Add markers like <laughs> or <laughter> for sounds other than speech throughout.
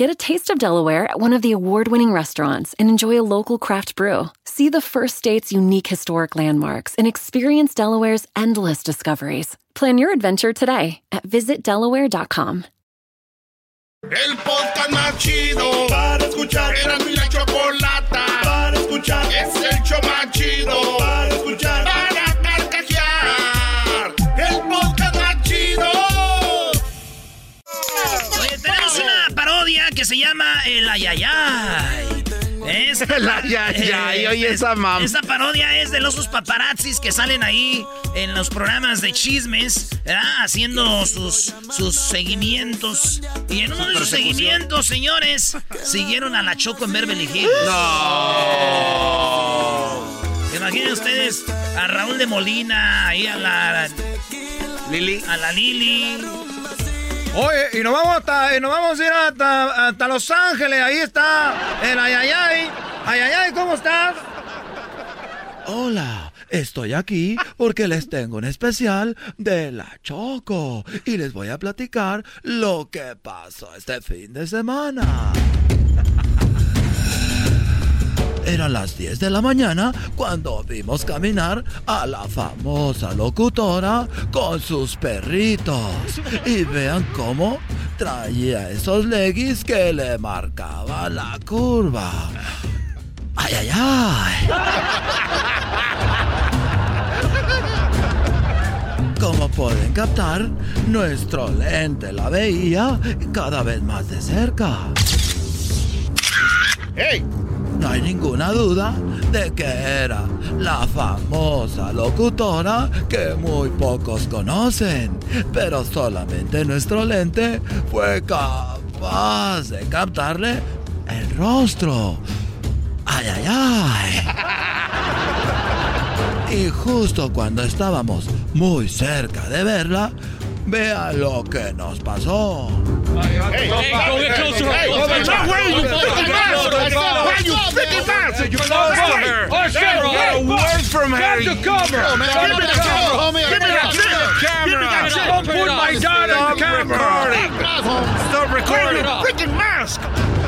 Get a taste of Delaware at one of the award winning restaurants and enjoy a local craft brew. See the first state's unique historic landmarks and experience Delaware's endless discoveries. Plan your adventure today at visitdelaware.com. El podcast más chido para escuchar. Era mi la chocolata para escuchar. Es el show más chido para escuchar. Que se llama El Ayayay. Es, El ayayay, oye, esa mam- Esta parodia es de los paparazzis que salen ahí en los programas de chismes, ¿verdad? haciendo sus, sus seguimientos. Y en uno de sus seguimientos, señores, siguieron a la Choco en Beverly Hills. Imaginen ustedes a Raúl de Molina, ahí a la Lili. a la Lili. Oye, y nos vamos hasta, y nos vamos a ir hasta, hasta Los Ángeles, ahí está el Ayayay. Ayayay, ¿cómo estás? Hola, estoy aquí porque les tengo un especial de la Choco y les voy a platicar lo que pasó este fin de semana. Eran las 10 de la mañana cuando vimos caminar a la famosa locutora con sus perritos. Y vean cómo traía esos leggings que le marcaban la curva. ¡Ay, ay, ay! Como pueden captar, nuestro lente la veía cada vez más de cerca. ¡Ey! No hay ninguna duda de que era la famosa locutora que muy pocos conocen, pero solamente nuestro lente fue capaz de captarle el rostro. ¡Ay, ay, ay! Y justo cuando estábamos muy cerca de verla, vea lo que nos pasó. Oh!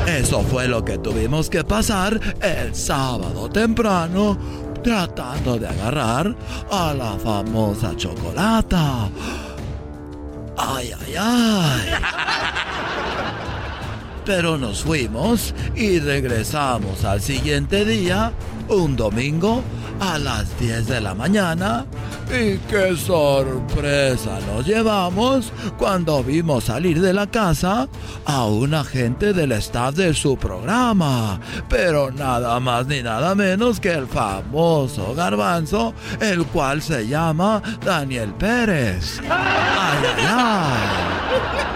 Eso fue lo que tuvimos que pasar el sábado temprano tratando de agarrar a la famosa chocolata. Ay, ay, ay. Pero nos fuimos y regresamos al siguiente día, un domingo, a las 10 de la mañana. Y qué sorpresa nos llevamos cuando vimos salir de la casa a un agente del staff de su programa. Pero nada más ni nada menos que el famoso garbanzo, el cual se llama Daniel Pérez. Ay, ay, ay.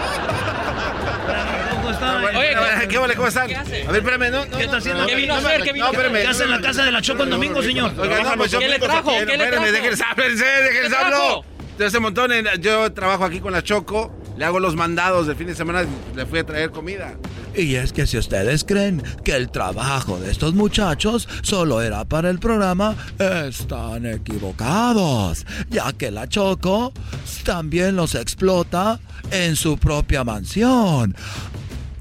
¿Qué vale? ¿Cómo están? A ver, espérame, no, no. ¿Qué está haciendo? ¿Qué vino a hacer? ¿Qué vino No, a hacer? espérame. ¿Qué hace en la casa de la Choco el domingo, señor? Pues ¿Qué le trajo? ¿Qué le trajo? déjenles hablar, déjenles montón, yo trabajo aquí con la Choco, le hago los mandados del fin de semana, le fui a traer comida. Y es que si ustedes creen que el trabajo de estos muchachos solo era para el programa, están equivocados, ya que la Choco también los explota en su propia mansión.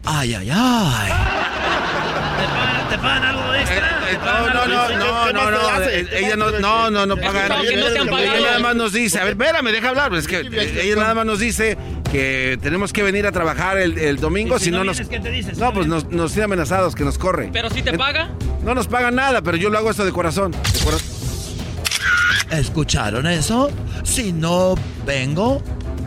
Ay, ay, ay. ¿Te pagan, te pagan algo extra? ¿Te Eh, pagan No, no, algo no, no, no, no, eh, ella no, no, no, no paga Eso, que no te han Ella nada más nos dice, a ver, espérame, deja hablar, es que eh, ella nada más nos dice que tenemos que venir a trabajar el, el domingo, ¿Y si, si no no nos... qué te dice? Si No, pues nos, nos tiene amenazados, que nos corre. Pero si te paga. No nos pagan nada, pero yo lo hago esto de corazón. de cora- ¿Escucharon eso? Si no vengo,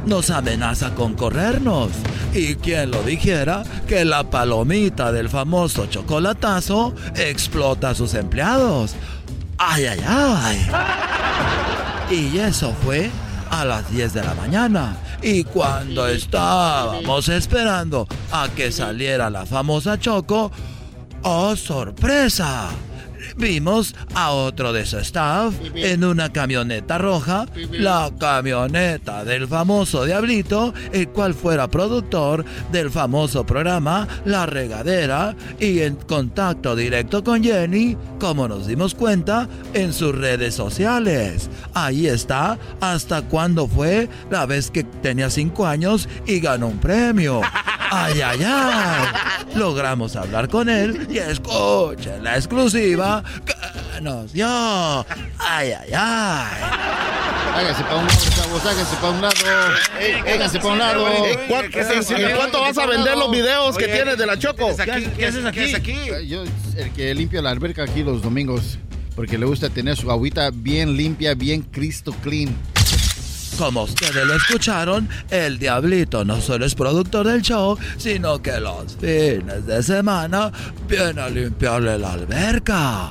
nos amenaza con corrernos. Y quien lo dijera que la palomita del famoso chocolatazo explota a sus empleados. ¡Ay, ay, ay! Y eso fue a las 10 de la mañana. Y cuando estábamos esperando a que saliera la famosa Choco, ¡oh, sorpresa! Vimos a otro de su staff en una camioneta roja, la camioneta del famoso Diablito, el cual fuera productor del famoso programa La Regadera y en contacto directo con Jenny, como nos dimos cuenta, en sus redes sociales. Ahí está hasta cuando fue la vez que tenía 5 años y ganó un premio. ¡Ay, ay, ay! Logramos hablar con él y escuchen la exclusiva nos dio. ¡Ay, ay, ay! Háganse para un lado, chavos, háganse para un lado. Háganse para un lado. ¿Cuánto, ¿En cuánto vas a vender los videos que tienes de la Choco? ¿Qué haces aquí? ¿Qué haces aquí? aquí? Yo, el que limpia la alberca aquí los domingos, porque le gusta tener su agüita bien limpia, bien Cristo clean. Como ustedes lo escucharon, el Diablito no solo es productor del show, sino que los fines de semana viene a limpiarle la alberca.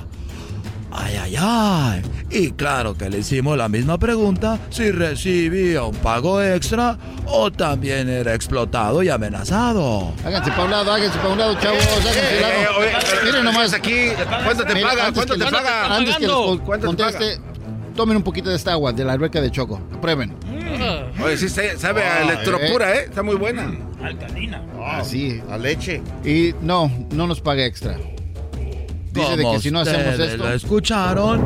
Ay, ay, ay. Y claro que le hicimos la misma pregunta si recibía un pago extra o también era explotado y amenazado. Háganse para un lado, háganse para un lado, chavos, háganse Eh, para un eh, lado. oye, Miren nomás. aquí? ¿Cuánto te paga? antes ¿Cuánto que te paga? Antes que les con- ¿Cuánto te conteste, tomen un poquito de esta agua de la alberca de Choco. Prueben. Oye, sí, sabe a Ah, electropura, ¿eh? Está muy buena. Alcalina. Así. A leche. Y no, no nos paga extra. Dice de que si no hacemos ustedes esto. lo escucharon,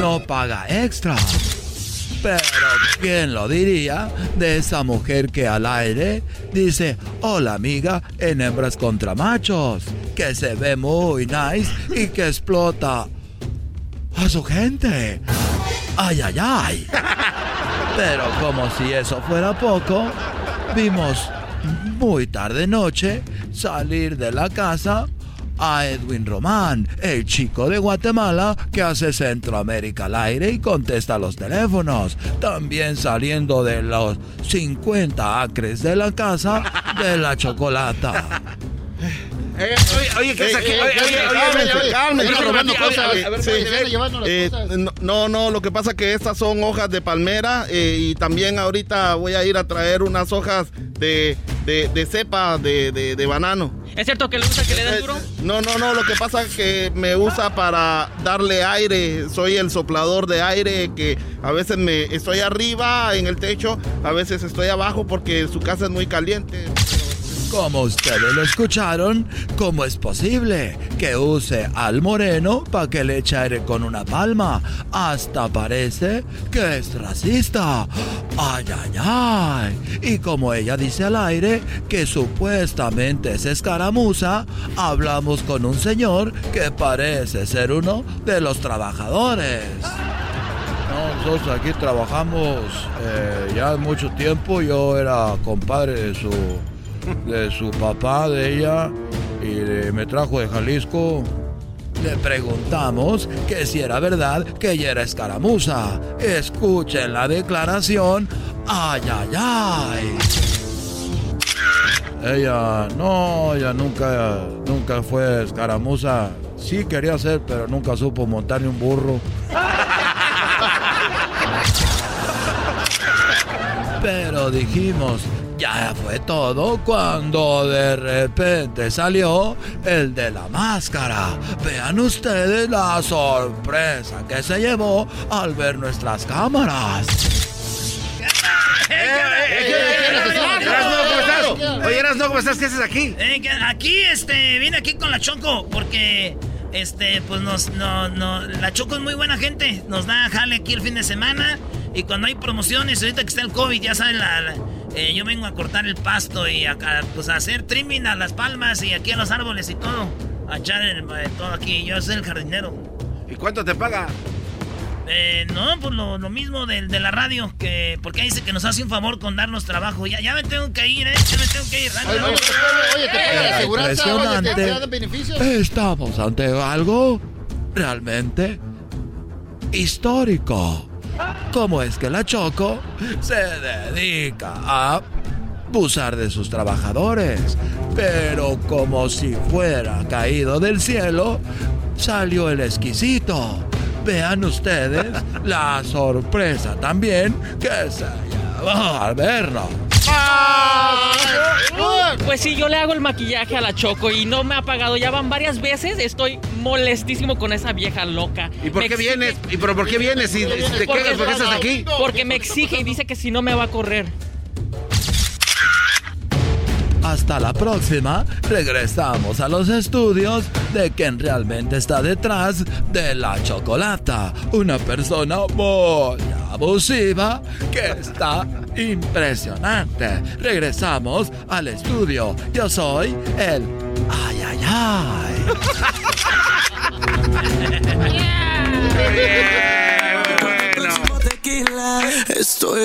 no paga extra. Pero ¿quién lo diría de esa mujer que al aire dice, hola amiga, en hembras contra machos, que se ve muy nice y que explota a su gente? Ay, ay, ay. Pero como si eso fuera poco, vimos muy tarde noche salir de la casa a Edwin Román, el chico de Guatemala que hace Centroamérica al aire y contesta los teléfonos. También saliendo de los 50 acres de la casa de la chocolata. Eh, oye, ¿qué es aquí? eh, Oye, eh, oye, cálmense, oye, cálmense, oye, robando oye, cosas. oye, a ver, Sí, oye, están llevando las Eh, cosas. no, no, lo que pasa que estas son hojas de palmera eh, y también ahorita voy a ir a traer unas hojas de, de, de cepa de, de, de banano. ¿Es cierto que le gusta que le den Eh, duro? No, no, no, lo que pasa es que me usa para darle aire, soy el soplador de aire que a veces me estoy arriba en el techo, a veces estoy abajo porque su casa es muy caliente. Como ustedes lo escucharon, ¿cómo es posible que use al moreno para que le eche aire con una palma? Hasta parece que es racista. Ay, ay, ay. Y como ella dice al aire que supuestamente es escaramuza, hablamos con un señor que parece ser uno de los trabajadores. Nosotros aquí trabajamos eh, ya mucho tiempo. Yo era compadre de su, de su papá, de ella, y de- me trajo de Jalisco. Le preguntamos que si era verdad que ella era escaramuza. Escuchen la declaración. Ay, ay, ay. Ella, no, ella nunca, nunca fue escaramuza. Sí quería ser, pero nunca supo montar ni un burro. <laughs> Pero dijimos, ya fue todo cuando de repente salió el de la máscara. Vean ustedes la sorpresa que se llevó al ver nuestras cámaras. Erasno, ¿cómo estás? Oye, Erasno, ¿cómo estás? ¿Qué haces aquí? Eh, aquí, este, vine aquí con la Choco porque, este, pues nos, no, no, la Choco es muy buena gente. Nos da jale aquí el fin de semana y cuando hay promociones, ahorita que está el COVID, ya saben, la, la- eh, yo vengo a cortar el pasto y a, a, pues a hacer trimming a las palmas y aquí a los árboles y todo. A echar el- eh, todo aquí. Yo soy el jardinero. ¿Y cuánto te paga? Eh, no, pues lo, lo mismo del de la radio, que porque dice que nos hace un favor con darnos trabajo. Ya, ya me tengo que ir, eh, ya me tengo que ir. Oye, oye, oye, te paga la aseguranza, oye, te- te dan beneficios. Estamos ante algo realmente histórico. ¿Cómo es que la Choco se dedica a abusar de sus trabajadores. Pero como si fuera caído del cielo, salió el exquisito. Vean ustedes la sorpresa también que se llevó al verlo. Pues sí, yo le hago el maquillaje a la Choco y no me ha pagado. Ya van varias veces. Estoy molestísimo con esa vieja loca. ¿Y por Me qué exige- vienes? ¿Y pero por qué vienes? Si, si te quedas, ¿por qué estás aquí? Porque me exige y dice que si no me va a correr. Hasta la próxima, regresamos a los estudios de quien realmente está detrás de la chocolata. Una persona muy abusiva que está impresionante. Regresamos al estudio. Yo soy el... ¡Ay, ay, ay! <laughs>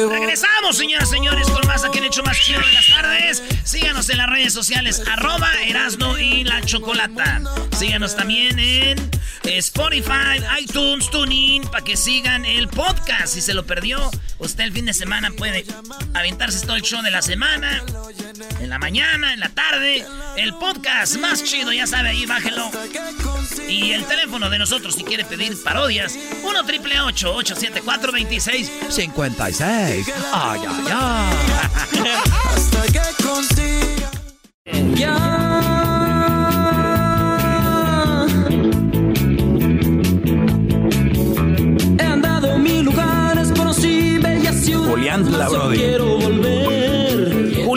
Regresamos, señoras y señores, con más aquí en Hecho Más Chido de las Tardes. Síganos en las redes sociales, arroba Erasno y la Chocolata. Síganos también en Spotify, iTunes, TuneIn, para que sigan el podcast. Si se lo perdió, usted el fin de semana puede aventarse todo el show de la semana, en la mañana, en la tarde. El podcast más chido, ya sabe, ahí bájelo. Y el teléfono de nosotros, si quiere pedir parodias, 1 triple 874 26 56. ¡Ay, ay, ay! Hasta que consiga He andado mil lugares, conocí bellas ciudades. Brody. Quiero volver.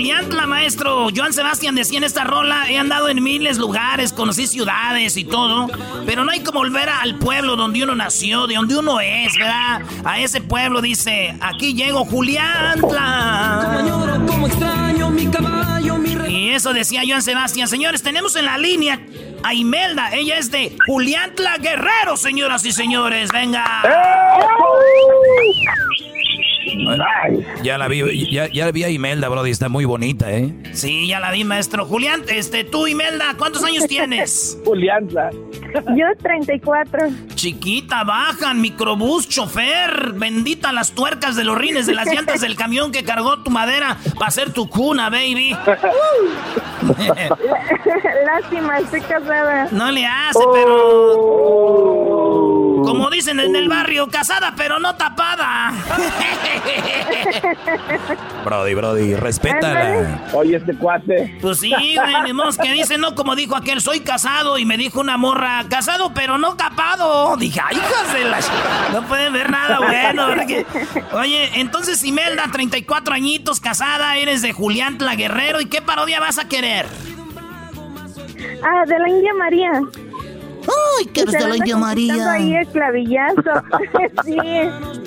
Julián, la maestro, Joan Sebastián decía en esta rola, he andado en miles lugares, conocí ciudades y todo, pero no hay como volver al pueblo donde uno nació, de donde uno es, ¿verdad? A ese pueblo dice, aquí llego rey. Y eso decía Joan Sebastián. Señores, tenemos en la línea a Imelda, ella es de Juliantla Guerrero, señoras y señores, venga. Ya la vi, ya, ya vi a Imelda, Brody, está muy bonita, ¿eh? Sí, ya la vi, maestro. Julián, este, tú, Imelda, ¿cuántos años tienes? <laughs> Julianza. Yo 34. Chiquita, bajan, microbús, chofer. Bendita las tuercas de los rines de las llantas del camión que cargó tu madera para hacer tu cuna, baby. <laughs> Lástima, estoy casada. No le hace, pero. Como dicen en el barrio, casada pero no tapada. <laughs> Brody, Brody, respétala. Oye, este cuate. Pues sí, güey, ni modo que dice, no, como dijo aquel, soy casado y me dijo una morra, casado pero no tapado. Dije, ay, hijas de la... ch- No pueden ver nada bueno. porque- Oye, entonces Imelda, 34 añitos, casada, eres de Julián Tla Guerrero, ¿y qué parodia vas a querer? Ah, de la India María. Ay, eres de la India María. ahí el clavillazo. <laughs> <laughs> sí.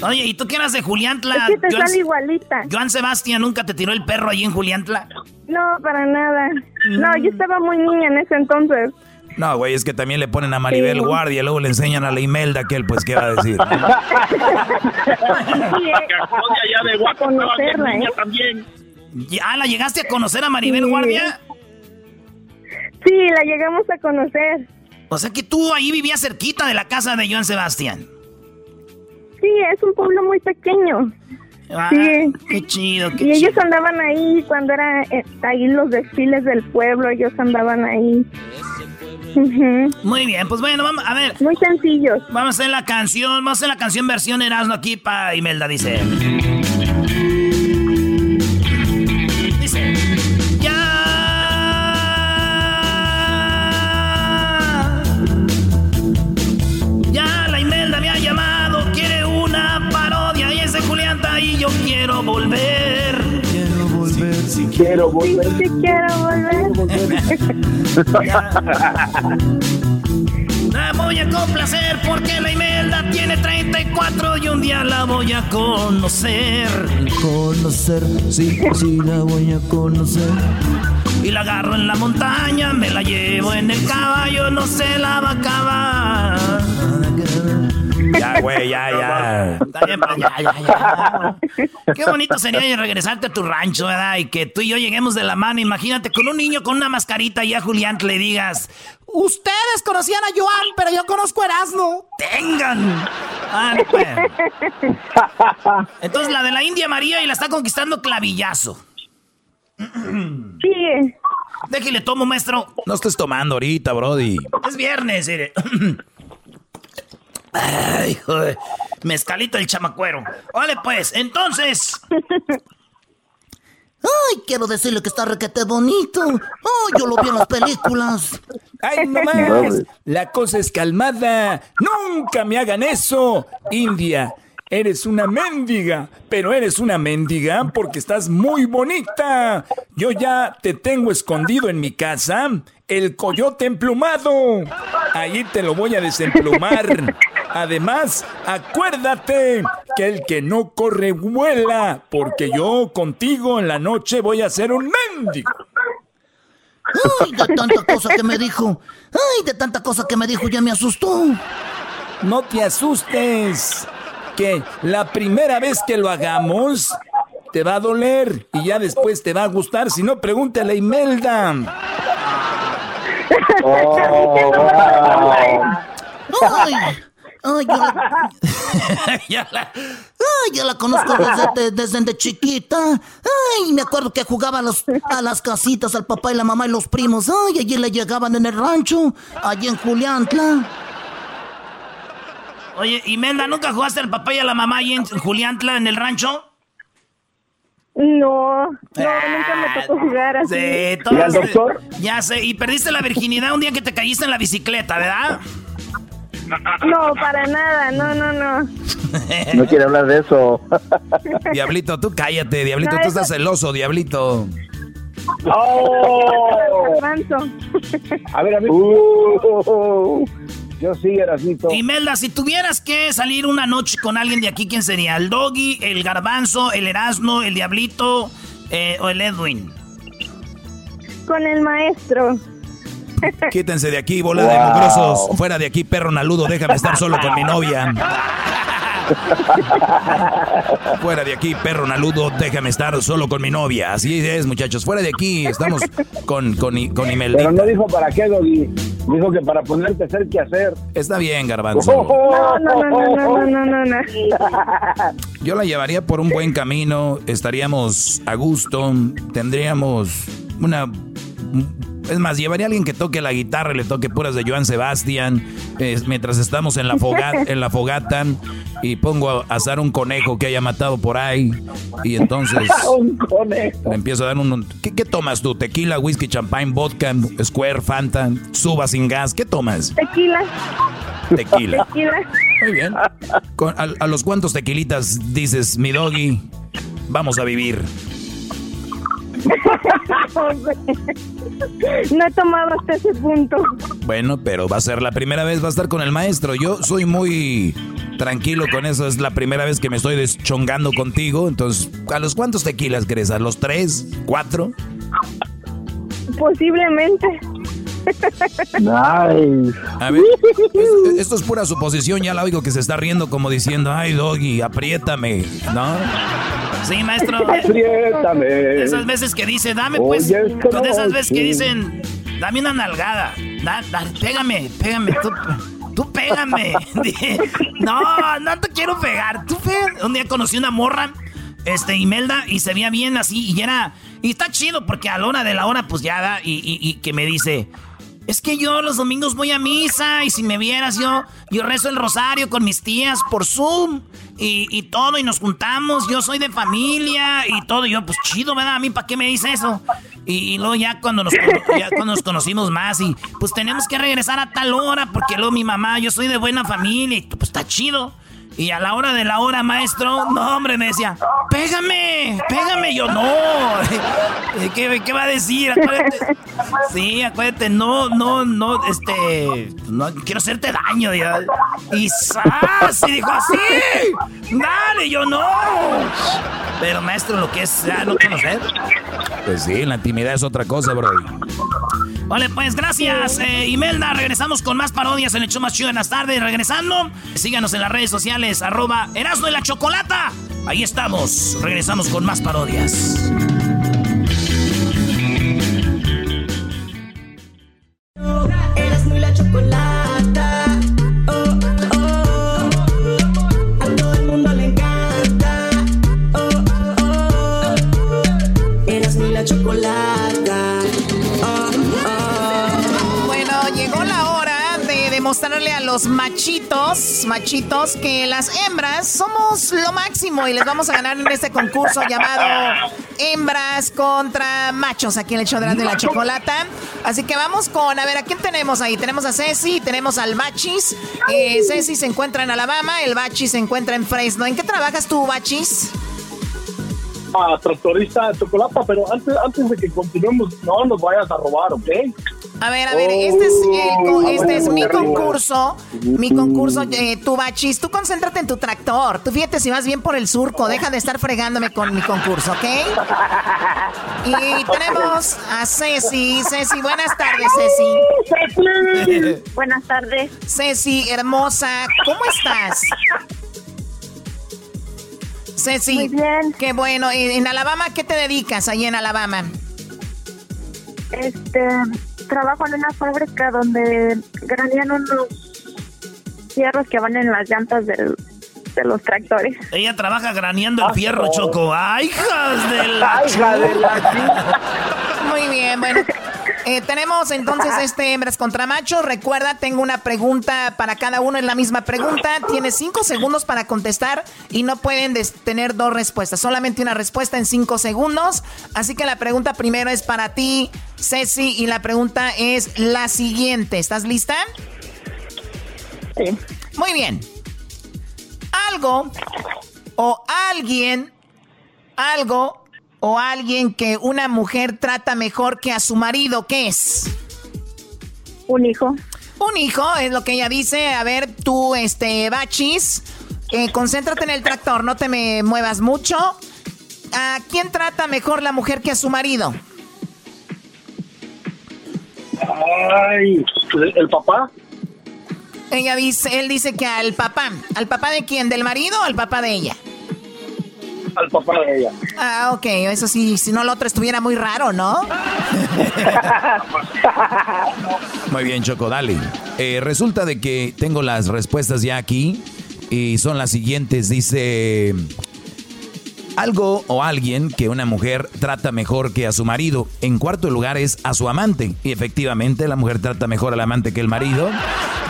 Oye, ¿y tú qué eras de Julián Tla? Es que te Joan- sale igualita. Joan Sebastián nunca te tiró el perro ahí en Julián Tla. No, para nada. No, yo estaba muy niña en ese entonces. No, güey, es que también le ponen a Maribel Sí. Guardia y luego le enseñan a la Imelda que él, pues, ¿qué va a decir? <laughs> Sí, eh, allá de Guapo, conocerla, ¿eh? también. ¿Ya la llegaste a conocer a Maribel Sí. Guardia? Sí, la llegamos a conocer. O sea que tú ahí vivías cerquita de la casa de Joan Sebastián. Sí, es un pueblo muy pequeño. Ah, Sí. Qué chido, qué Y chido. ellos andaban ahí cuando era eh, ahí los desfiles del pueblo, ellos andaban ahí. Ujú. Muy bien, pues bueno, vamos a ver. Muy sencillos. Vamos a hacer la canción, vamos a hacer la canción versión Erasmo aquí para Imelda. Dice. Quiero volver. Quiero volver, si quiero volver. sí quiero volver. La voy a complacer porque la Imelda tiene 34 y un día la voy a conocer. Conocer, sí, sí la voy a conocer. Y la agarro en la montaña, me la llevo en el caballo, no se la va a acabar. Ya, güey, ya, <laughs> ya. Está bien, ya, ya, ya. Qué bonito sería regresarte a tu rancho, ¿verdad? Y que tú y yo lleguemos de la mano. Imagínate con un niño con una mascarita y a Julián le digas: Ustedes conocían a Joan, pero yo conozco a Erasmo. ¡Tengan! Ah, pues. Entonces la de la India María y la está conquistando clavillazo. Sí. Déjale tomo, maestro. No estés tomando ahorita, Brody. Es viernes, mire. Ay, joder. Mezcalito el chamacuero. Vale, pues, entonces. <laughs> Ay, quiero decirle que está requete bonito. Ay, yo lo vi en las películas. Ay, no más. La cosa es calmada. Nunca me hagan eso. India, eres una mendiga. Pero eres una mendiga porque estás muy bonita. Yo ya te tengo escondido en mi casa. El coyote emplumado. Ahí te lo voy a desemplumar. Además, acuérdate que el que no corre vuela, porque yo contigo en la noche voy a ser un mendigo. Ay, de tanta cosa que me dijo. Ay, de tanta cosa que me dijo, ya me asustó. No te asustes, que la primera vez que lo hagamos te va a doler y ya después te va a gustar. Si no, pregúntale a Imelda. Ay, ay, yo la... <laughs> ya la... Ay, ya la conozco desde, desde, de chiquita. Ay, me acuerdo que jugaba a, los, a las casitas al papá y la mamá y los primos. Ay, allí le llegaban en el rancho, allí en Juliantla. Oye, Imelda, ¿nunca jugaste al papá y a la mamá allí en Juliantla, en el rancho? No, no, nunca me tocó jugar así. Sí, ¿Y al doctor? Ya sé, y perdiste la virginidad un día que te caíste en la bicicleta, ¿verdad? No, para nada, no, no, no. No quiere hablar de eso. Diablito, tú cállate, Diablito, tú estás celoso, Diablito. ¡Oh! A ver, a ver. Uh, yo sí, Erasmito. Imelda, si tuvieras que salir una noche con alguien de aquí, ¿quién sería? ¿El Doggy, el Garbanzo, el Erasmo, el Diablito eh, o el Edwin? Con el maestro. Quítense de aquí, bola de mugrosos. Fuera de aquí, perro naludo, déjame estar solo con mi novia. Fuera de aquí, perro naludo, déjame estar solo con mi novia. Así es, muchachos. Fuera de aquí, estamos con, con, con Imelda. Pero no dijo para qué, Doggy. Dijo que para ponerte a hacer qué hacer. Está bien, garbanzo. <laughs> No, no, no, no, no, no, no. <laughs> Yo la llevaría por un buen camino, estaríamos a gusto, tendríamos una... Es más, llevaría a alguien que toque la guitarra, le toque puras de Joan Sebastián, eh, mientras estamos en la, fogata, <laughs> en la fogata y pongo a asar un conejo que haya matado por ahí y entonces <laughs> un conejo. le empiezo a dar un... ¿Qué, qué tomas tú? ¿Tequila, whisky, champagne, vodka, square, fanta, suba sin gas? ¿Qué tomas? Tequila. Tequila. Tequila. Muy bien. Con- a, a los cuantos tequilitas dices, mi doggy, vamos a vivir. <laughs> No he tomado hasta ese punto. Bueno, pero va a ser la primera vez, va a estar con el maestro. Yo soy muy tranquilo con eso, es la primera vez que me estoy deschongando contigo. Entonces, ¿a los cuántos tequilas crees? ¿A los tres? ¿Cuatro? Posiblemente. Nice. A ver, es- esto es pura suposición, ya la oigo que se está riendo como diciendo, ay, doggy, apriétame, ¿no? Sí, maestro. Apriétame. Esas veces que dice, dame pues. De esas veces que dicen, dame una nalgada. Da, da- pégame, pégame, tú, tú pégame. <laughs> No, no te quiero pegar. Tú pe-". Un día conocí una morra, este, Imelda, y se veía bien así, y era. Y está chido, porque a la hora de la hora, pues ya da, y, y- y que me dice. Es que yo los domingos voy a misa y si me vieras yo, yo rezo el rosario con mis tías por Zoom y, y todo y nos juntamos, yo soy de familia y todo, y yo pues chido, ¿verdad? A mí para qué me dice eso. Y, luego ya cuando, nos, ya cuando nos conocimos más y pues tenemos que regresar a tal hora porque luego mi mamá, yo soy de buena familia y pues está chido. Y a la hora de la hora, maestro, no, hombre, me decía, pégame, pégame. Yo, no. <laughs> ¿Qué, qué va a decir? Acuérdate. Sí, acuérdate, no, no, no, este, no quiero hacerte daño. ya. Y ¡zas! Dijo así, dale, yo no. Pero maestro, lo que es ya no conocer. Pues sí, la intimidad es otra cosa, bro. Vale, pues gracias, eh, Imelda. Regresamos con más parodias en el show más chido en las tardes. Regresando, síganos en las redes sociales, arroba Erasmo y la Chocolata. Ahí estamos. Regresamos con más parodias. Los machitos, machitos, que las hembras somos lo máximo y les vamos a ganar en este concurso llamado Hembras contra Machos aquí en el show de la chocolata. Así que vamos con, a ver, ¿a quién tenemos ahí? Tenemos a Ceci, tenemos al Bachis. Eh, Ceci se encuentra en Alabama, el Bachis se encuentra en Fresno. ¿En qué trabajas tú, Bachis? A tractorista de chocolate, pero antes, antes de que continuemos, no nos vayas a robar, ¿ok? A ver, a ver, este es, el, este es mi concurso, mi concurso, eh, tu bachis, tú concéntrate en tu tractor, tú fíjate si vas bien por el surco, deja de estar fregándome con mi concurso, ¿ok? <laughs> Y tenemos a Ceci, Ceci, buenas tardes, Ceci. buenas tardes. Ceci, hermosa, ¿cómo estás? Ceci. Muy bien. Qué bueno. ¿En Alabama qué te dedicas ahí en Alabama? Este, trabajo en una fábrica donde granean unos fierros que van en las llantas de los tractores. Ella trabaja graneando el fierro, Choco. ¡Ay, hijas de <laughs> la, hija de la Muy bien, bueno. Eh, tenemos entonces este hembras contra machos. Recuerda, tengo una pregunta para cada uno. Es la misma pregunta. Tienes cinco segundos para contestar y no pueden tener dos respuestas. Solamente una respuesta en cinco segundos. Así que la pregunta primero es para ti, Ceci, y la pregunta es la siguiente. ¿Estás lista? Sí. Muy bien. Algo o alguien, algo o alguien que una mujer trata mejor que a su marido, ¿qué es? Un hijo. Un hijo, es lo que ella dice. A ver, tú, este, Bachis, eh, concéntrate en el tractor, no te me muevas mucho. ¿A quién trata mejor la mujer que a su marido? Ay, ¿el papá? Ella dice, él dice que al papá. ¿Al papá de quién? ¿Del marido o al papá de ella? al papá de ella. Ah, ok, eso sí, si no el otro estuviera muy raro, ¿no? <laughs> muy bien, Choco, dale. Eh, resulta de que tengo las respuestas ya aquí y son las siguientes. Dice algo o alguien que una mujer trata mejor que a su marido. En cuarto lugar es a su amante. Y efectivamente la mujer trata mejor al amante que el marido.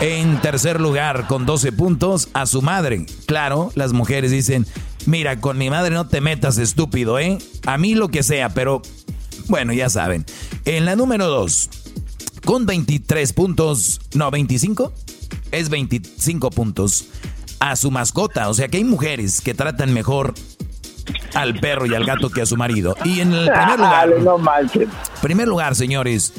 En tercer lugar, con 12 puntos, a su madre. Claro, las mujeres dicen, mira, con mi madre no te metas estúpido, ¿eh? A mí lo que sea, pero bueno, ya saben. En la número 2, con 23 puntos, no, 25, es 25 puntos, a su mascota. O sea que hay mujeres que tratan mejor al perro y al gato que a su marido. Y en el <laughs> primer lugar, no primer lugar, señores,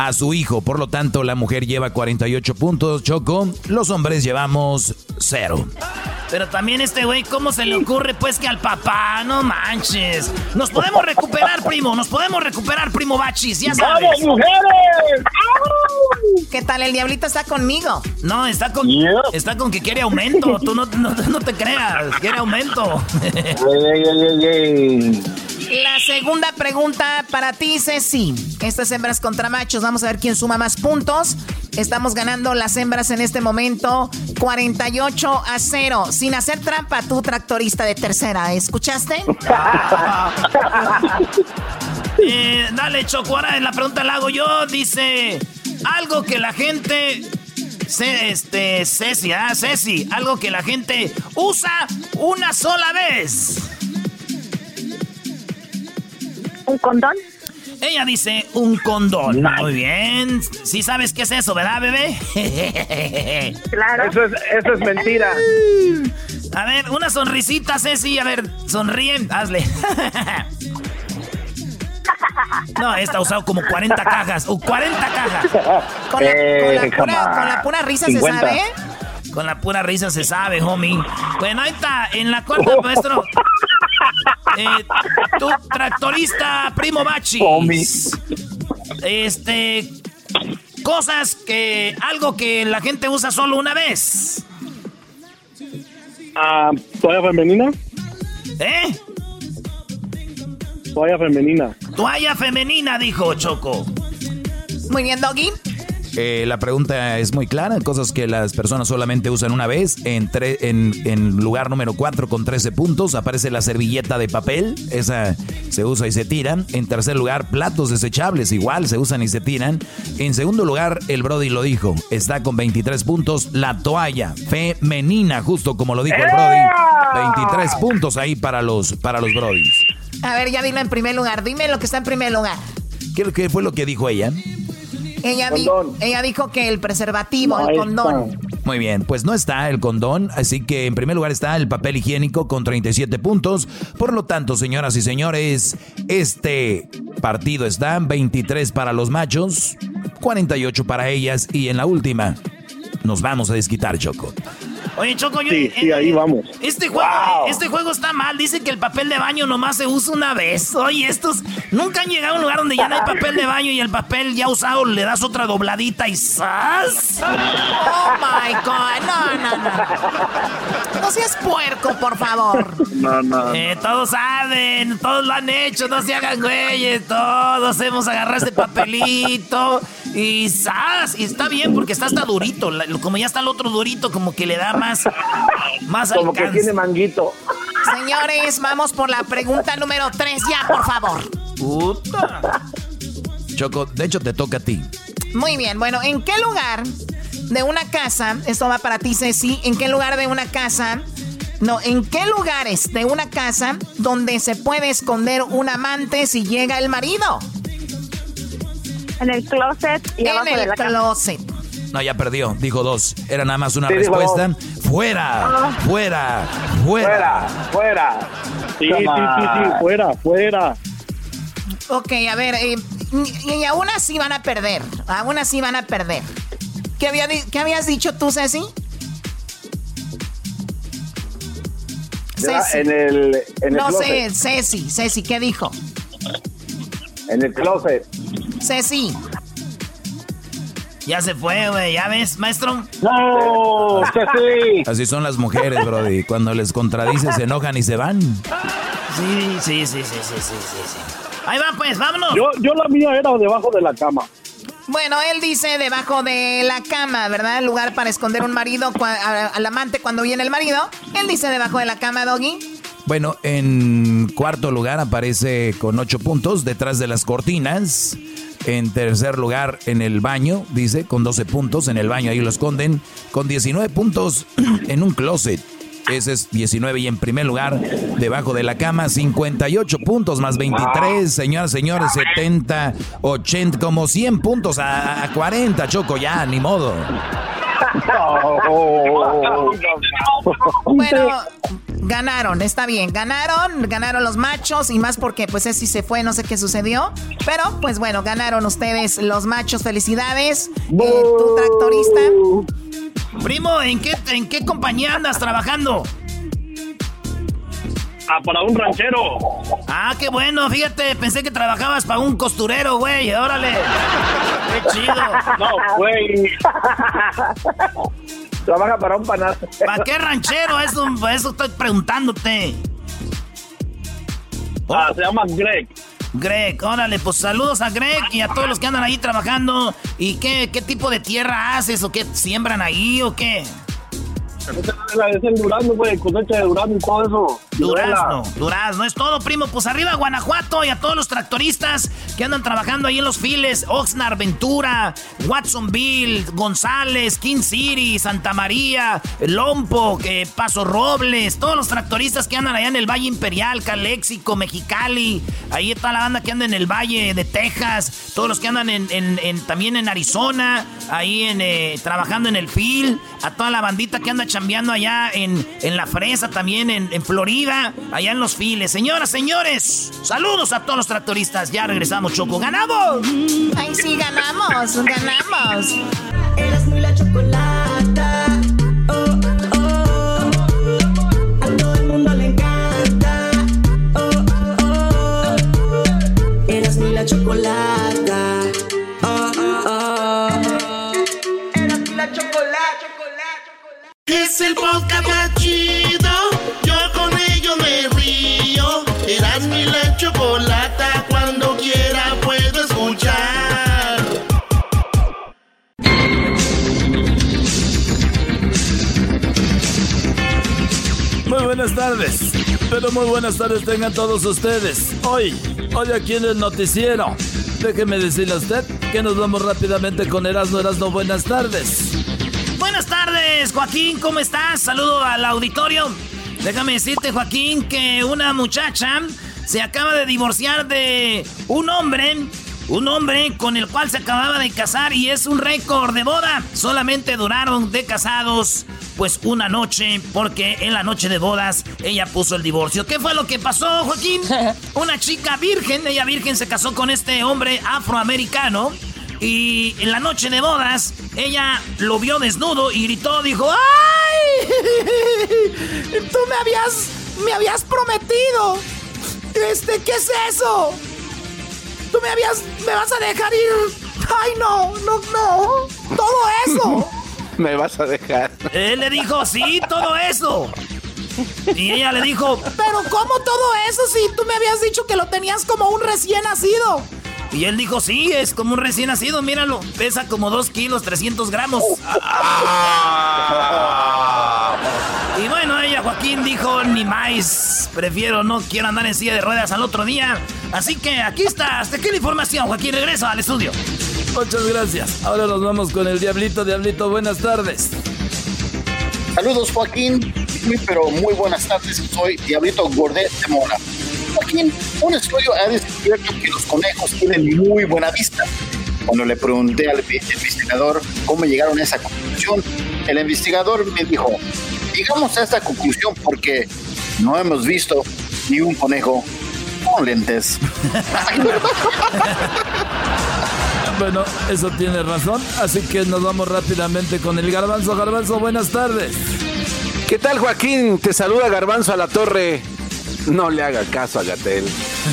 a su hijo. Por lo tanto, la mujer lleva 48 puntos, Choco. Los hombres llevamos cero. Pero también este güey, ¿cómo se le ocurre pues que al papá? No manches. Nos podemos recuperar, primo. Nos podemos recuperar, primo Bachis. Ya sabes. ¡Vamos, mujeres! ¿Qué tal? El diablito está conmigo. No, está con, está con que quiere aumento. Tú no, no, te creas. Quiere aumento. La segunda pregunta para ti, Ceci. Estas hembras contra machos. Vamos a ver quién suma más puntos. Estamos ganando las hembras en este momento 48 a 0. Sin hacer trampa, tú tractorista de tercera. ¿Escuchaste? <laughs> eh, dale, en la pregunta la hago yo. Dice algo que la gente este, Ceci, ah, Ceci, algo que la gente usa una sola vez. ¿Un condón? Ella dice un condón. Muy bien. Sí sabes qué es eso, ¿verdad, bebé? claro. Eso es, eso es mentira. <laughs> A ver, una sonrisita, Ceci. A ver, sonríen. Hazle. <laughs> No, esta ha usado como 40 cajas. ¡Uh, 40 cajas! Con la, eh, pura risa se sabe, Con la pura risa se sabe, homie. Bueno, ahí está. En la cuarta, maestro. <laughs> Eh, tu tractorista, primo Bachi. Este. Cosas que. Algo que la gente usa solo una vez. Ah, ¿Toalla femenina? ¿Eh? Toalla femenina. Toalla femenina, dijo Choco. Muy bien, Doggy. Eh, la pregunta es muy clara, cosas que las personas solamente usan una vez. En, en, en, lugar número 4 con 13 puntos aparece la servilleta de papel, esa se usa y se tira. En tercer lugar, platos desechables, igual se usan y se tiran. En segundo lugar, el Brody lo dijo, está con 23 puntos. La toalla femenina, justo como lo dijo el Brody, 23 puntos ahí para los, para los Brodys. A ver, ya dilo en primer lugar, dime lo que está en primer lugar. ¿Qué, qué fue lo que dijo ella? Ella, ella dijo que el preservativo, el condón. Muy bien, pues no está el condón, así que en primer lugar está el papel higiénico con 37 puntos. Por lo tanto, señoras y señores, este partido está 23 para los machos, 48 para ellas y en la última nos vamos a desquitar, Choco. Oye, Choco, yo, sí, sí, ahí vamos. Este juego, este juego está mal. Dice que el papel de baño nomás se usa una vez. Oye, estos nunca han llegado a un lugar donde ya no hay papel de baño y el papel ya usado le das otra dobladita y ¡zas! Oh my God, no, no, no. No seas puerco, por favor. No, no. Eh, todos saben, todos lo han hecho, no se hagan güeyes. Todos hemos agarrado este papelito y ¡zas! Y está bien porque está hasta durito. Como ya está el otro durito, como que le da más, más Como que tiene manguito. Señores, vamos por la pregunta número 3 ya, por favor. Puta. Choco, de hecho te toca a ti. Muy bien, bueno, ¿en qué lugar de una casa, esto va para ti Ceci, ¿en qué lugar de una casa, no, en qué lugares de una casa donde se puede esconder un amante si llega el marido? En el closet y en el closet. No, ya perdió. Dijo dos. Era nada más una respuesta. Fuera, Ah. fuera, fuera. Fuera, Sí, sí, sí, sí, fuera, fuera. Ok, a ver, eh, y, y aún así van a perder. Aún así van a perder. ¿Qué, había qué habías dicho tú, Ceci? Ceci. En el, en el no closet. sé, Ceci, Ceci, ¿qué dijo? En el closet. Ceci. Ya se fue, güey. ¿Ya ves, maestro? No, Ceci. Así son las mujeres, Brody. Cuando les contradices, se enojan y se van. Sí, sí, sí, sí, sí, sí, sí, sí. Ahí va, pues, vámonos. Yo, yo la mía era debajo de la cama. Bueno, él dice debajo de la cama, ¿verdad? El lugar para esconder un marido al amante cuando viene el marido. Él dice debajo de la cama, Doggy. Bueno, en cuarto lugar aparece con ocho puntos detrás de las cortinas. En tercer lugar, en el baño, dice, con 12 puntos. En el baño ahí lo esconden. Con 19 puntos <clears throat> en un closet. Ese es 19. Y en primer lugar, debajo de la cama, 58 puntos más 23. Señoras, señores, 70, 80, como 100 puntos a, a 40. Choco, ya, ni modo. <laughs> Bueno, ganaron, está bien, ganaron, ganaron los machos y más porque pues Ceci se fue, no sé qué sucedió, pero pues bueno, ganaron ustedes los machos, felicidades. Eh, tu tractorista. Primo, ¿en qué, ¿en qué compañía andas trabajando? Ah, para un ranchero. Ah, qué bueno, fíjate, pensé que trabajabas para un costurero, güey, órale. Qué chido. No, güey. Trabaja para un panal. ¿Para qué ranchero? Eso, eso estoy preguntándote. Ah, se llama Greg. Greg, órale, pues saludos a Greg y a todos los que andan ahí trabajando. ¿Y qué, qué tipo de tierra haces o qué siembran ahí o qué? Es el durazno, güey, de durazno eso. Es todo, primo. Pues arriba Guanajuato y a todos los tractoristas que andan trabajando ahí en los files. Oxnard, Ventura, Watsonville, González, King City, Santa María, Lompo, eh, Paso Robles. Todos los tractoristas que andan allá en el Valle Imperial, Calexico, Mexicali. Ahí está la banda que anda en el Valle de Texas. Todos los que andan en- también en Arizona. Ahí en, eh, trabajando en el fil. A toda la bandita que anda chambeando allá en, en La Fresa, también en, en Florida. Allá en los files. Señoras, señores, saludos a todos los tractoristas. Ya regresamos, Choco. ¡Ganamos! Ay, sí, ganamos, ganamos. Eras muy la chocolata. Oh, oh. A todo el mundo le encanta. Oh, oh. Eras muy la chocolata. El podcast más chido. Yo con ello me río. Eras mi la chocolata. Cuando quiera puedo escuchar. Muy buenas tardes. Pero muy buenas tardes tengan todos ustedes. Hoy, hoy aquí en el noticiero. Déjeme decirle a usted que nos vamos rápidamente con Erasmo Erasmo. Buenas tardes. Tardes, Joaquín, ¿cómo estás? Saludo al auditorio. Déjame decirte, Joaquín, que una muchacha se acaba de divorciar de un hombre, un hombre con el cual se acababa de casar y es un récord de boda. Solamente duraron de casados pues una noche, porque en la noche de bodas ella puso el divorcio. ¿Qué fue lo que pasó, Joaquín? <laughs> Una chica virgen, ella virgen se casó con este hombre afroamericano. Y en la noche de bodas, ella lo vio desnudo y gritó, dijo, ¡ay! <laughs> Tú me habías, me habías prometido. Este, ¿qué es eso? Tú me habías, me vas a dejar ir. Ay, no, no, no. Todo eso. <laughs> Me vas a dejar. Él le dijo, sí, todo eso. Y ella le dijo, <laughs> pero ¿cómo todo eso si tú me habías dicho que lo tenías como un recién nacido? Y él dijo, sí, es como un recién nacido, míralo. Pesa como 2 kilos, 300 gramos. Y bueno, ella, Joaquín, dijo, ni más. Prefiero, no quiero andar en silla de ruedas al otro día. Así que aquí está, hasta aquí la información. Joaquín, regreso al estudio. Muchas gracias. Ahora nos vamos con el Diablito. Diablito, buenas tardes. Saludos, Joaquín. Muy, pero muy buenas tardes. Soy Diablito Gordet de Mora. Joaquín, un estudio ha descubierto que los conejos tienen muy buena vista. Cuando le pregunté al investigador cómo llegaron a esa conclusión, el investigador me dijo, llegamos a esta conclusión porque no hemos visto ni un conejo con lentes. <laughs> Bueno, eso tiene razón, así que nos vamos rápidamente con el Garbanzo. Garbanzo, buenas tardes. ¿Qué tal, Joaquín? Te saluda Garbanzo a la torre. No le haga caso a Gatel.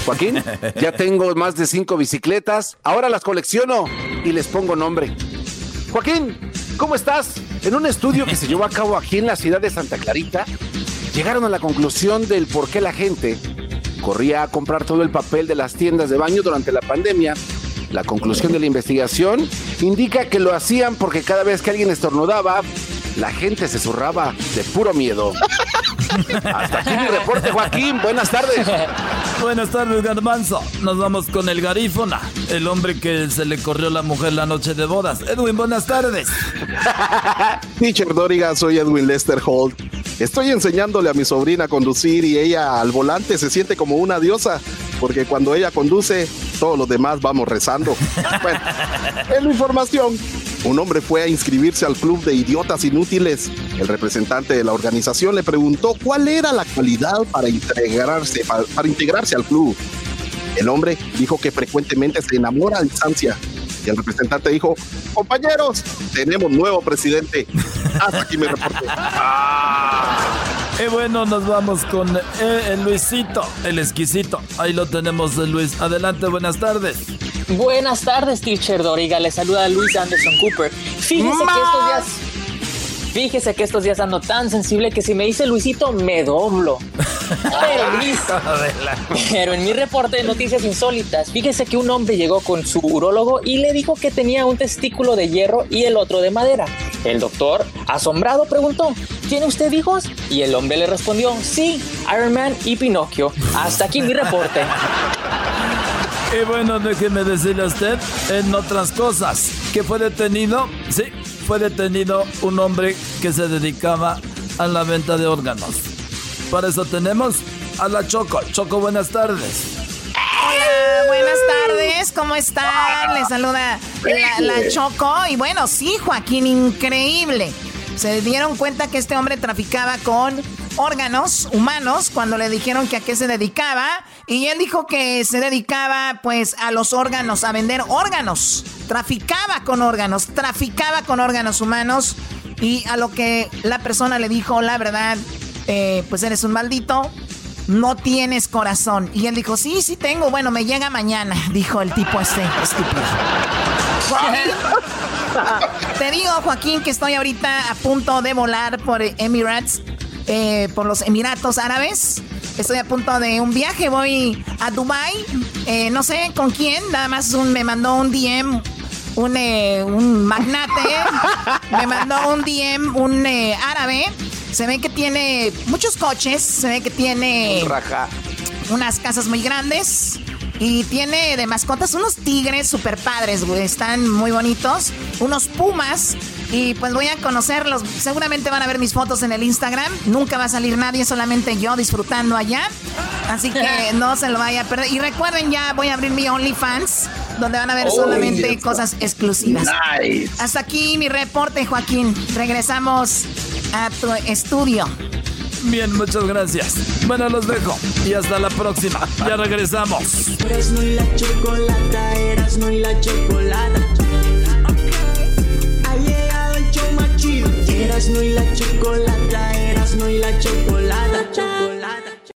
Joaquín, ya tengo más de cinco bicicletas. Ahora las colecciono y les pongo nombre. Joaquín, ¿cómo estás? En un estudio que se llevó a cabo aquí en la ciudad de Santa Clarita, llegaron a la conclusión del por qué la gente corría a comprar todo el papel de las tiendas de baño durante la pandemia. La conclusión de la investigación indica que lo hacían porque cada vez que alguien estornudaba, la gente se zurraba de puro miedo. Hasta aquí mi reporte, Joaquín. Buenas tardes. <laughs> Buenas tardes, Garbanzo. Nos vamos con el garífona, el hombre que se le corrió la mujer la noche de bodas. Edwin, buenas tardes. <laughs> Teacher Doriga, soy Edwin Lester Holt. Estoy enseñándole a mi sobrina a conducir y ella al volante se siente como una diosa, porque cuando ella conduce, todos los demás vamos rezando. <laughs> Bueno, en la información, un hombre fue a inscribirse al club de idiotas inútiles. El representante de la organización le preguntó cuál era la cualidad para integrarse, para, para integrarse al club. El hombre dijo que frecuentemente se enamora a distancia. Y el representante dijo, compañeros, tenemos nuevo presidente. <laughs> Hasta aquí me reporte. <laughs> Y bueno, nos vamos con eh, el Luisito, el exquisito. Ahí lo tenemos, Luis. Adelante, buenas tardes. Buenas tardes, teacher Doriga. Le saluda Luis Anderson Cooper. Fíjese que estos días. Fíjese que estos días ando tan sensible que si me dice Luisito, me doblo. <laughs> Pero, Luis, pero en mi reporte de noticias insólitas, fíjese que un hombre llegó con su urólogo y le dijo que tenía un testículo de hierro y el otro de madera. El doctor, asombrado, preguntó, ¿tiene usted hijos? Y el hombre le respondió, sí, Iron Man y Pinocchio. Hasta aquí mi reporte. Y bueno, déjeme decirle a usted, en otras cosas, que fue detenido, sí, fue detenido un hombre que se dedicaba a la venta de órganos. Para eso tenemos a la Choco. Choco, buenas tardes. Hola, buenas tardes, ¿cómo están? Les saluda la, la Choco. Y bueno, sí, Joaquín, increíble. Se dieron cuenta que este hombre traficaba con órganos humanos cuando le dijeron que a qué se dedicaba. Y él dijo que se dedicaba pues a los órganos, a vender órganos. Traficaba con órganos, traficaba con órganos humanos. Y a lo que la persona le dijo, la verdad, eh, pues eres un maldito, no tienes corazón. Y él dijo, sí, sí tengo, bueno, me llega mañana, dijo el tipo este, estúpido. Te digo, Joaquín, que estoy ahorita a punto de volar por Emirates, eh, por los Emiratos Árabes. Estoy a punto de un viaje, voy a Dubai, eh, no sé con quién, nada más un- me mandó un DM un, eh, un magnate, me mandó un DM, un eh, árabe, Se ve que tiene muchos coches, se ve que tiene Raja. unas casas muy grandes. Y tiene de mascotas unos tigres super padres, güey. Están muy bonitos. Unos pumas. Y pues voy a conocerlos. Seguramente van a ver mis fotos en el Instagram. Nunca va a salir nadie, solamente yo disfrutando allá. Así que <laughs> no se lo vaya a perder. Y recuerden, ya voy a abrir mi OnlyFans, donde van a ver Oh, solamente cosas exclusivas. Nice. Hasta aquí mi reporte, Joaquín. Regresamos a tu estudio. Bien, muchas gracias. Bueno, los dejo. Y hasta la próxima. Ya regresamos. Erasmo y la chocolata, Erasmo y la chocolata. Ha llegado el show más chido. Erasmo y la chocolata, Erasmo y la chocolata. chocolata.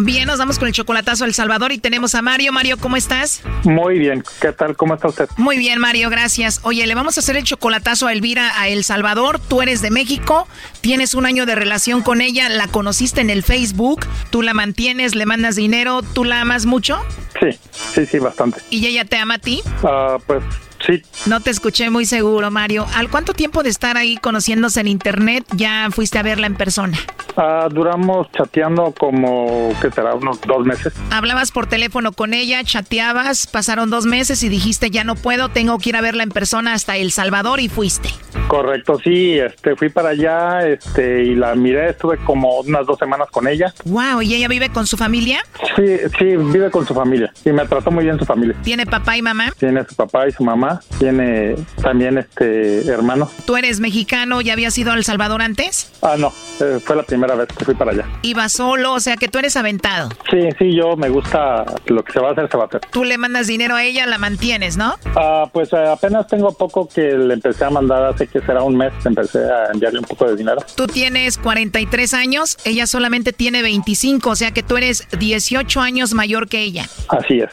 Bien, nos vamos con el chocolatazo a El Salvador y tenemos a Mario. Mario, ¿cómo estás? Muy bien, ¿qué tal? ¿Cómo está usted? Muy bien, Mario, gracias. Oye, le vamos a hacer el chocolatazo a Elvira a El Salvador. Tú eres de México, tienes un año de relación con ella, la conociste en el Facebook, tú la mantienes, le mandas dinero, ¿tú la amas mucho? Sí, sí, sí, bastante. ¿Y ella te ama a ti? Ah, pues sí, No te escuché muy seguro, Mario. ¿Al cuánto tiempo de estar ahí conociéndose en internet ya fuiste a verla en persona? Ah, duramos chateando como, ¿qué será? Unos dos meses. Hablabas por teléfono con ella, chateabas, pasaron dos meses y dijiste ya no puedo, tengo que ir a verla en persona hasta El Salvador y fuiste. Correcto, sí, este, fui para allá, este, y la miré, estuve como unas dos semanas con ella. Wow, ¿y ella vive con su familia? Sí, sí, vive con su familia y me trató muy bien su familia. ¿Tiene papá y mamá? Tiene su papá y su mamá, tiene también este hermano. ¿Tú eres mexicano? ¿Ya habías ido a El Salvador antes? Ah, no, eh, fue la primera vez que fui para allá. Iba solo, o sea que tú eres aventado. Sí, sí, yo me gusta lo que se va a hacer, se va a hacer. Tú le mandas dinero a ella, la mantienes, ¿no? Ah, pues eh, apenas tengo poco que le empecé a mandar, hace que será un mes, empecé a enviarle un poco de dinero. Tú tienes 43 años, ella solamente tiene 25, o sea que tú eres 18 años mayor que ella. Así es.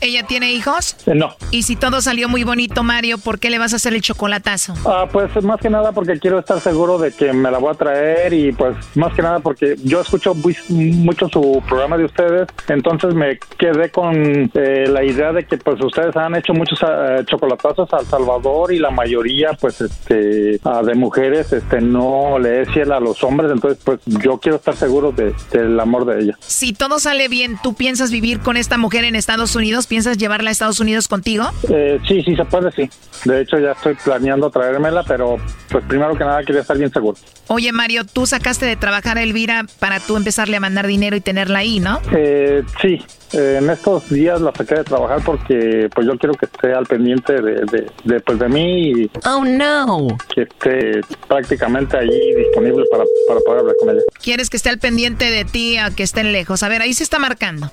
¿Ella tiene hijos? Eh, no. Y si todo salió muy bonito, Mario, ¿por qué le vas a hacer el chocolatazo? Ah, pues más que nada porque quiero estar seguro de que me la voy a traer y pues más que nada porque yo escucho muy- mucho su programa de ustedes, entonces me quedé con eh, la idea de que pues ustedes han hecho muchos eh, chocolatazos a El Salvador y la mayoría pues este ah, de mujeres este no le es fiel a los hombres, entonces pues yo quiero estar seguro de- del amor de ella. Si todo sale bien, ¿tú piensas vivir con esta mujer en Estados Unidos? ¿Piensas llevarla a Estados Unidos contigo? Eh, sí, sí se puede, sí. De hecho ya estoy planeando traérmela, pero pues primero que nada quería estar bien seguro. Oye, Mario, tú sacaste de trabajar a Elvira para tú empezarle a mandar dinero y tenerla ahí, ¿no? Eh, sí, eh, en estos días la saqué de trabajar porque pues yo quiero que esté al pendiente de, de, de, pues, de mí y Oh, no. que esté prácticamente allí disponible para, para poder hablar con ella. Quieres que esté al pendiente de ti a que estén lejos. A ver, ahí se está marcando.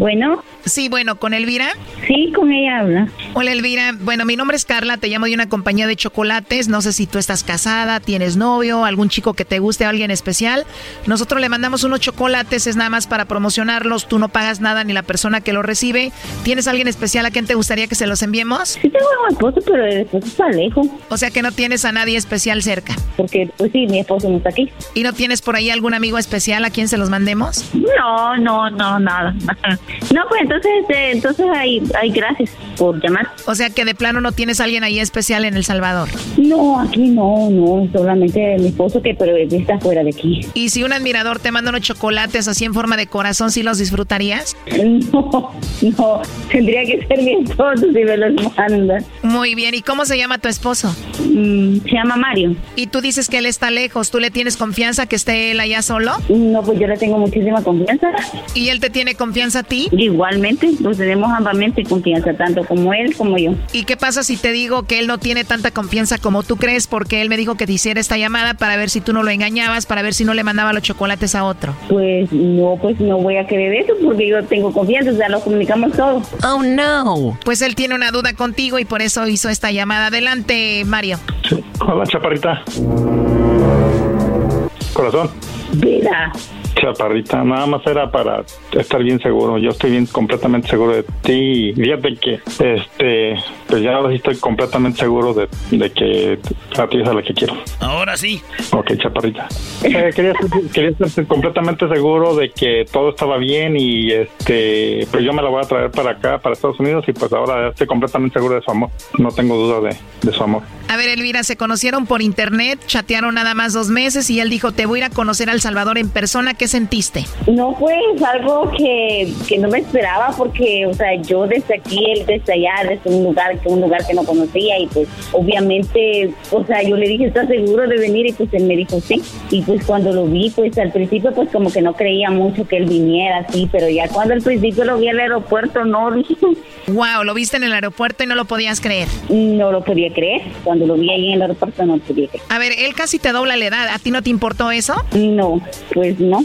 Bueno. Sí, bueno, ¿con Elvira? Sí, con ella habla. Hola Elvira, bueno, mi nombre es Carla, te llamo de una compañía de chocolates, no sé si tú estás casada, tienes novio, algún chico que te guste, alguien especial. Nosotros le mandamos unos chocolates, es nada más para promocionarlos, tú no pagas nada ni la persona que lo recibe. ¿Tienes alguien especial a quien te gustaría que se los enviemos? Sí tengo a mi esposo, pero el esposo está lejos. O sea que no tienes a nadie especial cerca. Porque, pues sí, mi esposo no está aquí. ¿Y no tienes por ahí algún amigo especial a quien se los mandemos? No, no, no, nada. <laughs> No, pues entonces, eh, entonces ahí, ahí gracias por llamar. O sea que de plano no tienes a alguien ahí especial en El Salvador. No, aquí no, no, solamente mi esposo que pero está fuera de aquí. Y si un admirador te manda unos chocolates así en forma de corazón, ¿sí los disfrutarías? <laughs> No, no, tendría que ser mi esposo si me los manda. Muy bien, ¿y cómo se llama tu esposo? Mm, se llama Mario. Y tú dices que él está lejos. ¿Tú le tienes confianza que esté él allá solo? No, pues yo le tengo muchísima confianza. ¿Y él te tiene confianza a ti? Igualmente, nos tenemos ambamente confianza, tanto como él como yo. ¿Y qué pasa si te digo que él no tiene tanta confianza como tú crees? Porque él me dijo que te hiciera esta llamada para ver si tú no lo engañabas, para ver si no le mandaba los chocolates a otro. Pues no, pues no voy a creer eso porque yo tengo confianza, o sea, lo comunicamos todo. Oh, no. Pues él tiene una duda contigo y por eso hizo esta llamada. Adelante, Mario. Hola, chaparrita. Corazón. Vida. Chaparrita, nada más era para estar bien seguro. Yo estoy bien completamente seguro de ti. Y fíjate que, este, pues ya ahora sí estoy completamente seguro de, de que a ti es a la que quiero. Ahora sí. Ok, chaparrita. Eh, <laughs> quería, quería estar completamente seguro de que todo estaba bien y, este, pues yo me la voy a traer para acá, para Estados Unidos y pues ahora estoy completamente seguro de su amor. No tengo duda de, de su amor. A ver, Elvira, se conocieron por internet, chatearon nada más dos meses y él dijo, te voy a ir a conocer a El Salvador en persona. ¿Qué sentiste? No, pues algo que, que no me esperaba porque, o sea, yo desde aquí, él desde allá, desde un lugar que un lugar que no conocía y pues obviamente, o sea, yo le dije, ¿estás seguro de venir? Y pues él me dijo, sí. Y pues cuando lo vi, pues al principio pues como que no creía mucho que él viniera así, pero ya cuando al principio lo vi al aeropuerto, no, <laughs> Wow, lo viste en el aeropuerto y no lo podías creer. no lo podía creer. Cuando lo vi ahí en el aeropuerto no lo podía creer. A ver, él casi te dobla la edad. ¿A ti no te importó eso? No, pues no.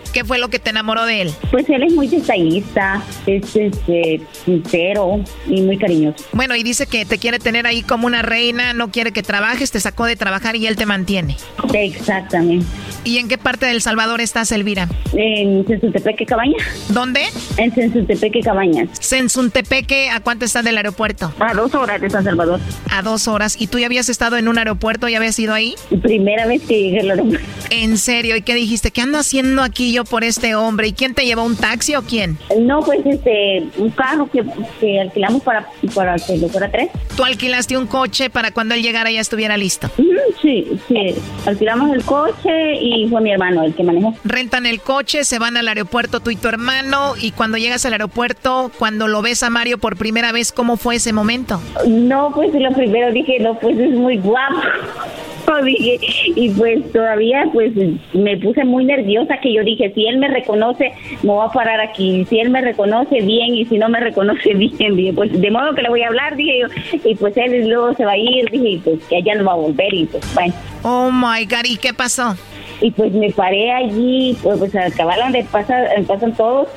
¿Qué fue lo que te enamoró de él? Pues él es muy detallista, es este, sincero y muy cariñoso. Bueno, y dice que te quiere tener ahí como una reina, no quiere que trabajes, te sacó de trabajar y él te mantiene. Exactamente. ¿Y en qué parte del Salvador estás, Elvira? En Sensuntepeque Cabañas. ¿Dónde? En Sensuntepeque Cabañas. Sensuntepeque, ¿a cuánto está del aeropuerto? A dos horas de San Salvador. A dos horas. ¿Y tú ya habías estado en un aeropuerto? ¿Ya habías ido ahí? Primera vez que llegué al aeropuerto. ¿En serio? ¿Y qué dijiste? ¿Qué ando haciendo aquí yo por este hombre? ¿Y quién te llevó? ¿Un taxi o quién? No, pues este, un carro que, que alquilamos para, para que lo fuera tres. Tú alquilaste un coche para cuando él llegara ya estuviera listo. Sí, sí. Alquilamos el coche y fue mi hermano el que manejó. Rentan el coche, se van al aeropuerto tú y tu hermano y cuando llegas al aeropuerto, cuando lo ves a Mario por primera vez, ¿cómo fue ese momento? No, pues lo primero dije, no, pues es muy guapo. <laughs> Dije, y pues todavía pues me puse muy nerviosa que yo dije, si él me reconoce, me voy a parar aquí. Si él me reconoce bien y si no me reconoce <laughs> bien, dije, pues de modo que le voy a hablar, dije yo. Y pues él luego se va a ir, dije, y pues que allá no va a volver y pues bueno. Oh my God, ¿y qué pasó? Y pues me paré allí, pues, pues al cabal donde pasa, pasan todos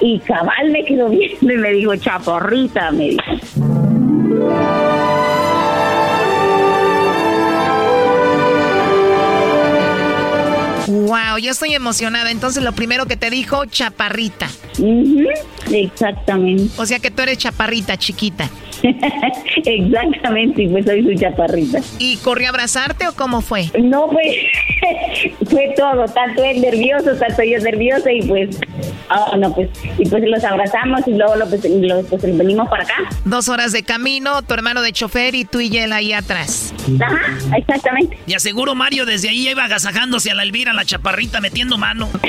y cabal me quedó <laughs> viendo y me dijo, chaporrita, me dijo. Wow, yo estoy emocionada. Entonces lo primero que te dijo, chaparrita. Exactamente. O sea que tú eres chaparrita, chiquita. <laughs> Exactamente, pues soy su chaparrita. ¿Y corrió a abrazarte o cómo fue? No, pues <laughs> fue todo, tanto él nervioso, tanto yo nerviosa y pues, ah, no, pues, y pues los abrazamos y luego lo, pues, lo- pues, venimos para acá. Dos horas de camino, tu hermano de chofer y tú y él ahí atrás. Ajá, exactamente. Y aseguro Mario desde ahí iba agasajándose a la Elvira, la chaparrita, metiendo mano. <laughs>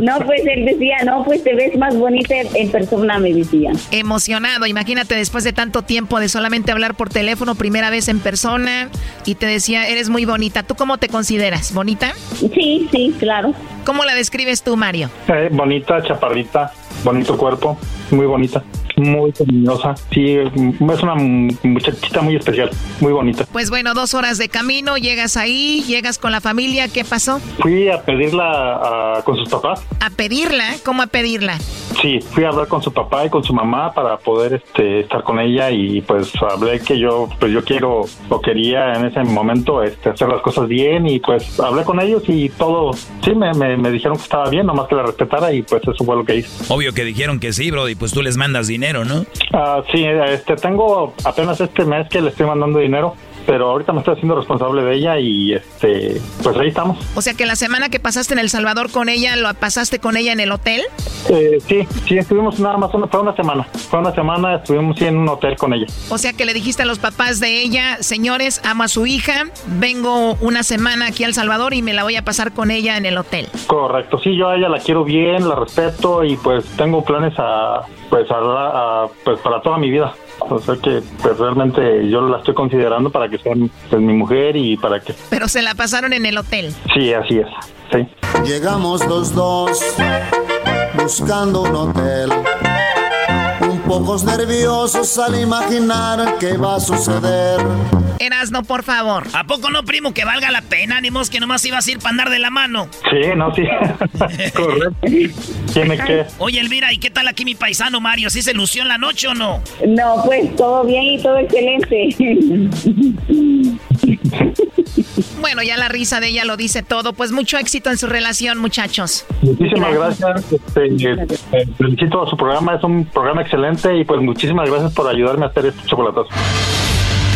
No, pues él decía, no, pues te ves más bonita en persona, me decía. Emocionado, imagínate después de tanto tiempo de solamente hablar por teléfono, primera vez en persona, y te decía, eres muy bonita. ¿Tú cómo te consideras? ¿Bonita? Sí, sí, claro. ¿Cómo la describes tú, Mario? Eh, bonita, chaparrita, bonito cuerpo, muy bonita, muy cariñosa. Sí, es una muchachita muy especial, muy bonita. Pues bueno, dos horas de camino, llegas ahí, llegas con la familia, ¿qué pasó? Fui a pedirla a- con sus papás. A pedirla, ¿cómo a pedirla? Sí, fui a hablar con su papá y con su mamá para poder este, estar con ella y pues hablé que yo pues yo quiero o quería en ese momento este, hacer las cosas bien y pues hablé con ellos y todo, sí, me, me, me dijeron que estaba bien, nomás que la respetara y pues eso fue lo que hice. Obvio que dijeron que sí, bro, y pues tú les mandas dinero, ¿no? Ah, sí, este, tengo apenas este mes que le estoy mandando dinero, pero ahorita me estoy haciendo responsable de ella y este, pues ahí estamos. O sea que la semana que pasaste en El Salvador con ella, ¿lo pasaste con ella en el hotel? Eh, sí, sí, estuvimos nada más, una, fue una semana, fue una semana, estuvimos sí, en un hotel con ella. O sea que le dijiste a los papás de ella, señores, amo a su hija, vengo una semana aquí a El Salvador y me la voy a pasar con ella en el hotel. Correcto, sí, yo a ella la quiero bien, la respeto y pues tengo planes a, pues, a, a- pues para toda mi vida. O sea que pues, realmente yo la estoy considerando para que sea pues, mi mujer y para que... Pero se la pasaron en el hotel. Sí, así es. Sí. Llegamos los dos buscando un hotel. Un pocos nerviosos al imaginar qué va a suceder. Erasno, por favor. ¿A poco no, primo, que valga la pena? Ni que nomás ibas a ir para andar de la mano. Sí, no, sí. <laughs> Correcto. Tiene que... Oye, Elvira, ¿y qué tal aquí mi paisano Mario? ¿Sí se lució en la noche o no? No, pues todo bien y todo excelente. <laughs> Bueno, ya la risa de ella lo dice todo. Pues mucho éxito en su relación, muchachos. Muchísimas gracias. Este, eh, felicito a su programa, es un programa excelente y pues muchísimas gracias por ayudarme a hacer este chocolatazo.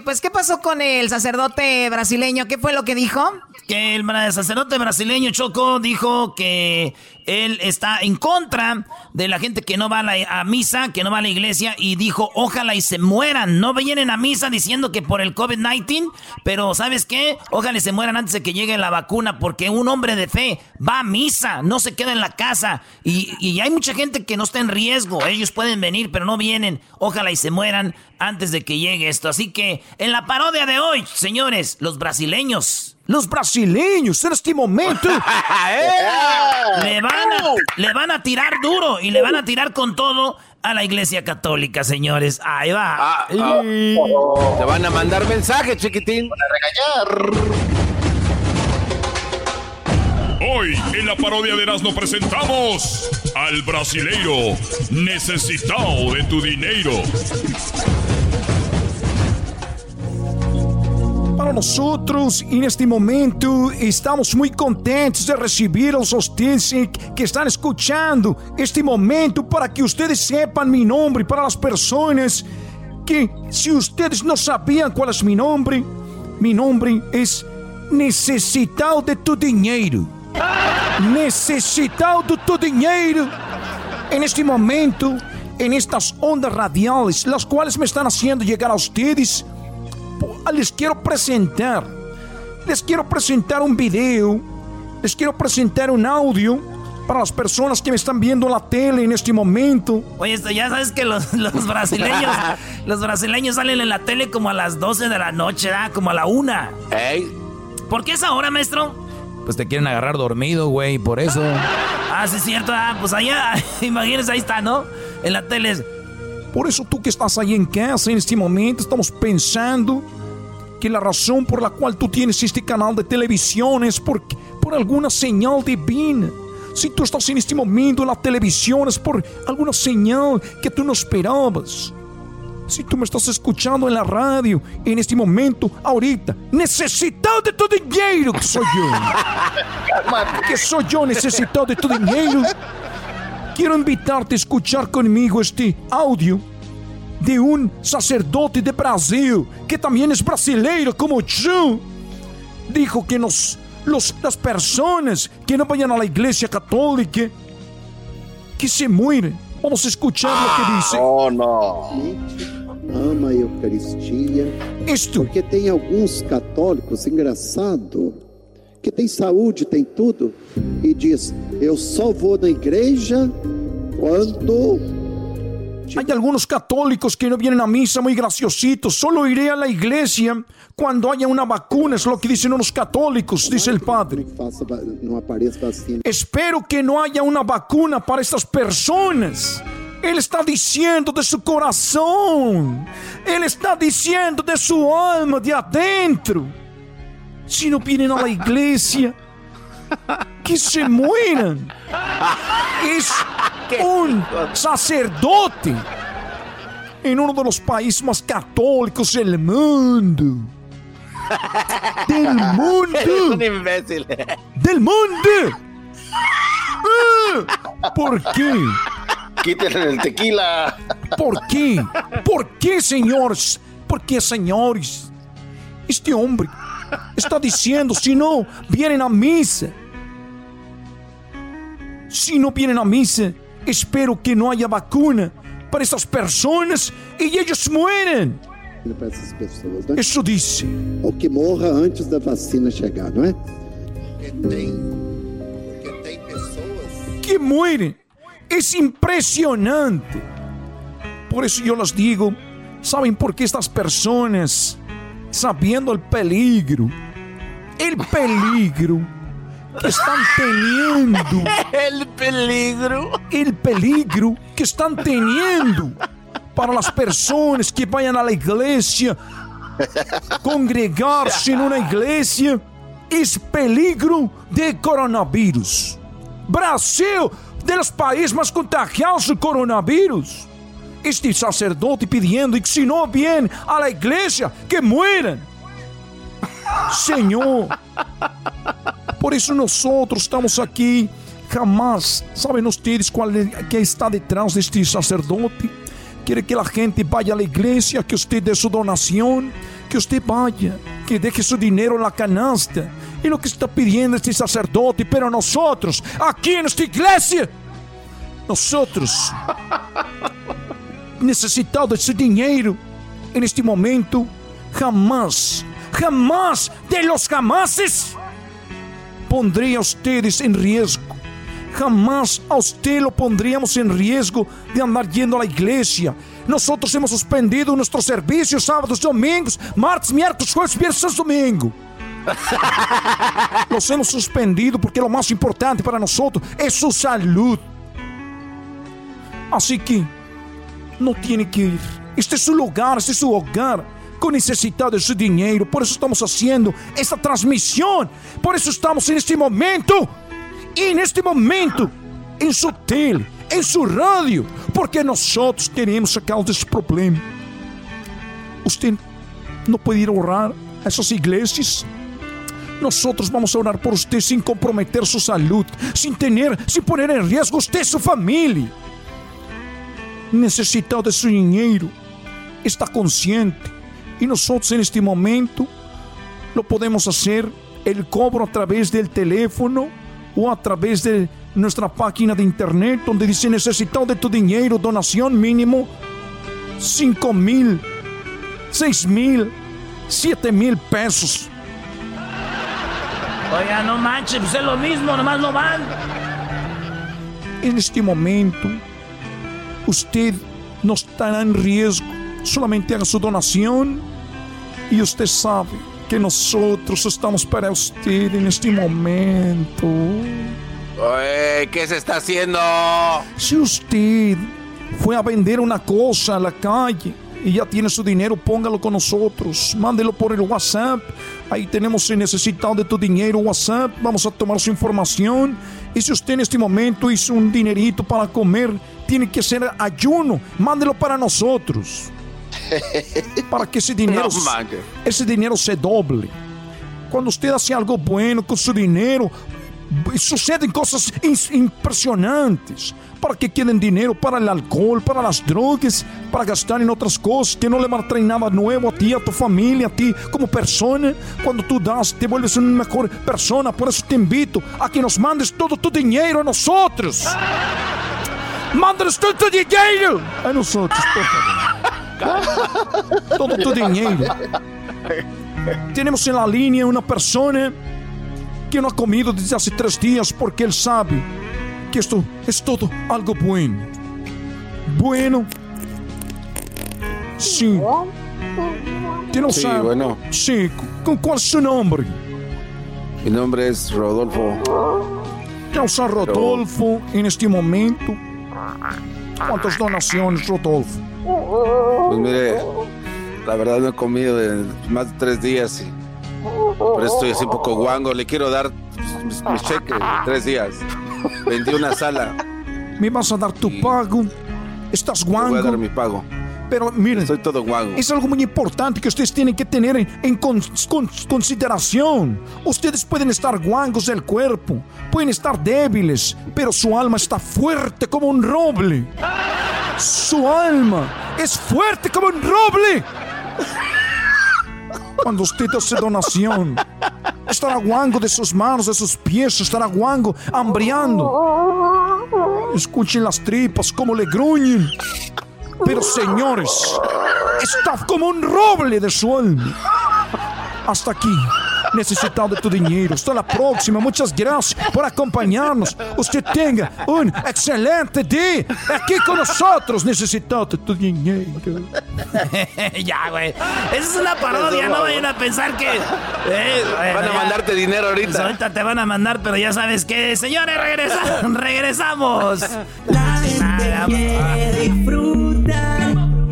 pues, ¿qué pasó con el sacerdote brasileño? ¿Qué fue lo que dijo? Que el sacerdote brasileño Choco dijo que él está en contra de la gente que no va a, la- misa, que no va a la iglesia, y dijo, ojalá y se mueran. No vienen a misa diciendo que por el COVID-19, pero ¿sabes qué? Ojalá y se mueran antes de que llegue la vacuna, porque un hombre de fe va a misa, no se queda en la casa. Y, y hay mucha gente que no está en riesgo. Ellos pueden venir, pero no vienen. Ojalá y se mueran antes de que llegue esto. Así que en la parodia de hoy, señores, los brasileños. Los brasileños en este momento. <laughs> Le van, a, le van a tirar duro y le van a tirar con todo a la iglesia católica, señores. Ahí va. Te van a mandar mensaje, chiquitín. Hoy en la parodia de Erasmo presentamos al brasileiro necesitado de tu dinero. Para nosotros, en este momento, estamos muy contentes de recibir a los ustedes eh, que están escuchando este momento para que ustedes sepan mi nombre, para las personas que si ustedes no sabían cuál es mi nombre, mi nombre es Necesitado de tu dinheiro. Necesitado de tu dinheiro. En este momento, en estas ondas radiales, las cuales me están haciendo llegar a ustedes, les quiero presentar. Les quiero presentar un video. Les quiero presentar un audio para las personas que me están viendo en la tele en este momento. Oye, esto ya sabes que los, los brasileños, <laughs> los brasileños salen en la tele como a las 12 de la noche, ¿verdad? Como a la una. ¿Por qué esa hora, maestro? Pues te quieren agarrar dormido, güey, por eso. Ah, sí, es cierto. Ah, pues allá, <laughs> imagínense, ahí está, ¿no? En la tele. es- Por eso tú que estás ahí en casa en este momento, estamos pensando que la razón por la cual tú tienes este canal de televisión es por, por alguna señal divina. Si tú estás en este momento en la televisión es por alguna señal que tú no esperabas. Si tú me estás escuchando en la radio, en este momento, ahorita, necesitado de tu dinero, que soy yo. <laughs> que soy yo necesitado de tu dinero. Quiero invitarte a escuchar conmigo este audio de un sacerdote de Brasil, que también es brasileiro como yo. Dijo que nos, los, las personas que no vayan a la iglesia católica, que se mueren. Vamos a escuchar lo que dice. Oh, no. ama a Eucaristia. Porque tem alguns católicos, engraçado, que tem saúde, tem tudo, e diz: Eu só vou na igreja quando. Hay algunos católicos que no vienen a misa muy graciositos. Solo iré a la iglesia cuando haya una vacuna, es lo que dicen unos católicos, dice el padre. Não. Espero que no haya una vacuna para estas personas. Él está diciendo de su corazón. Él está diciendo de su alma, de adentro. Si no vienen a la iglesia, que se mueran. Es un sacerdote en uno de los países más católicos del mundo. Del mundo. <laughs> Eres un imbécil. Del mundo. Ah, ¿Por qué? Quítenle el tequila. ¿Por qué? ¿Por qué, señores? ¿Por qué, señores? Este hombre está diciendo, si no vienen a misa, si no vienen a misa, espero que no haya vacuna para estas personas y ellos mueren. para essas pessoas, né? Isso disse. Ou que morra antes da vacina chegar, não é? que mueren. Es impresionante. Por eso yo les digo, ¿saben por qué estas personas, sabiendo el peligro, el peligro que están teniendo, <laughs> El peligro. el peligro que están teniendo para las personas que vayan a la iglesia, congregarse en una iglesia, es peligro de coronavirus. Brasil, de los países más contagiados de coronavirus. Este sacerdote pidiendo que si no vienen a la iglesia, que mueran. Señor, por eso nosotros estamos aquí. Jamás, ¿saben ustedes cuál está detrás de este sacerdote? Quiere que la gente vaya a la iglesia, que usted dé su donación, que usted vaya, que deje su dinero en la canasta. Y lo que está pidiendo este sacerdote, pero nosotros, aquí en esta iglesia, nosotros, necesitados de ese dinero, en este momento, jamás, jamás de los jamases, a ustedes en riesgo. Jamás a usted lo pondríamos en riesgo de andar yendo a la iglesia. Nosotros hemos suspendido nuestros servicios sábados, domingos, martes, miércoles, jueves, viernes, domingo. Los hemos suspendido porque lo más importante para nosotros es su salud. Así que no tiene que ir. Este es su lugar, este es su hogar. Con necesidad de su dinero. Por eso estamos haciendo esta transmisión. Por eso estamos en este momento. En este momento. En su tele. En su radio. Porque nosotros queremos sacarlos de ese problema. Usted no puede ir a orar a esas iglesias. Nosotros vamos a orar por usted sin comprometer su salud, sin tener, sin poner en riesgo usted y su familia. Necesitado de su dinero, está consciente. Y nosotros en este momento lo podemos hacer el cobro a través del teléfono o a través de nuestra página de internet donde dice necesitado de tu dinero, donación mínimo 5 mil, 6 mil, 7 mil pesos. Oiga, no manches, pues es lo mismo, nomás no van. En este momento, usted no estará en riesgo. Solamente haga su donación y usted sabe que nosotros estamos para usted en este momento. Oye, ¿qué se está haciendo? Si usted fue a vender una cosa a la calle y ya tiene su dinero, póngalo con nosotros. Mándelo por el WhatsApp. Ahí tenemos el necesitado de tu dinero WhatsApp. Vamos a tomar su información. Y si usted en este momento hizo un dinerito para comer, tiene que hacer ayuno. Mándelo para nosotros. <laughs> Para que ese dinero, ese dinero se doble. Cuando usted hace algo bueno con su dinero, suceden cosas impresionantes. Para que queden dinero para el alcohol, para las drogas, para gastar en otras cosas que no le traer nada nuevo a ti, a tu familia, a ti como persona. Cuando tú das, te vuelves una mejor persona. Por eso te invito a que nos mandes todo tu dinero a nosotros. Mándanos todo tu dinero a nosotros. Todo tu dinero. Tenemos en la línea una persona que no ha comido desde hace tres días porque él sabe que esto es todo algo bueno. Bueno. Sí. ¿Usted no Sí, sabe? bueno. Sí. ¿Con cuál es su nombre? Mi nombre es Rodolfo. Causa Rodolfo en este momento. ¿Cuántas donaciones, Rodolfo? Pues mire, la verdad no he comido en más de tres días y por eso estoy así un poco guango. Le quiero dar mis cheques, tres días. Vendí una sala. ¿Me vas a dar tu pago? ¿Estás guango? voy a dar mi pago. Pero miren, Soy todo guango. es algo muy importante que ustedes tienen que tener en, en con- con- consideración. Ustedes pueden estar guangos del cuerpo, pueden estar débiles, pero su alma está fuerte como un roble. Su alma es fuerte como un roble. Cuando usted hace donación, estará guango de sus manos, de sus pies, estará guango, hambriando. Escuchen las tripas como le gruñen. Pero señores, está como un roble de su alma. Hasta aquí. Necesitado de tu dinero. Hasta la próxima. Muchas gracias por acompañarnos. Usted tenga un excelente día aquí con nosotros. Necesitado de tu dinero. <laughs> ya, güey. Esa es una parodia, no vayan a pensar que. eh, Van a ya. mandarte dinero ahorita. Pues ahorita te van a mandar, pero ya sabes que, señores, regresa- <laughs> regresamos. La gente quiere disfrutar.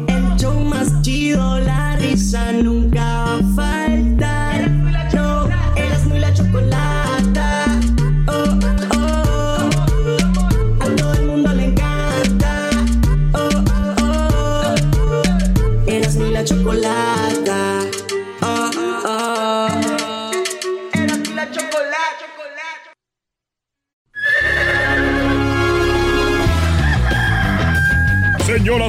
El show más chido, la risa nunca va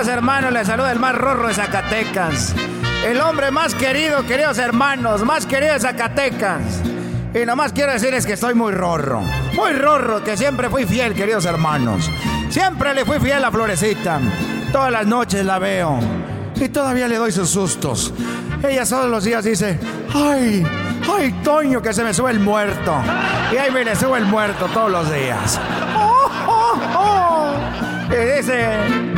Queridos hermanos, les saluda el más rorro de Zacatecas. El hombre más querido, queridos hermanos, más querido de Zacatecas. Y nomás quiero decirles que estoy muy rorro. Muy rorro, que siempre fui fiel, queridos hermanos. Siempre le fui fiel a Florecita. Todas las noches la veo. Y todavía le doy sus sustos. Ella todos los días dice, ay, ay, Toño, que se me sube el muerto. Y ahí me le sube el muerto todos los días. <laughs> Y dice,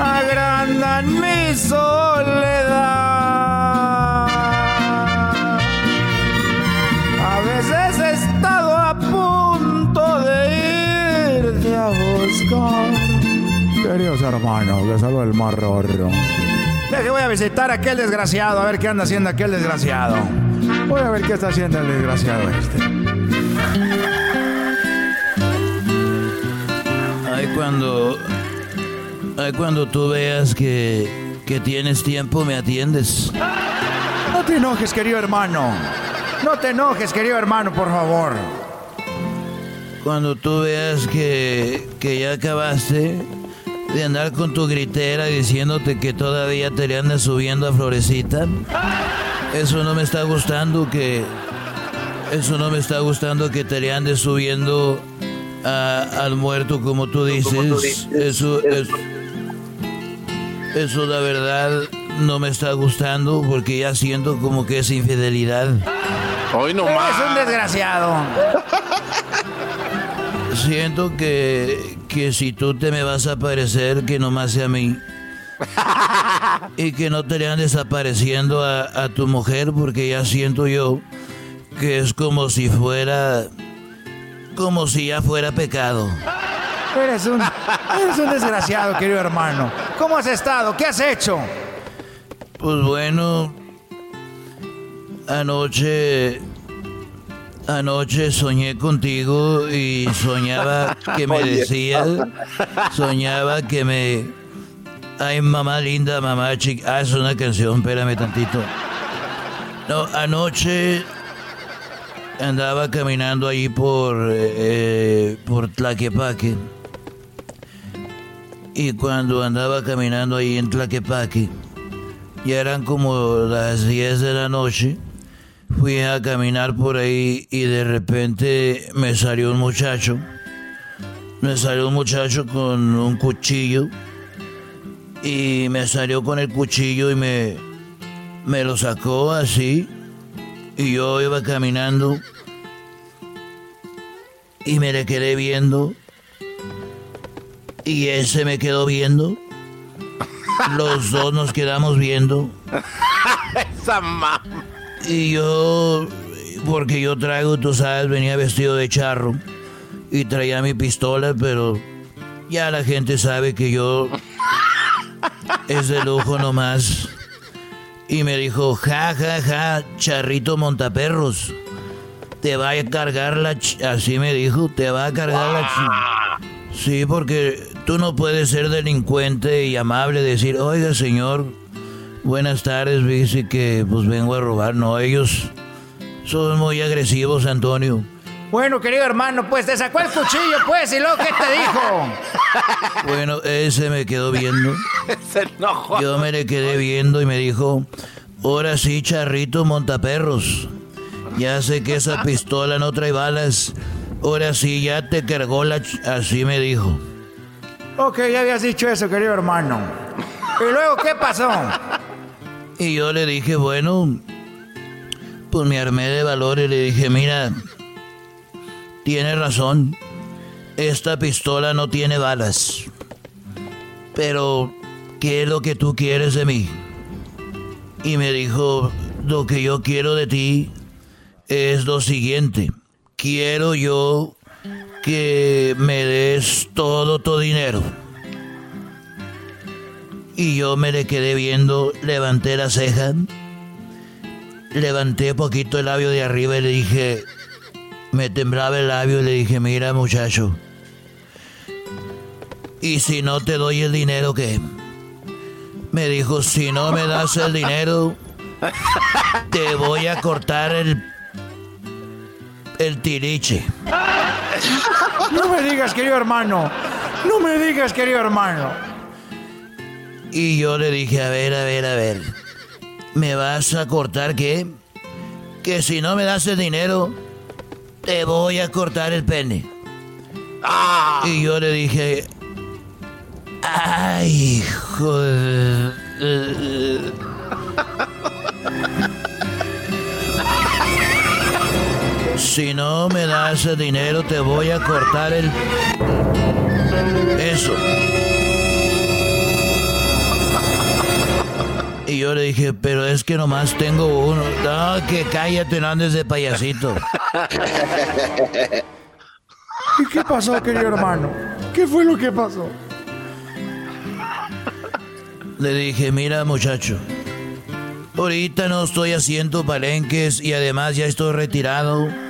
agrandan mi soledad. A veces he estado a punto de irte a buscar. Queridos hermanos, les saludo el más rorro. Deje, voy a visitar a aquel desgraciado, a ver qué anda haciendo aquel desgraciado. Voy a ver qué está haciendo el desgraciado este. Ay, cuando. Ay, cuando tú veas que, que tienes tiempo, me atiendes. No te enojes, querido hermano. No te enojes, querido hermano, por favor. Cuando tú veas que, que ya acabaste de andar con tu gritera diciéndote que todavía te le andas subiendo a Florecita. Eso no me está gustando que. Eso no me está gustando que te le andes subiendo a- al muerto como tú dices. Eso, eso, eso la verdad no me está gustando porque ya siento como que es infidelidad. Hoy no Eres un desgraciado. Siento que, que si tú te me vas a aparecer, que nomás sea a mí. <laughs> y que no te le andes apareciendo a, a tu mujer, porque ya siento yo que es como si fuera. como si ya fuera pecado. Eres un, eres un desgraciado, querido hermano. ¿Cómo has estado? ¿Qué has hecho? Pues bueno, anoche. Anoche soñé contigo y soñaba que me <laughs> decías. Soñaba que me. Ay, mamá linda, mamá chica. Ah, es una canción, espérame tantito. No, anoche andaba caminando allí por. eh, por Tlaquepaque. Y cuando andaba caminando ahí en Tlaquepaque, ya eran como las 10 de la noche. Fui a caminar por ahí y de repente me salió un muchacho. Me salió un muchacho con un cuchillo y me salió con el cuchillo y me, me lo sacó así. Y yo iba caminando y me le quedé viendo. Y ese me quedó viendo. Los dos nos quedamos viendo. <laughs> Esa mamá. Y yo, porque yo traigo, tú sabes, venía vestido de charro y traía mi pistola, pero ya la gente sabe que yo <laughs> es de lujo nomás. Y me dijo, ja, ja, ja, charrito montaperros. Te va a cargar la... ch-". Así me dijo, te va a cargar la... ch-". Sí, porque tú no puedes ser delincuente y amable, decir, oiga señor, buenas tardes, dice que pues vengo a robar. No, ellos son muy agresivos, Antonio. Bueno, querido hermano, pues te sacó el cuchillo, pues, y luego, ¿qué te dijo? <laughs> Bueno, ese me quedó viendo. <laughs> Se enojó. Yo me le quedé viendo y me dijo, ahora sí, charrito montaperros. Ya sé que esa <laughs> pistola no trae balas. Ahora sí, ya te cargó la... ch-". Así me dijo. Ok, ya habías dicho eso, querido hermano. ¿Y luego qué pasó? Y yo le dije, bueno, pues me armé de valor y le dije, mira, tienes razón, esta pistola no tiene balas. Pero, ¿qué es lo que tú quieres de mí? Y me dijo, lo que yo quiero de ti es lo siguiente. Quiero yo que me des todo tu dinero. Y yo me le quedé viendo, levanté la ceja, levanté poquito el labio de arriba y le dije, me temblaba el labio y le dije, mira muchacho, ¿y si no te doy el dinero qué? Me dijo, si no me das el dinero, te voy a cortar el, el tiriche. No me digas, querido hermano. No me digas, querido hermano. Y yo le dije, a ver, a ver, a ver, ¿me vas a cortar qué? Que si no me das el dinero, te voy a cortar el pene. Y yo le dije, ay, hijo de... Si no me das el dinero, te voy a cortar el... Eso. Y yo le dije, pero es que nomás tengo uno. No, que cállate, no andes de payasito. ¿Y qué pasó, querido hermano? ¿Qué fue lo que pasó? Le dije, mira muchacho, ahorita no estoy haciendo palenques y además ya estoy retirado.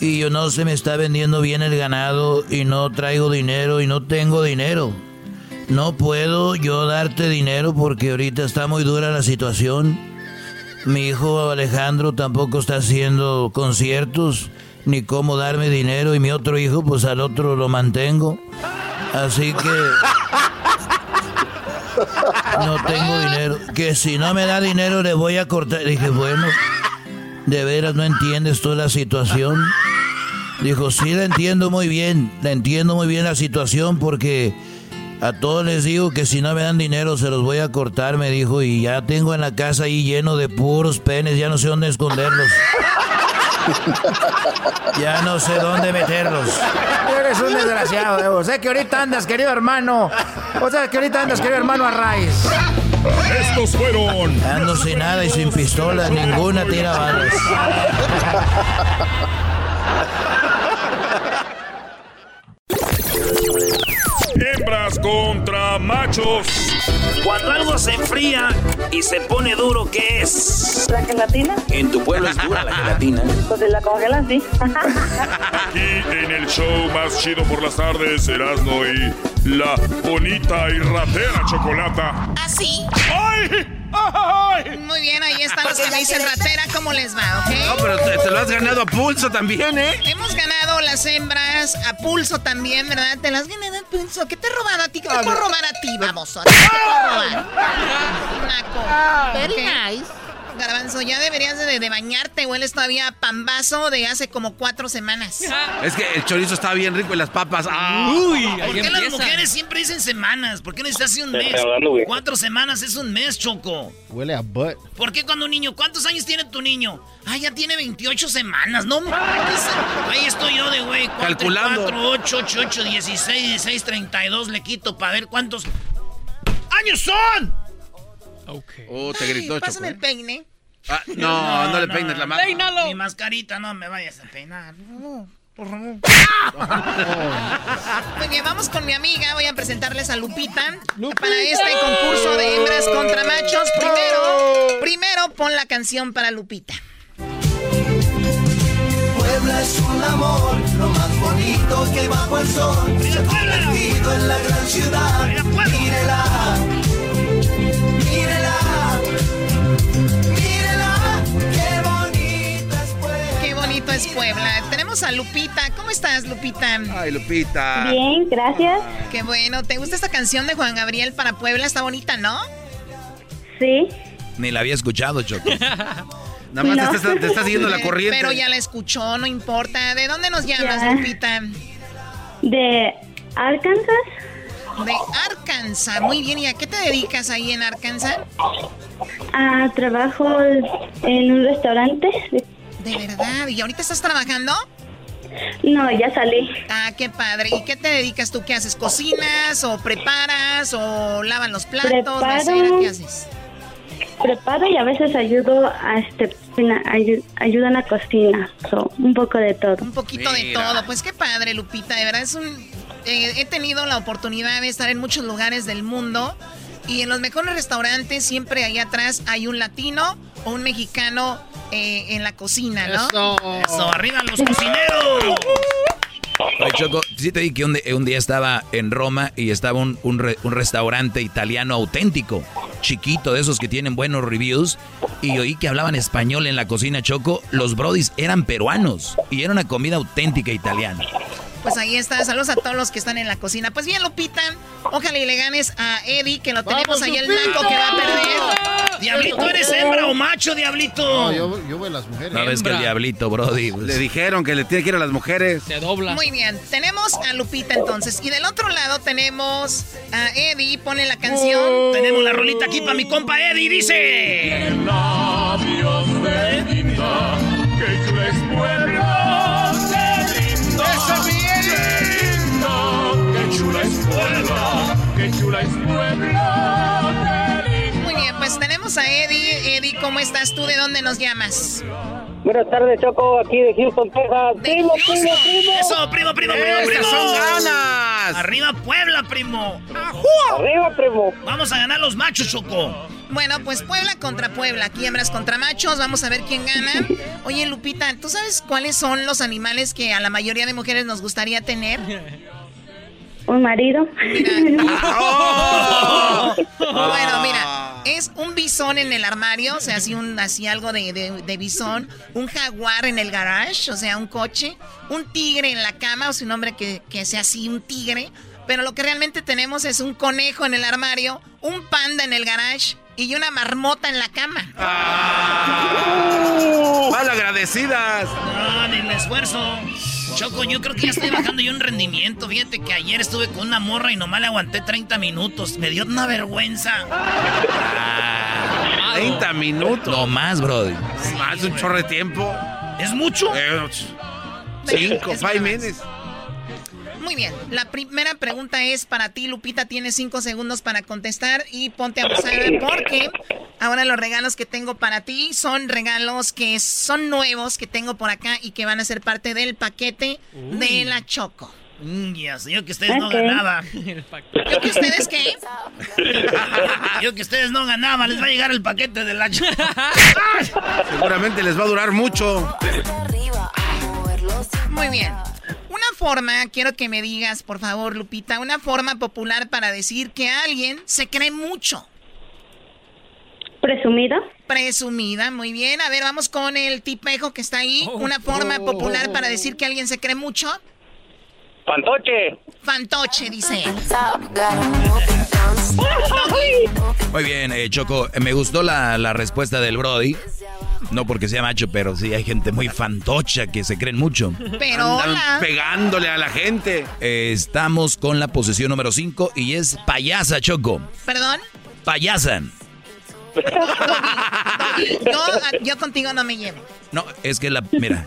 Y yo no se me está vendiendo bien el ganado y no traigo dinero y no tengo dinero. No puedo yo darte dinero porque ahorita está muy dura la situación. Mi hijo Alejandro tampoco está haciendo conciertos ni cómo darme dinero y mi otro hijo pues al otro lo mantengo. Así que no tengo dinero. Que si no me da dinero le voy a cortar. Dije, bueno, de veras no entiendes tú la situación. Dijo, sí, la entiendo muy bien. La entiendo muy bien la situación porque a todos les digo que si no me dan dinero se los voy a cortar, me dijo. Y ya tengo en la casa ahí lleno de puros penes, ya no sé dónde esconderlos. <laughs> Ya no sé dónde meterlos. Eres un desgraciado, eh. O sea que ahorita andas, querido hermano. O sea que ahorita andas, querido hermano, a raíz. Estos fueron. Ando sin nada y sin pistola, ninguna tira balas. <laughs> Hembras contra machos. Cuando algo se enfría y se pone duro, ¿qué es? ¿La gelatina? En tu pueblo es dura la gelatina. Pues de la congelan, sí. Aquí en el show más chido por las tardes, Erasmo y la bonita y ratera chocolata. ¿Así? ¡Ay! Muy bien, ahí están los que me dicen ratera. ¿Cómo les va, ok? No, pero te, te lo has ganado a pulso también, ¿eh? Hemos ganado las hembras a pulso también, ¿verdad? Te las gané a pulso. ¿Qué te he robado a ti? ¿Qué te puedo robar a ti, baboso? ¿Qué te puedo robar? Naco. Ah, Very ok. nice. Garbanzo, ya deberías de, de bañarte. Hueles todavía pambazo de hace como cuatro semanas. Es que el chorizo está bien rico y las papas. ¡ah! Uy, ¿Por qué las mujeres siempre dicen semanas? ¿Por qué no hace un mes? Cuatro semanas es un mes, Choco. Huele a butt. ¿Por qué cuando un niño? ¿Cuántos años tiene tu niño? Ah, ya tiene 28 semanas, no Ahí estoy yo de güey. Calculando. 4, 8, 8, 8, 16, 16, 32 le quito para ver cuántos años son. Ok. Oh, te gritó, Ay, Pásame el peine. Ah, no, no, le peines la mano. Mi mascarita, no me vayas a peinar. No, por favor. Muy bien, vamos con mi amiga. Voy a presentarles a Lupita, para este concurso de hembras contra machos. Primero, primero pon la canción para Lupita. Puebla es un amor, lo más bonito que bajo el sol se ha convertido en la gran ciudad. Mírela, es Puebla. Tenemos a Lupita. ¿Cómo estás, Lupita? Ay, Lupita. Bien, gracias. Qué bueno. ¿Te gusta esta canción de Juan Gabriel para Puebla? Está bonita, ¿no? Sí. Ni la había escuchado, Choco. <laughs> Nada más te, está, te siguiendo la corriente. Pero ya la escuchó, no importa. ¿De dónde nos llamas, Ya. Lupita? De Arkansas. De Arkansas. Muy bien. ¿Y a qué te dedicas ahí en Arkansas? Ah, trabajo en un restaurante. De verdad. ¿Y ahorita estás trabajando? No, ya salí. Ah, qué padre. ¿Y qué te dedicas tú? ¿Qué haces? ¿Cocinas o preparas o lavan los platos? Preparo. ¿Qué haces? Preparo y a veces ayudo a este ayudo en la cocina. So, un poco de todo. Un poquito de todo. Pues qué padre, Lupita. De verdad es un... eh, he tenido la oportunidad de estar en muchos lugares del mundo y en los mejores restaurantes siempre ahí atrás hay un latino o un mexicano eh, en la cocina, ¿no? Eso. Eso, arriba los cocineros. Oye, Choco, sí te dije que un, día estaba en Roma y estaba un, un re- un restaurante italiano auténtico, chiquito, de esos que tienen buenos reviews, y oí que hablaban español en la cocina, Choco. Los brodis eran peruanos y era una comida auténtica italiana. Pues ahí está. Saludos a todos los que están en la cocina. Pues bien, Lupita, ojalá y le ganes a Eddie, que lo tenemos ahí el naco que va a perder. Diablito, ¿eres hembra o macho, Diablito? No, yo, yo veo las mujeres. No ves que el diablito, Brody. pues, Le dijeron que le tiene que ir a las mujeres. Se dobla. Muy bien, tenemos a Lupita entonces. Y del otro lado tenemos a Eddie, pone la canción. Tenemos la rolita aquí para mi compa Eddie, dice. Labios de que Puebla, qué chula es Puebla. Muy bien, pues tenemos a Eddie. Eddie, ¿cómo estás tú? ¿De dónde nos llamas? Buenas tardes, Choco, aquí de Houston, Texas. Primo, primo, primo. Eso, primo, primo, primo, ¡Esas primo. son ganas! Arriba Puebla, primo. Arriba, primo. Vamos a ganar los machos, Choco. Bueno, pues Puebla contra Puebla. Aquí hembras contra machos. Vamos a ver quién gana. Oye, Lupita, ¿tú sabes cuáles son los animales que a la mayoría de mujeres nos gustaría tener? Un marido. Bueno, mira, es un bisón en el armario, o sea, así, un, así algo de, de- de bisón, un jaguar en el garage, o sea, un coche, un tigre en la cama, o sea, un hombre que, que sea así, un tigre, pero lo que realmente tenemos es un conejo en el armario, un panda en el garage y una marmota en la cama. ¡Mal agradecidas! No, ni el esfuerzo. Choco, yo creo que ya estoy bajando yo un rendimiento. Fíjate que ayer estuve con una morra y nomás le aguanté 30 minutos. Me dio una vergüenza. 30 minutos. No más, Brody. Más un chorro de tiempo. ¿Es mucho? Eh, cinco, Es five minutes. Muy bien, la primera pregunta es para ti, Lupita, tienes cinco segundos para contestar y ponte abusada porque ahora los regalos que tengo para ti son regalos que son nuevos que tengo por acá y que van a ser parte del paquete de la Choco. Mm, ya sé, yo que ustedes no ganaban. <laughs> ¿Yo que ustedes qué? <laughs> Yo que ustedes no ganaban, les va a llegar el paquete de la Choco. <laughs> Seguramente les va a durar mucho. Muy bien. Una forma, quiero que me digas, por favor, Lupita, una forma popular para decir que alguien se cree mucho. Presumido. Presumida, muy bien. A ver, vamos con el tipejo que está ahí. Una forma popular para decir que alguien se cree mucho. Fantoche. Fantoche, dice. <laughs> Muy bien, eh, Choco. eh, Me gustó la, la respuesta del Brody. No porque sea macho, pero sí hay gente muy fantocha que se creen mucho. Pero Andan hola. pegándole a la gente. Eh, estamos con la posición número 5 y es payasa, Choco. ¿Perdón? Payasa. Yo, yo contigo no me llevo. No, es que la. Mira,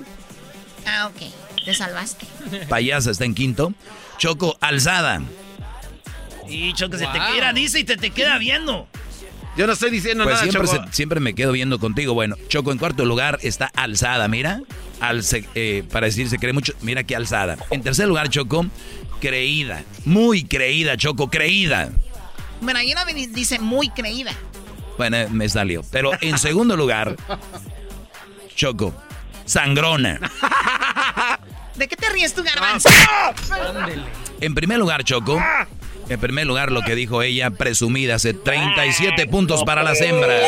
Ah, ok. Te salvaste. payasa está en quinto. Choco, alzada. Y Choco, se te queda, dice y te, te queda viendo. Yo no estoy diciendo Pues nada, siempre, Choco. se- siempre me quedo viendo contigo. Bueno, Choco, en cuarto lugar está alzada, mira. Al eh, para decir se cree mucho, mira qué alzada. En tercer lugar, Choco, creída. Muy creída, Choco, creída. Bueno, ahí una vez dice muy creída. Bueno, me salió. Pero en segundo lugar, Choco, sangrona. ¿De qué te ríes tú, garbanzo? En primer lugar, Choco. En primer lugar, lo que dijo ella, presumida, hace 37 puntos para las hembras.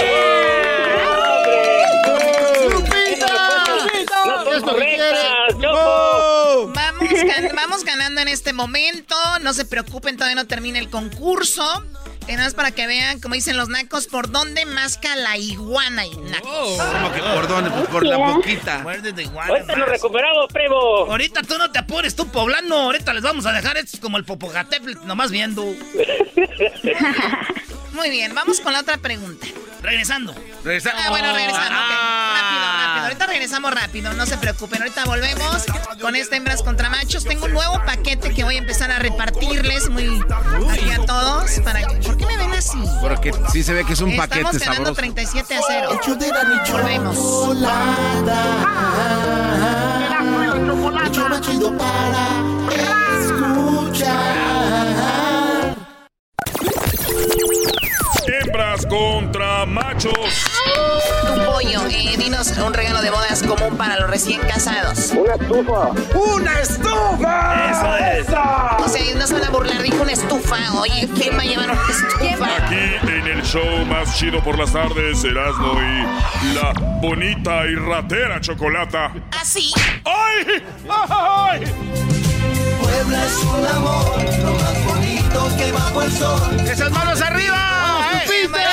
Vamos, gan- vamos ganando en este momento. No se preocupen, todavía no termina el concurso. Y nada más para que vean, como dicen los nacos, por dónde masca la iguana y nacos. Como que por dónde, por la boquita. Muerdes de iguana. Ahorita nos recuperamos, primo. Ahorita tú no te apures, tú poblano. Ahorita les vamos a dejar estos como el Popocatépetl, nomás viendo. <laughs> Muy bien, vamos con la otra pregunta. Regresando. Regresa- Ah, bueno, regresando. ok. Ah. Rápido, rápido. Ahorita regresamos rápido, no se preocupen. Ahorita volvemos con este hembras contra machos. Tengo un nuevo paquete que voy a empezar a repartirles muy aquí a todos. Para que- ¿Por qué me ven así? Porque sí se ve que es un Estamos paquete ganando sabroso. 37 a 0. Volvemos. Hecho chido para escuchar. Contra machos. Un pollo, eh, dinos un regalo de bodas común para los recién casados. Una estufa. ¡Una estufa! Eso es. O sea, no se van a burlar, dijo una estufa. Oye, ¿quién va a llevar una estufa? Aquí en el show más chido por las tardes, Erasmo y la bonita y ratera chocolata. Así. ¡Ay! ¡Ay! Puebla es un amor, lo más bonito que bajo el sol. ¡Esas manos arriba! ¡Eh!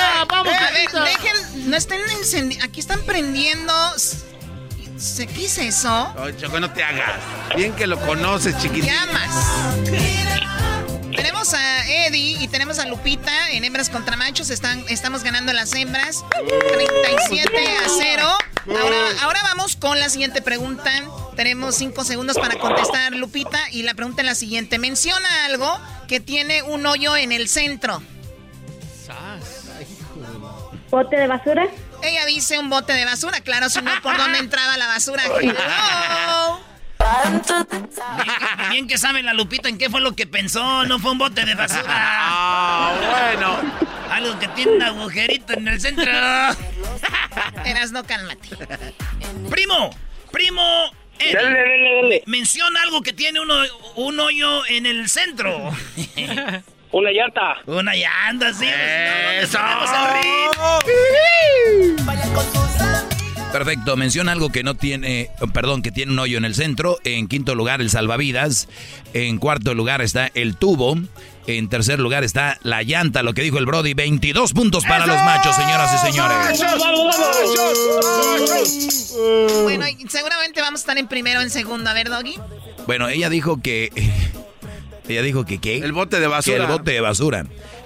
Encendiendo. Aquí están prendiendo. ¿Se- ¿Qué es eso? Ay, Choco, no te hagas. Bien que lo conoces, chiquitito. Llamas. Tenemos a Eddie y tenemos a Lupita en hembras contra machos. Están, estamos ganando las hembras 37 a 0. Ahora, ahora vamos con la siguiente pregunta. Tenemos 5 segundos para contestar, Lupita. Y la pregunta es la siguiente. Menciona algo que tiene un hoyo en el centro. ¿Bote de basura? Ella dice un bote de basura. Claro, si no, ¿por dónde entraba la basura? Hello. Bien, bien que sabe la Lupita en qué fue lo que pensó. No fue un bote de basura. Ah, bueno. Algo que tiene un agujerito en el centro. Eras no cálmate. Primo, primo. Eddie, Dale, dale, dale. Menciona algo que tiene uno, un hoyo en el centro. Una llanta. Una llanta, sí. ¡Eso! Perfecto, menciona algo que no tiene, perdón, que tiene un hoyo en el centro. En quinto lugar, el salvavidas. En cuarto lugar está el tubo. En tercer lugar está la llanta, lo que dijo el Brody. 22 puntos para los machos, señoras y señores. Vamos, vamos. Bueno, seguramente vamos a estar en primero o en segundo. A ver, Doggy. Bueno, ella dijo que. Ella dijo que qué? El bote de Que basura. el bote de basura.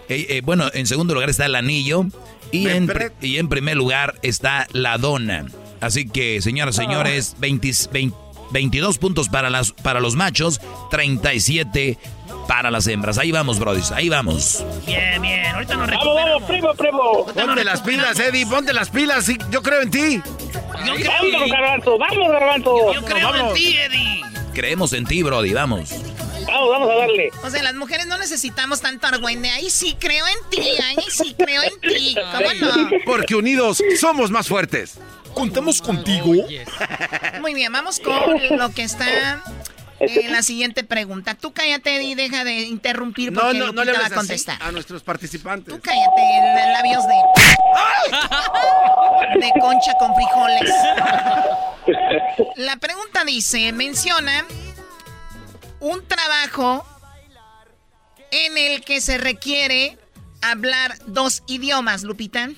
Eh, eh, bueno, en segundo lugar está el anillo. Y en, y en primer lugar está la dona. Así que, señoras y señores, 20 20 22 puntos para, las, para los machos, 37 para las hembras. Ahí vamos, brodis, ahí vamos. Bien, bien. Ahorita nos Vamos, vamos, recuperamos. primo, primo. Ponte las pilas, recuperamos. Eddie, ponte las pilas. sí, yo creo en ti. Yo creo, Vamos, garbanzo, vamos, garbanzo. yo creo en vamos. ti, Eddie. Creemos en ti, Brody, vamos. Vamos, vamos a darle. O sea, las mujeres no necesitamos tanto argüende. Ahí sí creo en ti, ahí sí creo en ti. ¿Cómo no? Porque unidos somos más fuertes. Contamos contigo. Muy bien, vamos con lo que está en la siguiente pregunta. Tú cállate y deja de interrumpir No, porque no, no le Lupita va a contestar. a nuestros participantes. Tú cállate, el- labios de... De concha con frijoles. <laughs> La pregunta dice, menciona un trabajo en el que se requiere hablar dos idiomas, Lupita?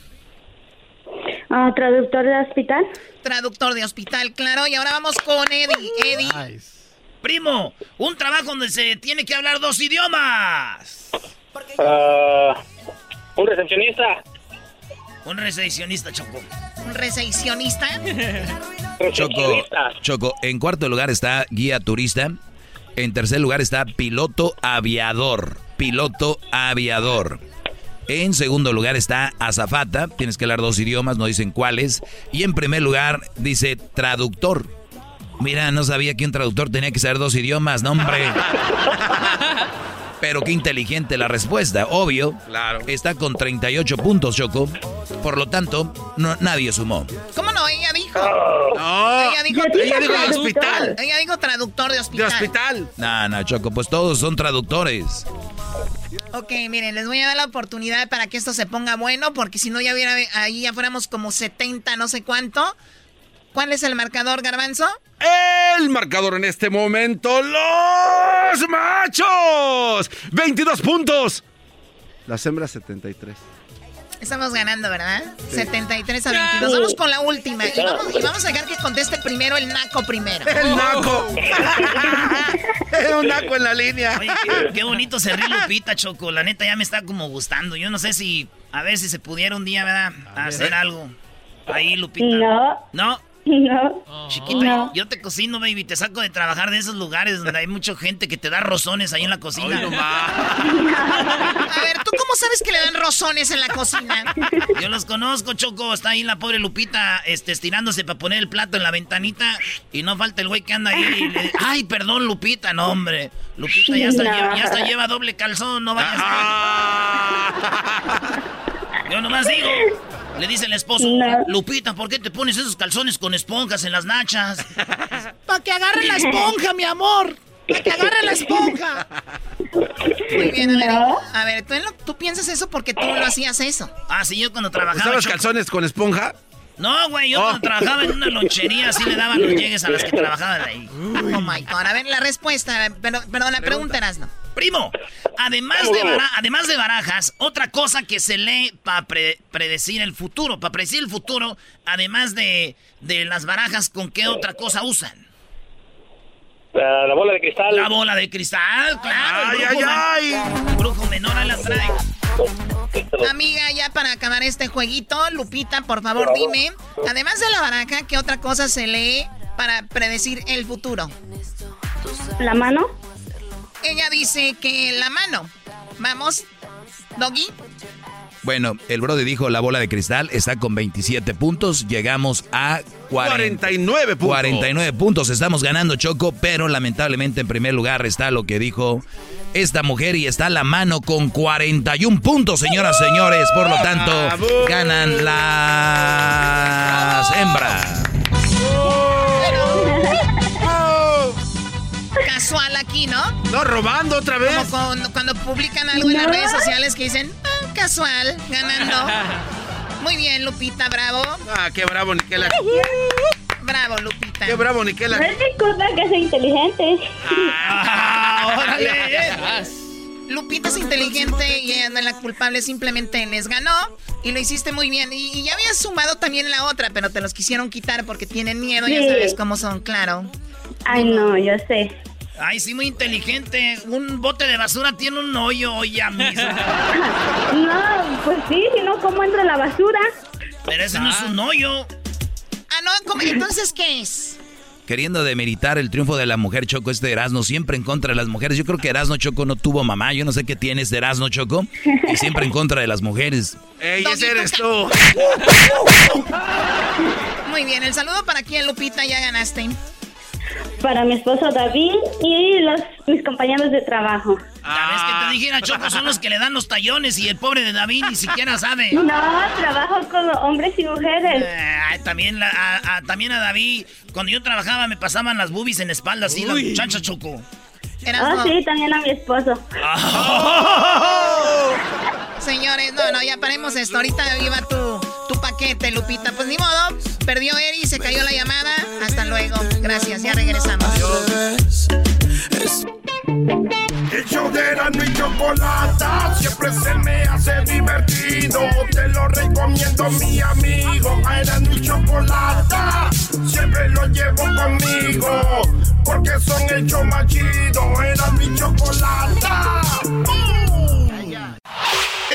Ah, ¿Traductor de hospital? Traductor de hospital, claro. Y ahora vamos con Eddie. Eddie. Primo, un trabajo donde se tiene que hablar dos idiomas. Ah, un recepcionista. Un recepcionista, Choco. ¿Un <laughs> recepcionista? Choco, Choco, en cuarto lugar está guía turista. En tercer lugar está piloto aviador. Piloto aviador. En segundo lugar está azafata. Tienes que hablar dos idiomas, no dicen cuáles. Y en primer lugar dice traductor. Mira, no sabía que un traductor tenía que saber dos idiomas, no hombre. <laughs> Pero qué inteligente la respuesta, obvio. Claro. Está con 38 puntos, Choco. Por lo tanto, no, nadie sumó. ¿Cómo no? Ella dijo. No. Ella dijo, Ella dijo de hospital. Ella dijo traductor de De hospital. hospital. No, no, Choco, pues todos son traductores. Ok, miren, les voy a dar la oportunidad para que esto se ponga bueno, porque si no ya hubiera ahí ya fuéramos como 70, no sé cuánto. ¿Cuál es el marcador, Garbanzo? El marcador en este momento, los machos. 22 puntos. Las hembras 73. Estamos ganando, ¿verdad? 73 a 22. Vamos con la última. Y vamos, y vamos a dejar que conteste primero el naco primero. El naco. <laughs> un naco en la línea. Oye, qué, qué bonito se ríe Lupita, Choco. La neta ya me está como gustando. Yo no sé si, a ver si se pudiera un día, ¿verdad? hacer algo. Ahí, Lupita. No. ¿No? No. Chiquita, No. yo te cocino, baby. Te saco de trabajar de esos lugares donde hay mucha gente que te da rozones ahí en la cocina. <laughs> A ver, ¿tú cómo sabes que le dan rozones en la cocina? Yo los conozco, Choco. Está ahí la pobre Lupita este, estirándose para poner el plato en la ventanita. Y no falta el güey que anda ahí. y le- Ay, perdón, Lupita. No, hombre. Lupita ya hasta, No. lleva, ya hasta lleva doble calzón. No vayas <laughs> Yo nomás digo. Le dice el esposo, No. Lupita, ¿por qué te pones esos calzones con esponjas en las nachas? <laughs> Para que agarre la esponja, mi amor. Para que agarre la esponja. Muy bien, a ver. No. A ver, ¿tú, piensas eso porque tú lo hacías eso. Ah, sí, yo cuando trabajaba. ¿Usabas calzones con esponja? No, güey, yo Oh. cuando trabajaba en una lonchería así le daban los llegues a las que trabajaban ahí. Oh my God. A ver, la respuesta. Pero, perdón, la pregunta era no. Primo, además de, bara- además de barajas, otra cosa que se lee para predecir el futuro, para predecir el futuro, además de, de las barajas, ¿con qué otra cosa usan? La, la bola de cristal. La bola de cristal, claro. Ay, ay, el brujo menor ahí la trae. Amiga, ya para acabar este jueguito, Lupita, por favor, dime, además de la baraja, ¿qué otra cosa se lee para predecir el futuro? ¿La mano? Ella dice que la mano. Vamos, Doggy. Bueno, el Brody dijo la bola de cristal está con 27 puntos. Llegamos a 40 49 puntos. 49 puntos. Estamos ganando Choco, pero lamentablemente en primer lugar está lo que dijo esta mujer y está la mano con 41 puntos, señoras, señores. Por lo tanto, ganan las hembras. <laughs> Casual aquí, ¿no? No, robando otra vez. Como cuando, cuando publican algo en las redes sociales que dicen, "Ah, casual, ganando. <laughs> Muy bien, Lupita, bravo. Ah, qué bravo, Niquela. Bravo, Lupita. Qué bravo, No Niquela. es mi culpa que sea inteligente. Ah, <laughs> órale. Lupita es inteligente y ella no es la culpable, simplemente les ganó y lo hiciste muy bien. Y, y ya habías sumado también la otra, pero te los quisieron quitar porque tienen miedo, ya sabes cómo son, claro. Ay, no, yo sé. Ay, sí, muy inteligente. Un bote de basura tiene un hoyo ya mismo. <laughs> No, pues sí, si no, ¿cómo entra la basura? Pero ese no es un hoyo. Ah, no, ¿cómo? entonces, ¿qué es? Queriendo demeritar el triunfo de la mujer Choco, este Erasmo, siempre en contra de las mujeres. Yo creo que Erasmo Choco no tuvo mamá. Yo no sé qué tiene este Erasmo Choco. Y siempre en contra de las mujeres. Ey, ese eres tú. Muy bien, el saludo para quién, Lupita, ya ganaste. Para mi esposo David y los mis compañeros de trabajo. Ya ves que te dijera, Choco, son los que le dan los tallones y el pobre de David ni siquiera sabe. No, trabajo con hombres y mujeres. Eh, también, la- a, a- también a David, cuando yo trabajaba me pasaban las boobies en la espalda así, las Uy. muchachas, Choco. Oh, sí, también a mi esposo. <laughs> Señores, no, no, ya paremos esto. Ahorita iba tu, tu paquete, Lupita. Pues ni modo, perdió Eri, se cayó la llamada. Hasta luego. Gracias, ya regresamos. Es El show de Erasmo y Chocolata siempre se me hace divertido. Te lo recomiendo, mi amigo. A Erasmo y Chocolata siempre lo llevo conmigo. Porque son el show más chido. Erasmo y Chocolata.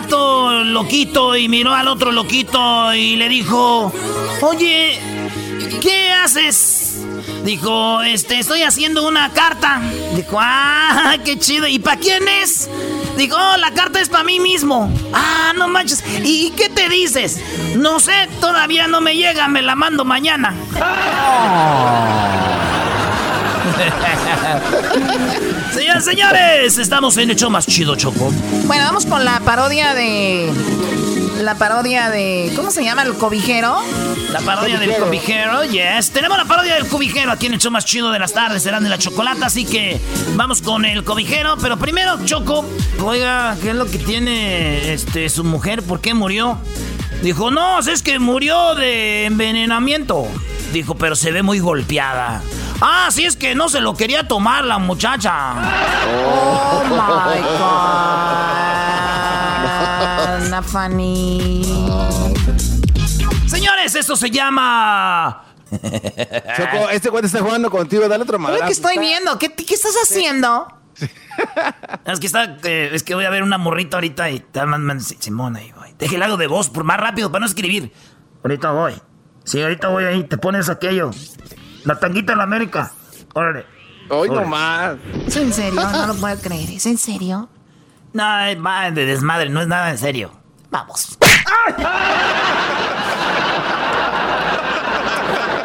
Vato loquito y miró al otro loquito y le dijo, oye, ¿qué haces? Dijo, este, estoy haciendo una carta. Dijo, ah, qué chido. ¿Y para quién es? Dijo, "Oh, la carta es para mí mismo. Ah, no manches. ¿Y qué te dices? No sé, todavía no me llega, me la mando mañana. <laughs> <laughs> Señoras y señores, estamos en Hecho Más Chido, Choco. Bueno, vamos con la parodia de. La parodia de. ¿Cómo se llama? El cobijero. La parodia del cobijero, yes. Tenemos la parodia del cobijero aquí en el show más chido de las tardes, serán de la chocolata, así que vamos con el cobijero. Pero primero, Choco, oiga, ¿qué es lo que tiene este su mujer? ¿Por qué murió? Dijo, no, es que murió de envenenamiento. Dijo, pero se ve muy golpeada. Ah, sí, es que no se lo quería tomar la muchacha. Oh my <laughs> God. Ana Fanny. Señores, esto se llama. Choco, este cuate está jugando contigo, dale otro madrazo. que estoy viendo. ¿Qué, qué estás haciendo? Es que está, eh, es que voy a ver una morrita ahorita y te mandan Simón ahí voy. Deje el lado de voz por más rápido para no escribir. Ahorita voy. Sí, ahorita voy ahí, te pones aquello. La tanguita en la América. Órale. Hoy nomás. ¿Es en serio? No lo puedo creer. ¿Es en serio? No, es más de desmadre, no es nada en serio. Vamos.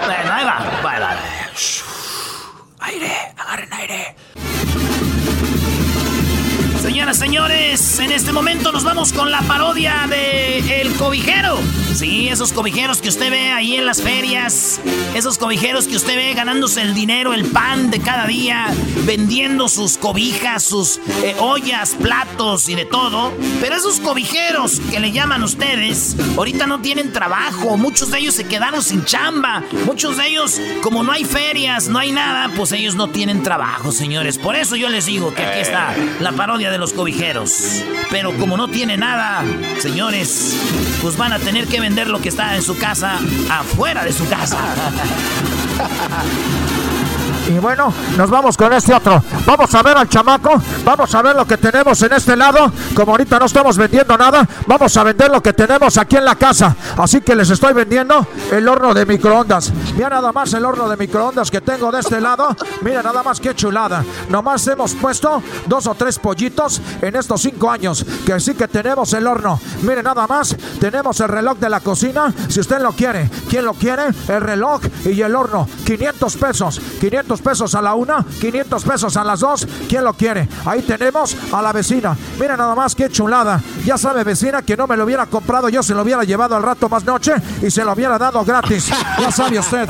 Bueno, ahí va. Va, va, va. Shh. Aire, agarren aire. Señoras, señores, en este momento nos vamos con la parodia de El Cobijero. Sí, esos cobijeros que usted ve ahí en las ferias, esos cobijeros que usted ve ganándose el dinero, el pan de cada día, vendiendo sus cobijas, sus eh, ollas, platos y de todo. Pero esos cobijeros que le llaman ustedes, ahorita no tienen trabajo, muchos de ellos se quedaron sin chamba, muchos de ellos, como no hay ferias, no hay nada, pues ellos no tienen trabajo, señores. Por eso yo les digo que aquí está la parodia de los cobijeros. Pero como no tiene nada, señores, pues van a tener que vender lo que está en su casa afuera de su casa. <laughs> Y bueno, nos vamos con este otro. Vamos a ver al chamaco. Vamos a ver lo que tenemos en este lado. Como ahorita no estamos vendiendo nada, vamos a vender lo que tenemos aquí en la casa. Así que les estoy vendiendo el horno de microondas. Mira nada más el horno de microondas que tengo de este lado. Mira nada más qué chulada. Nomás hemos puesto dos o tres pollitos en estos cinco años. Que sí que tenemos el horno. Mire nada más. Tenemos el reloj de la cocina. Si usted lo quiere. ¿Quién lo quiere? El reloj y el horno. 500 pesos. 500 pesos a la una. 500 pesos a las dos. ¿Quién lo quiere? Ahí tenemos a la vecina. Mira nada más qué chulada. Ya sabe vecina que no me lo hubiera comprado. Yo se lo hubiera llevado al rato más noche y se lo hubiera dado gratis. Ya sabe usted.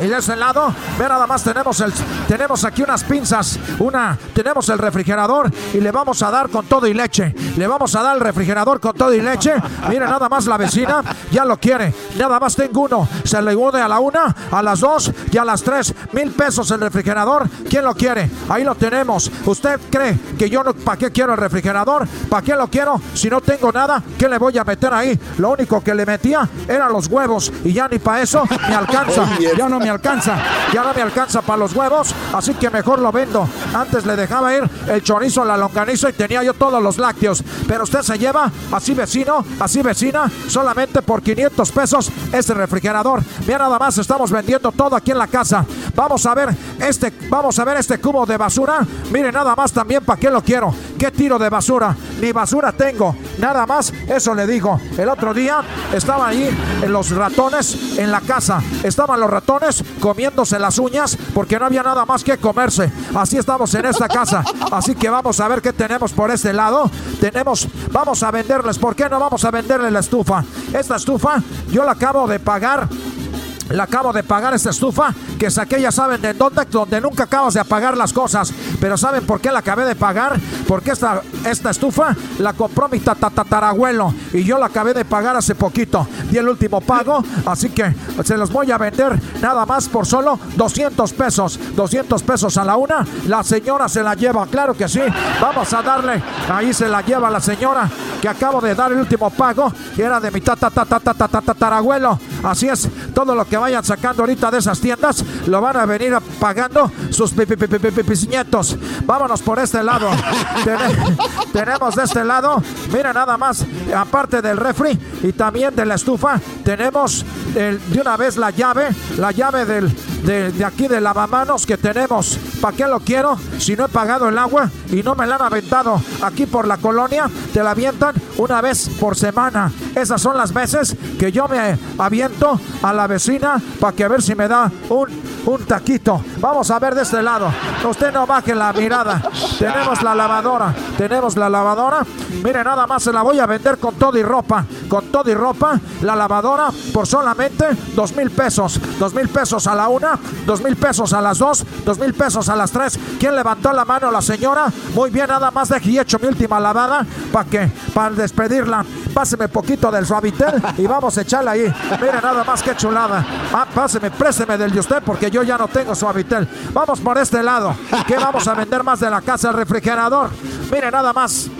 Y de ese lado, ve nada más tenemos el tenemos aquí unas pinzas, una tenemos el refrigerador y le vamos a dar con todo y leche. Le vamos a dar el refrigerador con todo y leche. Mira nada más la vecina ya lo quiere. Nada más tengo uno. Se le une a la una, a las dos y a las tres. Mil pesos el refrigerador. ¿Quién lo quiere? Ahí lo tenemos. ¿Usted cree que yo no para qué quiero el refrigerador? ¿Para qué lo quiero? Si no tengo nada, ¿qué le voy a meter ahí? Lo único que le metía eran los huevos y ya ni para eso me alcanza. Ya no me alcanza. Ya no me alcanza para los huevos, así que mejor lo vendo. Antes le dejaba ir el chorizo, la longaniza y tenía yo todos los lácteos. Pero usted se lleva, así vecino, así vecina, solamente por 500 pesos este refrigerador. Mira nada más, estamos vendiendo todo aquí en la casa. Vamos a ver este, vamos a ver este cubo de basura. Mire nada más también para qué lo quiero. ¿Qué tiro de basura? Ni basura tengo. Nada más, eso le digo. El otro día estaban ahí los ratones en la casa. Estaban los ratones comiéndose las uñas porque no había nada más que comerse. Así estamos en esta casa. Así que vamos a ver qué tenemos por este lado. Tenemos, vamos a venderles. ¿Por qué no vamos a venderle la estufa? Esta estufa yo la acabo de pagar le acabo de pagar esta estufa que saqué, ya saben de dónde, donde nunca acabas de apagar las cosas. Pero ¿saben por qué la acabé de pagar? Porque esta, esta estufa la compró mi tatarabuelo y yo la acabé de pagar hace poquito. Di el último pago, así que se los voy a vender nada más por solo 200 pesos. 200 pesos a la una. La señora se la lleva, claro que sí. Vamos a darle, ahí se la lleva la señora que acabo de dar el último pago, que era de mi tatarabuelo. Así es, todo lo que vayan sacando ahorita de esas tiendas lo van a venir pagando sus nietos. Vámonos por este lado. <laughs> tenemos de este lado, mira nada más, aparte del refri y también de la estufa, tenemos de una vez la llave, la llave del, de, aquí de lavamanos que tenemos. ¿Para qué lo quiero? Si no he pagado el agua y no me la han aventado aquí por la colonia, te la avientan una vez por semana. Esas son las veces que yo me aviento a la vecina para que a ver si me da un, un taquito. Vamos a ver de este lado. Usted no baje la mirada. Tenemos la lavadora. Tenemos la lavadora. Mire, nada más se la voy a vender con todo y ropa. Con todo y ropa. La lavadora por solamente dos mil pesos. Dos mil pesos a la una. Dos mil pesos a las dos. Dos mil pesos a las tres. ¿Quién levantó la mano? La señora. Muy bien, nada más de aquí hecho mi última lavada. ¿Para qué? Para despedirla. Páseme poquito del suavitel y vamos a echarla ahí. Mire, nada más que chulada. Ah, páseme, présteme del de usted porque yo ya no tengo suavitel. Vamos por este lado. ¿Qué vamos a vender más de la casa? El refrigerador. Mire, nada más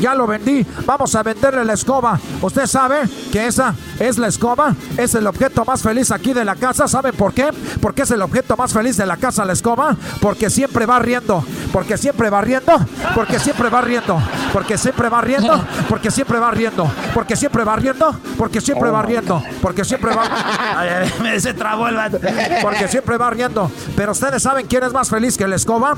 ya lo vendí, vamos a venderle la escoba. Usted sabe que esa es la escoba, es el objeto más feliz aquí de la casa. ¿Sabe por qué? Porque es el objeto más feliz de la casa la escoba, porque siempre va riendo, porque siempre va riendo, porque siempre va riendo, porque siempre va riendo, porque siempre va riendo, porque siempre va riendo, porque siempre va riendo, porque siempre va <laughs> me se trabó el porque siempre va riendo. Pero ustedes saben quién es más feliz que la escoba?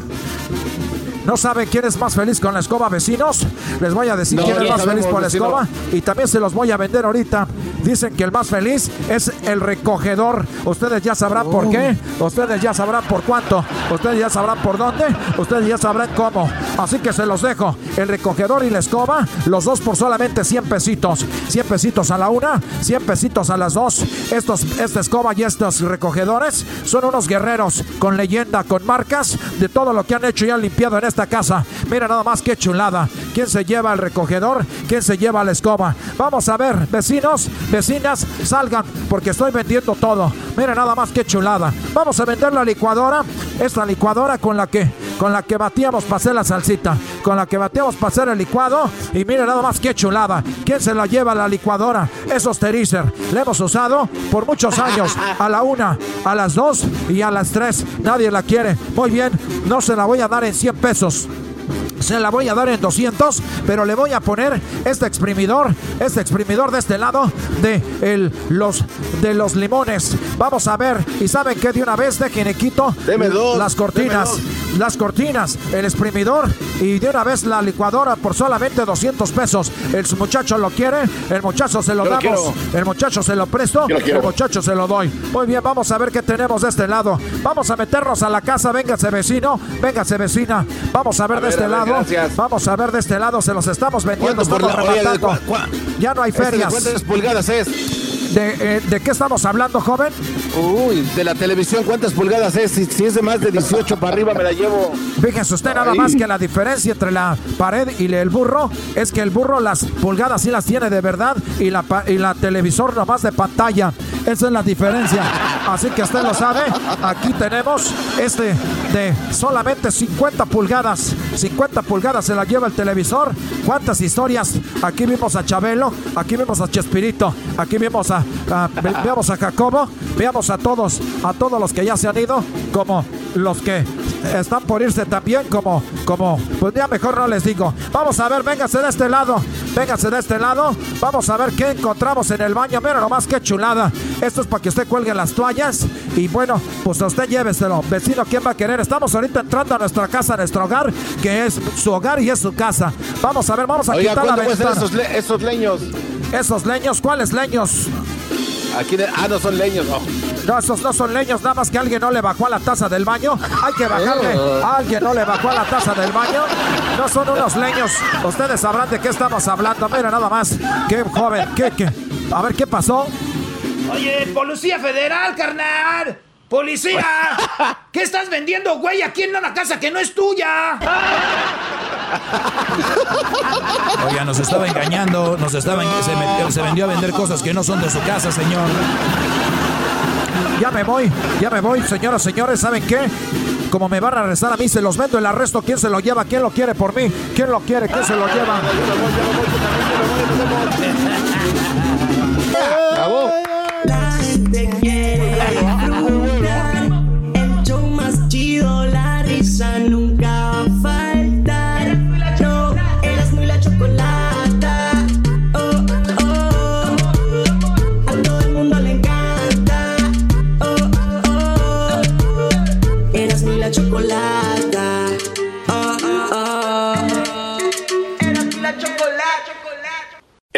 ¿No saben quién es más feliz con la escoba, vecinos? Les voy a decir quién es más feliz con la escoba y también se los voy a vender ahorita. Dicen que el más feliz es el recogedor. Ustedes ya sabrán por qué, ustedes ya sabrán por cuánto, ustedes ya sabrán por dónde, ustedes ya sabrán cómo. Así que se los dejo. El recogedor y la escoba, los dos por solamente 100 pesitos. 100 pesitos a la una, 100 pesitos a las dos. Estos, esta escoba y estos recogedores son unos guerreros con leyenda, con marcas de todo lo que han hecho y han limpiado en esta casa. Mira nada más que chulada. ¿Quién se lleva el recogedor? ¿Quién se lleva la escoba? Vamos a ver, vecinos, vecinas, salgan porque estoy vendiendo todo. Mira nada más que chulada. Vamos a vender la licuadora. Esta licuadora con la que con la que batíamos para hacer la salsita, con la que batíamos para hacer el licuado. Y mira nada más que chulada. ¿Quién se la lleva la licuadora? Es Osterizer. La hemos usado por muchos años. A la una, a las dos y a las tres. Nadie la quiere. Muy bien, no se la voy a dar en 100 pesos besos se la voy a dar en 200, pero le voy a poner este exprimidor, este exprimidor de este lado de el, los de los limones. Vamos a ver, y saben que de una vez de que quito las cortinas, las cortinas, el exprimidor y de una vez la licuadora por solamente 200 pesos. El muchacho lo quiere, el muchacho se lo damos, el muchacho se lo presto, el muchacho se lo doy. Muy bien, vamos a ver qué tenemos de este lado. Vamos a meternos a la casa, véngase vecino, véngase vecina. Vamos a ver de este lado. Vamos a ver de este lado, se los estamos vendiendo. Por la, ya no hay este, ferias. ¿Cuántas pulgadas es? Eh, ¿De, qué estamos hablando, joven? Uy, de la televisión, ¿cuántas pulgadas es? Si, es de más de 18 para arriba, me la llevo. Fíjese usted nada más que la diferencia entre la pared y el burro es que el burro las pulgadas sí las tiene de verdad y la, y la televisor nomás de pantalla. Esa es la diferencia. Así que usted lo sabe. Aquí tenemos este de solamente 50 pulgadas. 50 pulgadas se la lleva el televisor. ¿Cuántas historias? Aquí vimos a Chabelo, aquí vemos a Chespirito, aquí vemos a, veamos a Jacobo, veamos a todos, a todos los que ya se han ido, como los que están por irse también como, como, pues ya mejor no les digo. Vamos a ver, véngase de este lado, véngase de este lado. Vamos a ver qué encontramos en el baño. Mira nomás qué chulada. Esto es para que usted cuelgue las toallas. Y bueno, pues usted lléveselo. Vecino, ¿quién va a querer? Estamos ahorita entrando a nuestra casa, a nuestro hogar, que es su hogar y es su casa. Vamos a ver, vamos a quitar la ventana. Esos, esos leños? ¿Esos leños? ¿Cuáles leños? Aquí ah, no son leños, no. No, esos no son leños, nada más que alguien no le bajó a la taza del baño. Hay que bajarle. Oh. Alguien no le bajó a la taza del baño. No son unos leños. Ustedes sabrán de qué estamos hablando. Mira, nada más. Qué joven, qué, qué. A ver, ¿qué pasó? Oye, Policía Federal, carnal. ¡Policía! <laughs> ¿Qué estás vendiendo, güey, aquí en una casa que no es tuya? Oiga, nos estaba engañando, nos estaba, se, se vendió a vender cosas que no son de su casa, señor. Ya me voy, ya me voy, señoras, señores, ¿saben qué? Como me van a arrestar a mí, se los vendo el arresto. ¿Quién se lo lleva? ¿Quién lo quiere por mí? ¿Quién lo quiere? ¿Quién se lo lleva?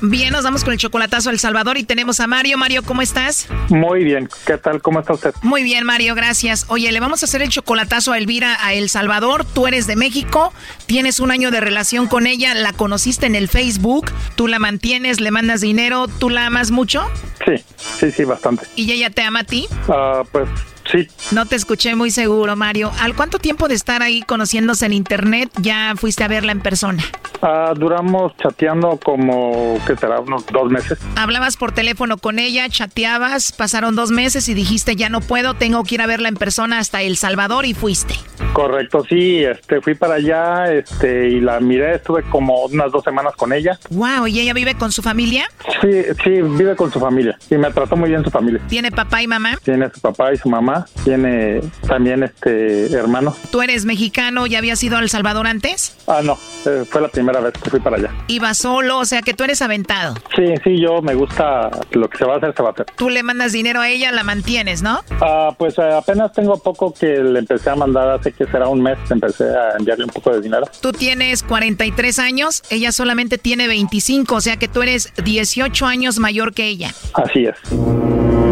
Bien, nos vamos con el chocolatazo a El Salvador y tenemos a Mario. Mario, ¿cómo estás? Muy bien, ¿qué tal? ¿Cómo está usted? Muy bien, Mario, gracias. Oye, le vamos a hacer el chocolatazo a Elvira a El Salvador. Tú eres de México, tienes un año de relación con ella, la conociste en el Facebook, tú la mantienes, le mandas dinero, ¿tú la amas mucho? Sí, sí, sí, bastante. ¿Y ella te ama a ti? Ah, pues Sí. No te escuché muy seguro, Mario. ¿Al cuánto tiempo de estar ahí conociéndose en internet ya fuiste a verla en persona? Ah, duramos chateando como, ¿qué será? Unos dos meses. Hablabas por teléfono con ella, chateabas, pasaron dos meses y dijiste ya no puedo, tengo que ir a verla en persona hasta El Salvador y fuiste. Correcto, sí, este, fui para allá, este, y la miré, estuve como unas dos semanas con ella. Wow, ¿y ella vive con su familia? Sí, sí, vive con su familia y me trató muy bien su familia. ¿Tiene papá y mamá? Tiene su papá y su mamá, tiene también este hermano. ¿Tú eres mexicano? ¿Ya habías ido a El Salvador antes? Ah, no, eh, fue la primera vez que fui para allá. ¿Iba solo? O sea, que tú eres aventado. Sí, sí, yo me gusta lo que se va a hacer, se va a hacer. Tú le mandas dinero a ella, la mantienes, ¿no? Ah, pues eh, apenas tengo poco que le empecé a mandar, hace que será un mes, empecé a enviarle un poco de dinero. Tú tienes 43 años, ella solamente tiene 25, o sea que tú eres 18 años mayor que ella. Así es.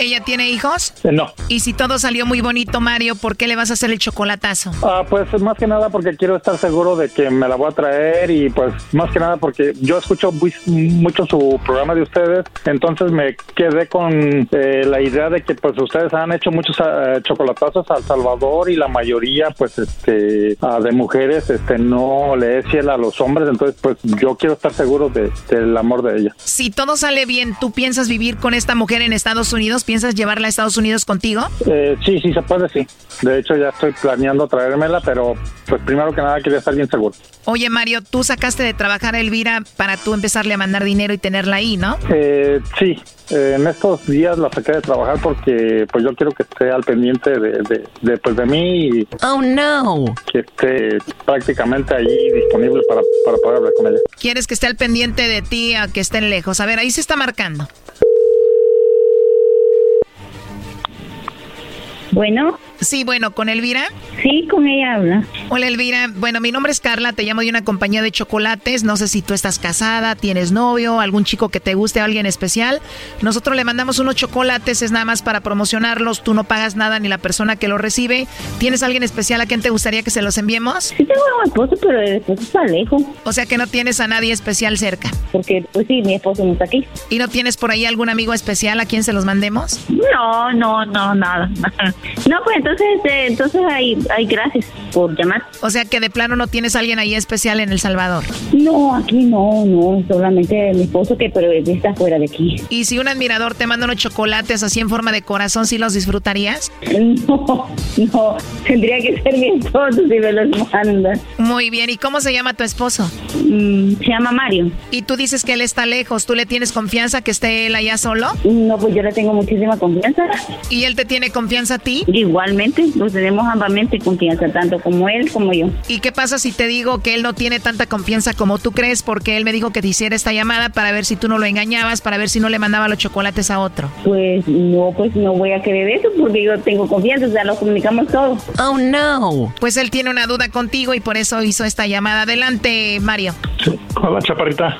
¿Ella tiene hijos? Eh, no. Y si todo salió muy bonito, Mario, ¿por qué le vas a hacer el chocolatazo? Ah, pues más que nada porque quiero estar seguro de que me la voy a traer y pues más que nada porque yo escucho muy- mucho su programa de ustedes, entonces me quedé con eh, la idea de que pues ustedes han hecho muchos eh, chocolatazos a El Salvador y la mayoría pues este ah, de mujeres este no le es fiel a los hombres, entonces pues yo quiero estar seguro de- del amor de ella. Si todo sale bien, ¿tú piensas vivir con esta mujer en Estados Unidos? ¿Piensas llevarla a Estados Unidos contigo? Eh, sí, sí se puede, sí. De hecho ya estoy planeando traérmela, pero pues primero que nada quería estar bien seguro. Oye, Mario, tú sacaste de trabajar a Elvira para tú empezarle a mandar dinero y tenerla ahí, ¿no? Eh, sí, eh, en estos días la saqué de trabajar porque pues yo quiero que esté al pendiente de, de, de, pues, de mí y Oh, no. que esté prácticamente allí disponible para, para poder hablar con ella. ¿Quieres que esté al pendiente de ti a que estén lejos? A ver, ahí se está marcando. Bueno. Sí, bueno, ¿con Elvira? Sí, con ella habla. Hola Elvira, bueno, mi nombre es Carla, te llamo de una compañía de chocolates, no sé si tú estás casada, tienes novio, algún chico que te guste, alguien especial. Nosotros le mandamos unos chocolates, es nada más para promocionarlos, tú no pagas nada ni la persona que lo recibe. ¿Tienes alguien especial a quien te gustaría que se los enviemos? Sí tengo un esposo, pero el esposo está lejos. O sea que no tienes a nadie especial cerca. Porque, pues sí, mi esposo no está aquí. ¿Y no tienes por ahí algún amigo especial a quien se los mandemos? No, no, no, nada. <laughs> No, pues entonces entonces, este, entonces hay, hay gracias por llamar. O sea que de plano no tienes a alguien ahí especial en El Salvador. No, aquí no, no, solamente mi esposo que pero está fuera de aquí. ¿Y si un admirador te manda unos chocolates así en forma de corazón, sí los disfrutarías? No, <laughs> no, tendría que ser mi esposo si me los manda. Muy bien, ¿y cómo se llama tu esposo? Mm, se llama Mario. Y tú dices que él está lejos, ¿tú le tienes confianza que esté él allá solo? No, pues yo le tengo muchísima confianza. ¿Y él te tiene confianza a ti? Igualmente, nos tenemos ambamente confianza, tanto como él como yo. ¿Y qué pasa si te digo que él no tiene tanta confianza como tú crees? Porque él me dijo que te hiciera esta llamada para ver si tú no lo engañabas, para ver si no le mandaba los chocolates a otro. Pues no, pues no voy a creer eso porque yo tengo confianza, o sea, lo comunicamos todo. Oh, no. Pues él tiene una duda contigo y por eso hizo esta llamada. Adelante, Mario. Sí. Hola, chaparrita.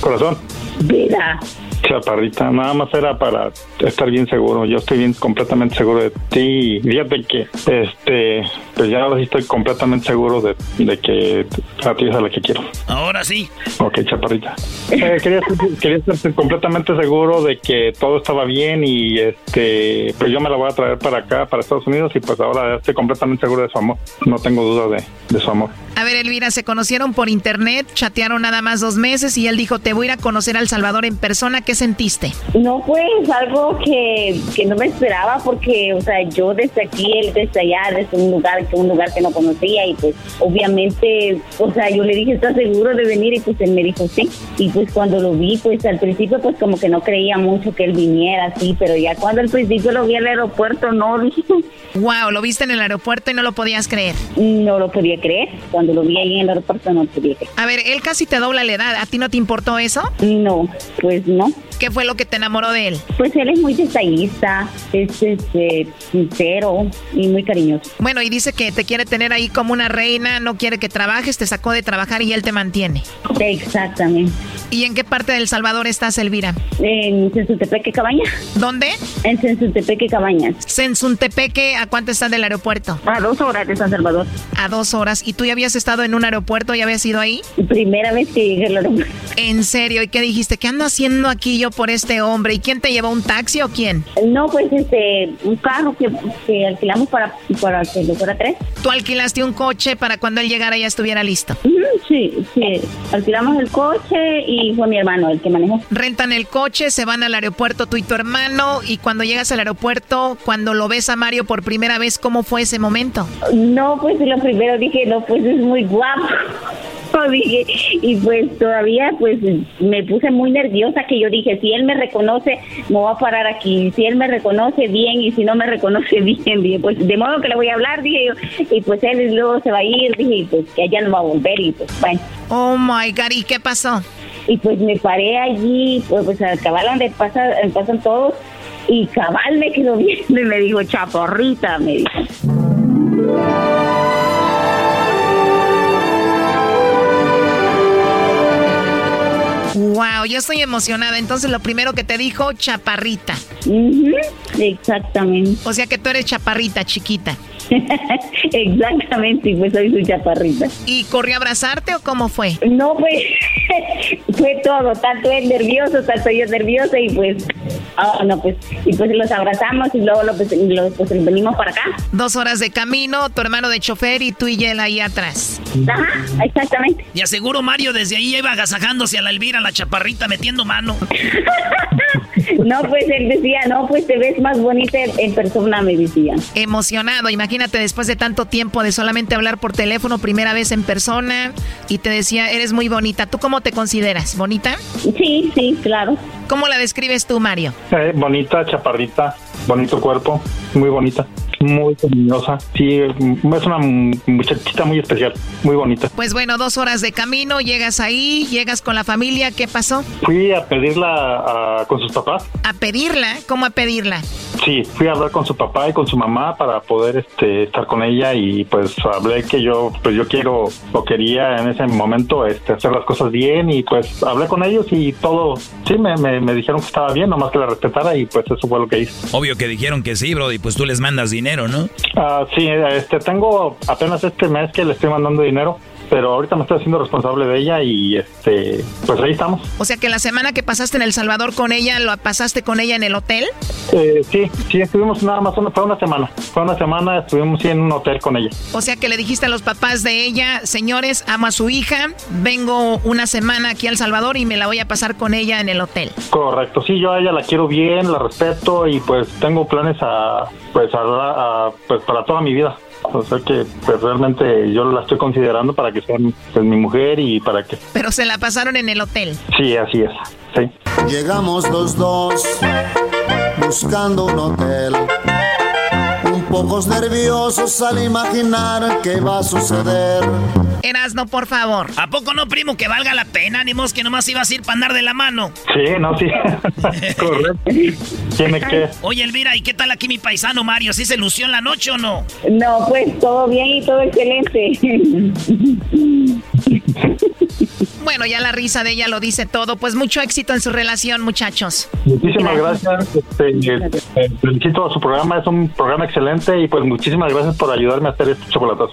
Corazón. Vida. Chaparrita, nada más era para estar bien seguro. Yo estoy bien completamente seguro de ti. Y fíjate que, este, pues ya ahora sí estoy completamente seguro de, de que a ti es a la que quiero. Ahora sí. Ok, chaparrita. Eh, quería, quería estar completamente seguro de que todo estaba bien y, este, pues yo me la voy a traer para acá, para Estados Unidos y pues ahora estoy completamente seguro de su amor. No tengo duda de, de su amor. A ver, Elvira, se conocieron por internet, chatearon nada más dos meses y él dijo, te voy a ir a conocer a El Salvador en persona. ¿Qué sentiste? No, pues algo que, que no me esperaba porque, o sea, yo desde aquí, él desde allá, desde un lugar, que un lugar que no conocía y pues obviamente, o sea, yo le dije, ¿estás seguro de venir? Y pues él me dijo, sí. Y pues cuando lo vi, pues al principio pues como que no creía mucho que él viniera así, pero ya cuando al principio lo vi al aeropuerto, no. <laughs> Wow, lo viste en el aeropuerto y no lo podías creer. No lo podía creer. Cuando lo vi ahí en el aeropuerto no podía creer. A ver, él casi te dobla la edad. ¿A ti no te importó eso? No, pues no. ¿Qué fue lo que te enamoró de él? Pues él es muy detallista, es este, sincero y muy cariñoso. Bueno, y dice que te quiere tener ahí como una reina, no quiere que trabajes, te sacó de trabajar y él te mantiene. Exactamente. ¿Y en qué parte del Salvador estás, Elvira? En Sensuntepeque Cabañas. ¿Dónde? En Sensuntepeque Cabañas. Sensuntepeque, ¿a cuánto está del aeropuerto? A dos horas de San Salvador. A dos horas. ¿Y tú ya habías estado en un aeropuerto? ¿Ya habías ido ahí? Primera vez que llegué al aeropuerto. ¿En serio? ¿Y qué dijiste? ¿Qué ando haciendo aquí yo por este hombre? ¿Y quién te llevó? ¿Un taxi o quién? No, pues este, un carro que, que alquilamos para, para que lo fuera tres. ¿Tú alquilaste un coche para cuando él llegara ya estuviera listo? Sí, sí. Alquilamos el coche y fue mi hermano el que manejó. Rentan el coche, se van al aeropuerto tú y tu hermano y cuando llegas al aeropuerto, cuando lo ves a Mario por primera vez, ¿cómo fue ese momento? No, pues lo primero dije, no, pues es muy guapo. <laughs> Dije, y pues todavía pues me puse muy nerviosa que yo dije, si él me reconoce, me voy a parar aquí. Si él me reconoce bien y si no me reconoce <laughs> bien, dije, pues de modo que le voy a hablar, dije yo. Y pues él luego se va a ir, dije, y, pues que allá no va a volver y pues bueno. Oh my God, ¿y qué pasó? Y pues me paré allí, pues, pues al cabal donde pasa, pasan todos y cabal me quedó <laughs> viendo y me dijo, chaporrita, me dijo. Wow, yo estoy emocionada. Entonces lo primero que te dijo, chaparrita. Ujú, Exactamente. O sea que tú eres chaparrita, chiquita. <laughs> Exactamente, y pues soy su chaparrita. ¿Y corrió a abrazarte o cómo fue? No, pues <laughs> fue todo, tanto él nervioso, tanto yo nerviosa y pues, ah, no, pues, y pues los abrazamos y luego lo, pues, lo- pues, venimos para acá. Dos horas de camino, tu hermano de chofer y tú y él ahí atrás. Ajá, exactamente. Y aseguro Mario desde ahí iba agasajándose a la Elvira, la chaparrita, metiendo mano. <laughs> <laughs> No, pues él decía, no, pues te ves más bonita en- persona, me decía. Emocionado, imagínate después de tanto tiempo de solamente hablar por teléfono, primera vez en persona, y te decía, eres muy bonita. ¿Tú cómo te consideras? ¿Bonita? Sí, sí, claro. ¿Cómo la describes tú, Mario? Eh, bonita, chaparrita, bonito cuerpo, muy bonita, muy cariñosa. Sí, mm, es una muchachita muy especial, muy bonita. Pues bueno, dos horas de camino, llegas ahí, llegas con la familia, ¿qué pasó? Fui a pedirla a- con sus papás. ¿A pedirla? ¿Cómo a pedirla? Sí, fui a hablar con su papá y con su mamá para poder este, estar con ella y pues hablé que yo pues yo quiero o quería en ese momento este, hacer las cosas bien y pues hablé con ellos y todo, sí, me, me, me dijeron que estaba bien, nomás que la respetara y pues eso fue lo que hice. Obvio que dijeron que sí, bro, y pues tú les mandas dinero, ¿no? Ah, sí, este, tengo apenas este mes que le estoy mandando dinero pero ahorita me estoy haciendo responsable de ella y este, pues ahí estamos. O sea que la semana que pasaste en El Salvador con ella, ¿lo pasaste con ella en el hotel? Eh, sí, sí, estuvimos nada más, una, fue una semana, fue una semana, estuvimos sí, en un hotel con ella. O sea que le dijiste a los papás de ella, señores, amo a su hija, vengo una semana aquí a El Salvador y me la voy a pasar con ella en el hotel. Correcto, sí, yo a ella la quiero bien, la respeto y pues tengo planes a, pues, a, pues para toda mi vida. O sea que pues, realmente yo la estoy considerando para que sea pues, mi mujer y para que... Pero se la pasaron en el hotel. Sí, así es. Sí. Llegamos los dos buscando un hotel pocos nerviosos al imaginar qué va a suceder. Erasno, por favor. ¿A poco no, primo, que valga la pena? Ni que nomás ibas a ir para andar de la mano. Sí, no, sí. <laughs> Correcto. Tiene que. Oye, Elvira, ¿y qué tal aquí mi paisano Mario? ¿Sí se lució en la noche o no? No, pues todo bien y todo excelente. <laughs> Bueno, ya la risa de ella lo dice todo. Pues mucho éxito en su relación, muchachos. Muchísimas gracias. Este, eh, felicito a su programa. Es un programa excelente y pues muchísimas gracias por ayudarme a hacer este chocolatazo.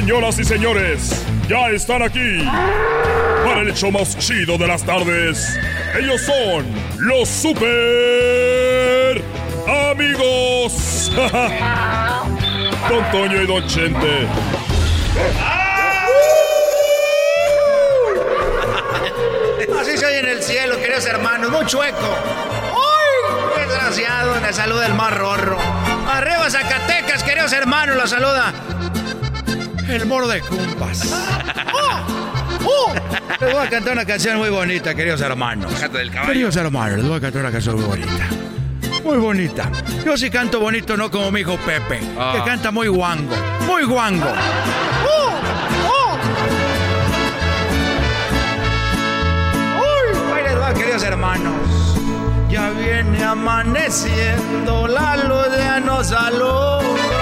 Señoras y señores ya están aquí para el hecho más chido de las tardes. Ellos son los super amigos. <laughs> Don Toño y Don Chente. Así soy en el cielo, queridos hermanos, muy chueco. ¡Uy! Desgraciado, le saluda el más rorro. Arriba Zacatecas, queridos hermanos, lo saluda el moro de cumpas. <laughs> ¡Oh! ¡Oh! Les voy a cantar una canción muy bonita, queridos hermanos. Queridos hermanos, les voy a cantar una canción muy bonita. Muy bonita. Yo sí canto bonito, no como mi hijo Pepe, que ah. canta muy guango. Muy guango. ¡Oh! ¡Oh! ¡Uy! Ahí les va, queridos hermanos. Ya viene amaneciendo, la luz ya nos alumbra.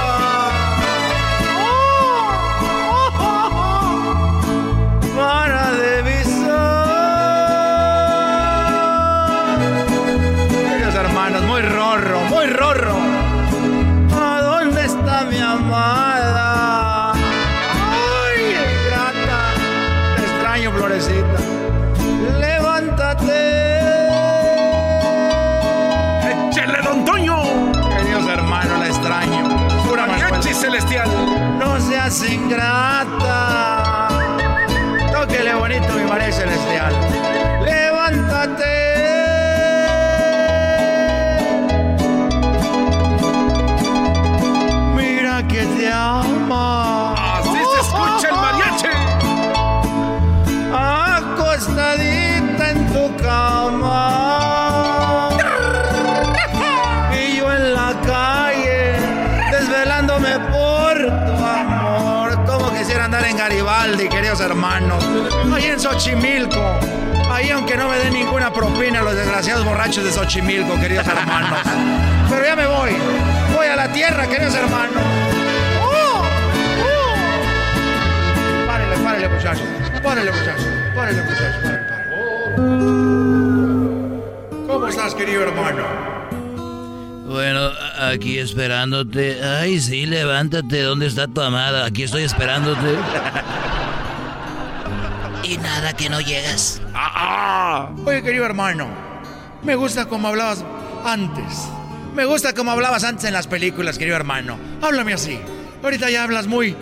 Rorro, muy rorro. ¿A dónde está mi amada? Ay, grata, te extraño, florecita. Levántate. ¡Échele, don Toño! Queridos hermanos, la extraño. Pura mariachi celestial. No seas ingrata le bonito mi María Celestial. Hermanos ahí en Xochimilco. Ahí aunque no me den ninguna propina los desgraciados borrachos de Xochimilco, queridos hermanos. Pero ya me voy. Voy a la tierra, queridos hermanos. ¡Oh! ¡Oh! Párele, párele, muchachos. Párele, muchachos. Párele, muchachos. ¿Cómo estás, querido hermano? Bueno, aquí esperándote. Ay, sí, levántate. ¿Dónde está tu amada? Aquí estoy esperándote. Y nada que no llegas. Ah, ah. Oye, querido hermano, me gusta como hablabas antes. Me gusta como hablabas antes en las películas, querido hermano. Háblame así. Ahorita ya hablas muy,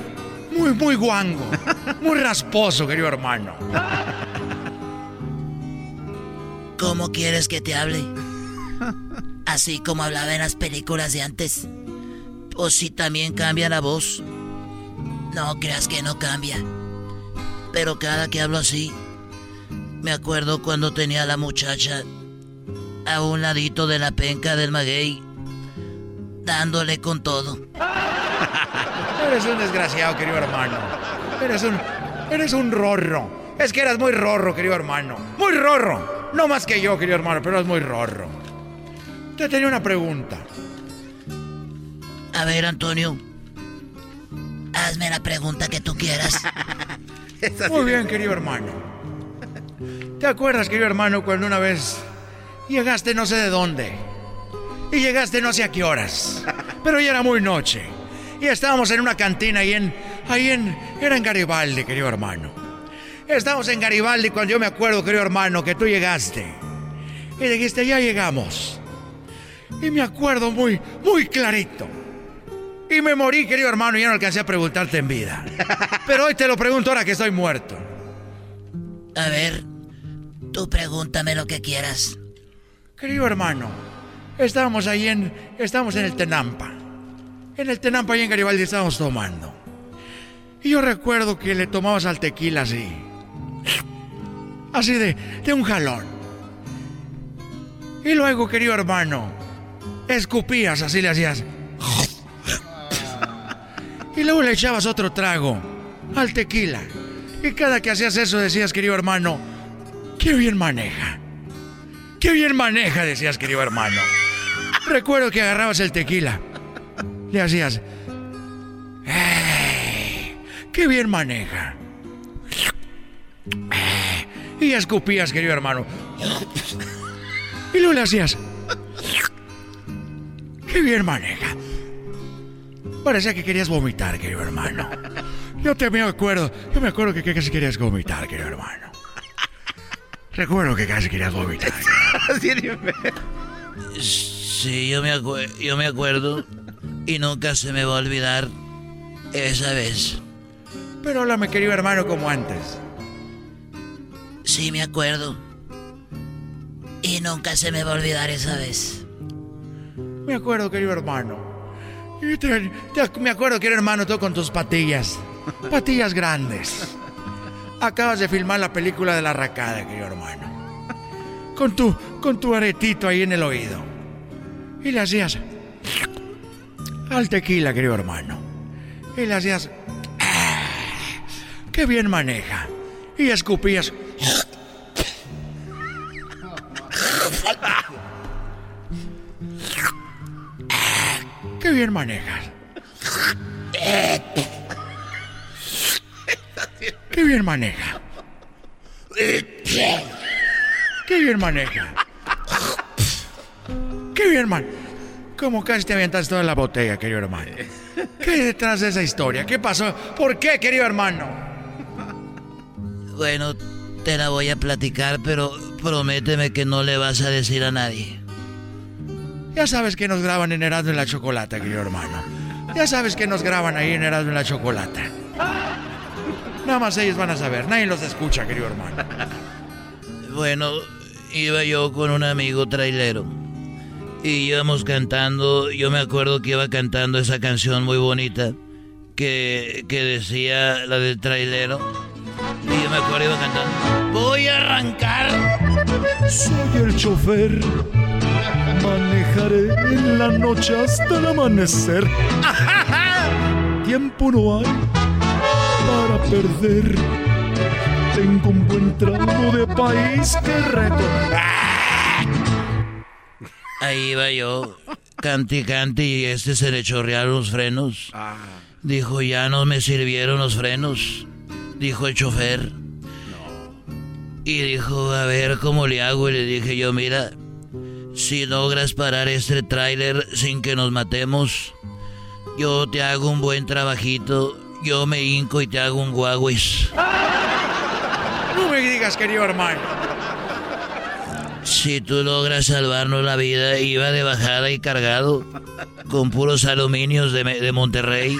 muy, muy guango. <laughs> Muy rasposo, querido hermano. ¿Cómo quieres que te hable? Así como hablaba en las películas de antes. O si también cambia la voz. No creas que no cambia. Pero cada que hablo así, me acuerdo cuando tenía a la muchacha a un ladito de la penca del maguey, dándole con todo. <laughs> Eres un desgraciado, querido hermano. Eres un, eres un rorro. Es que eras muy rorro, querido hermano. Muy rorro. No más que yo, querido hermano, pero eres muy rorro. Te tenía una pregunta. A ver, Antonio. Hazme la pregunta que tú quieras. <laughs> Muy bien, querido hermano. ¿Te acuerdas, querido hermano, cuando una vez llegaste no sé de dónde? Y llegaste no sé a qué horas. Pero ya era muy noche. Y estábamos en una cantina ahí en. Ahí en. Era en Garibaldi, querido hermano. Estábamos en Garibaldi cuando yo me acuerdo, querido hermano, que tú llegaste. Y dijiste, ya llegamos. Y me acuerdo muy, muy clarito. Y me morí, querido hermano, y ya no alcancé a preguntarte en vida. Pero hoy te lo pregunto ahora que estoy muerto. A ver, tú pregúntame lo que quieras. Querido hermano, estábamos ahí en. Estábamos en el Tenampa. En el Tenampa, ahí en Garibaldi, estábamos tomando. Y yo recuerdo que le tomabas al tequila así. Así de, de un jalón. Y luego, querido hermano, escupías, así le hacías. Y luego le echabas otro trago al tequila. Y cada que hacías eso decías, querido hermano, qué bien maneja. Qué bien maneja, decías, querido hermano. Recuerdo que agarrabas el tequila. Le hacías, "Ey, qué bien maneja. Y escupías, querido hermano. Y luego le hacías, qué bien maneja. Parecía que querías vomitar, querido hermano. Yo te me acuerdo, yo me acuerdo que casi querías vomitar, querido hermano. Recuerdo que casi querías vomitar. <laughs> Sí, yo me, yo me acuerdo. Y nunca se me va a olvidar esa vez. Pero háblame, querido hermano, como antes. Sí, me acuerdo. Y nunca se me va a olvidar esa vez. Me acuerdo, querido hermano. Me acuerdo, querido hermano, tú con tus patillas. Patillas grandes. Acabas de filmar la película de la racada, querido hermano. Con tu, con tu aretito ahí en el oído. Y le hacías al tequila, querido hermano. Y le hacías. "Ah, ¡Qué bien maneja! Y escupías. ¡Qué bien manejas! ¡Qué bien maneja! ¡Qué bien maneja! ¡Qué bien man! Como casi te avientas toda la botella, querido hermano. ¿Qué hay detrás de esa historia? ¿Qué pasó? ¿Por qué, querido hermano? Bueno, te la voy a platicar, pero prométeme que no le vas a decir a nadie. Ya sabes que nos graban en Erasmo en la Chocolata, querido hermano. Ya sabes que nos graban ahí en Erasmo en la Chocolata. Nada más ellos van a saber. Nadie los escucha, querido hermano. Bueno, iba yo con un amigo trailero. Y íbamos cantando, yo me acuerdo que iba cantando esa canción muy bonita que, que decía la del trailero. Y yo me acuerdo iba cantando. Voy a arrancar. Soy el chofer. Manejaré en la noche hasta el amanecer. <laughs> Tiempo no hay para perder. Tengo un buen tramo de país que recorrer. <laughs> Ahí iba yo, cante y cante, y este se le chorrearon los frenos. Dijo, ya no me sirvieron los frenos, dijo el chofer. Y dijo, a ver cómo le hago. Y le dije yo, mira, si logras parar este tráiler sin que nos matemos, yo te hago un buen trabajito. Yo me hinco y te hago un guaguis. No me digas, querido hermano. Si tú logras salvarnos la vida, iba de bajada y cargado con puros aluminios de, de Monterrey.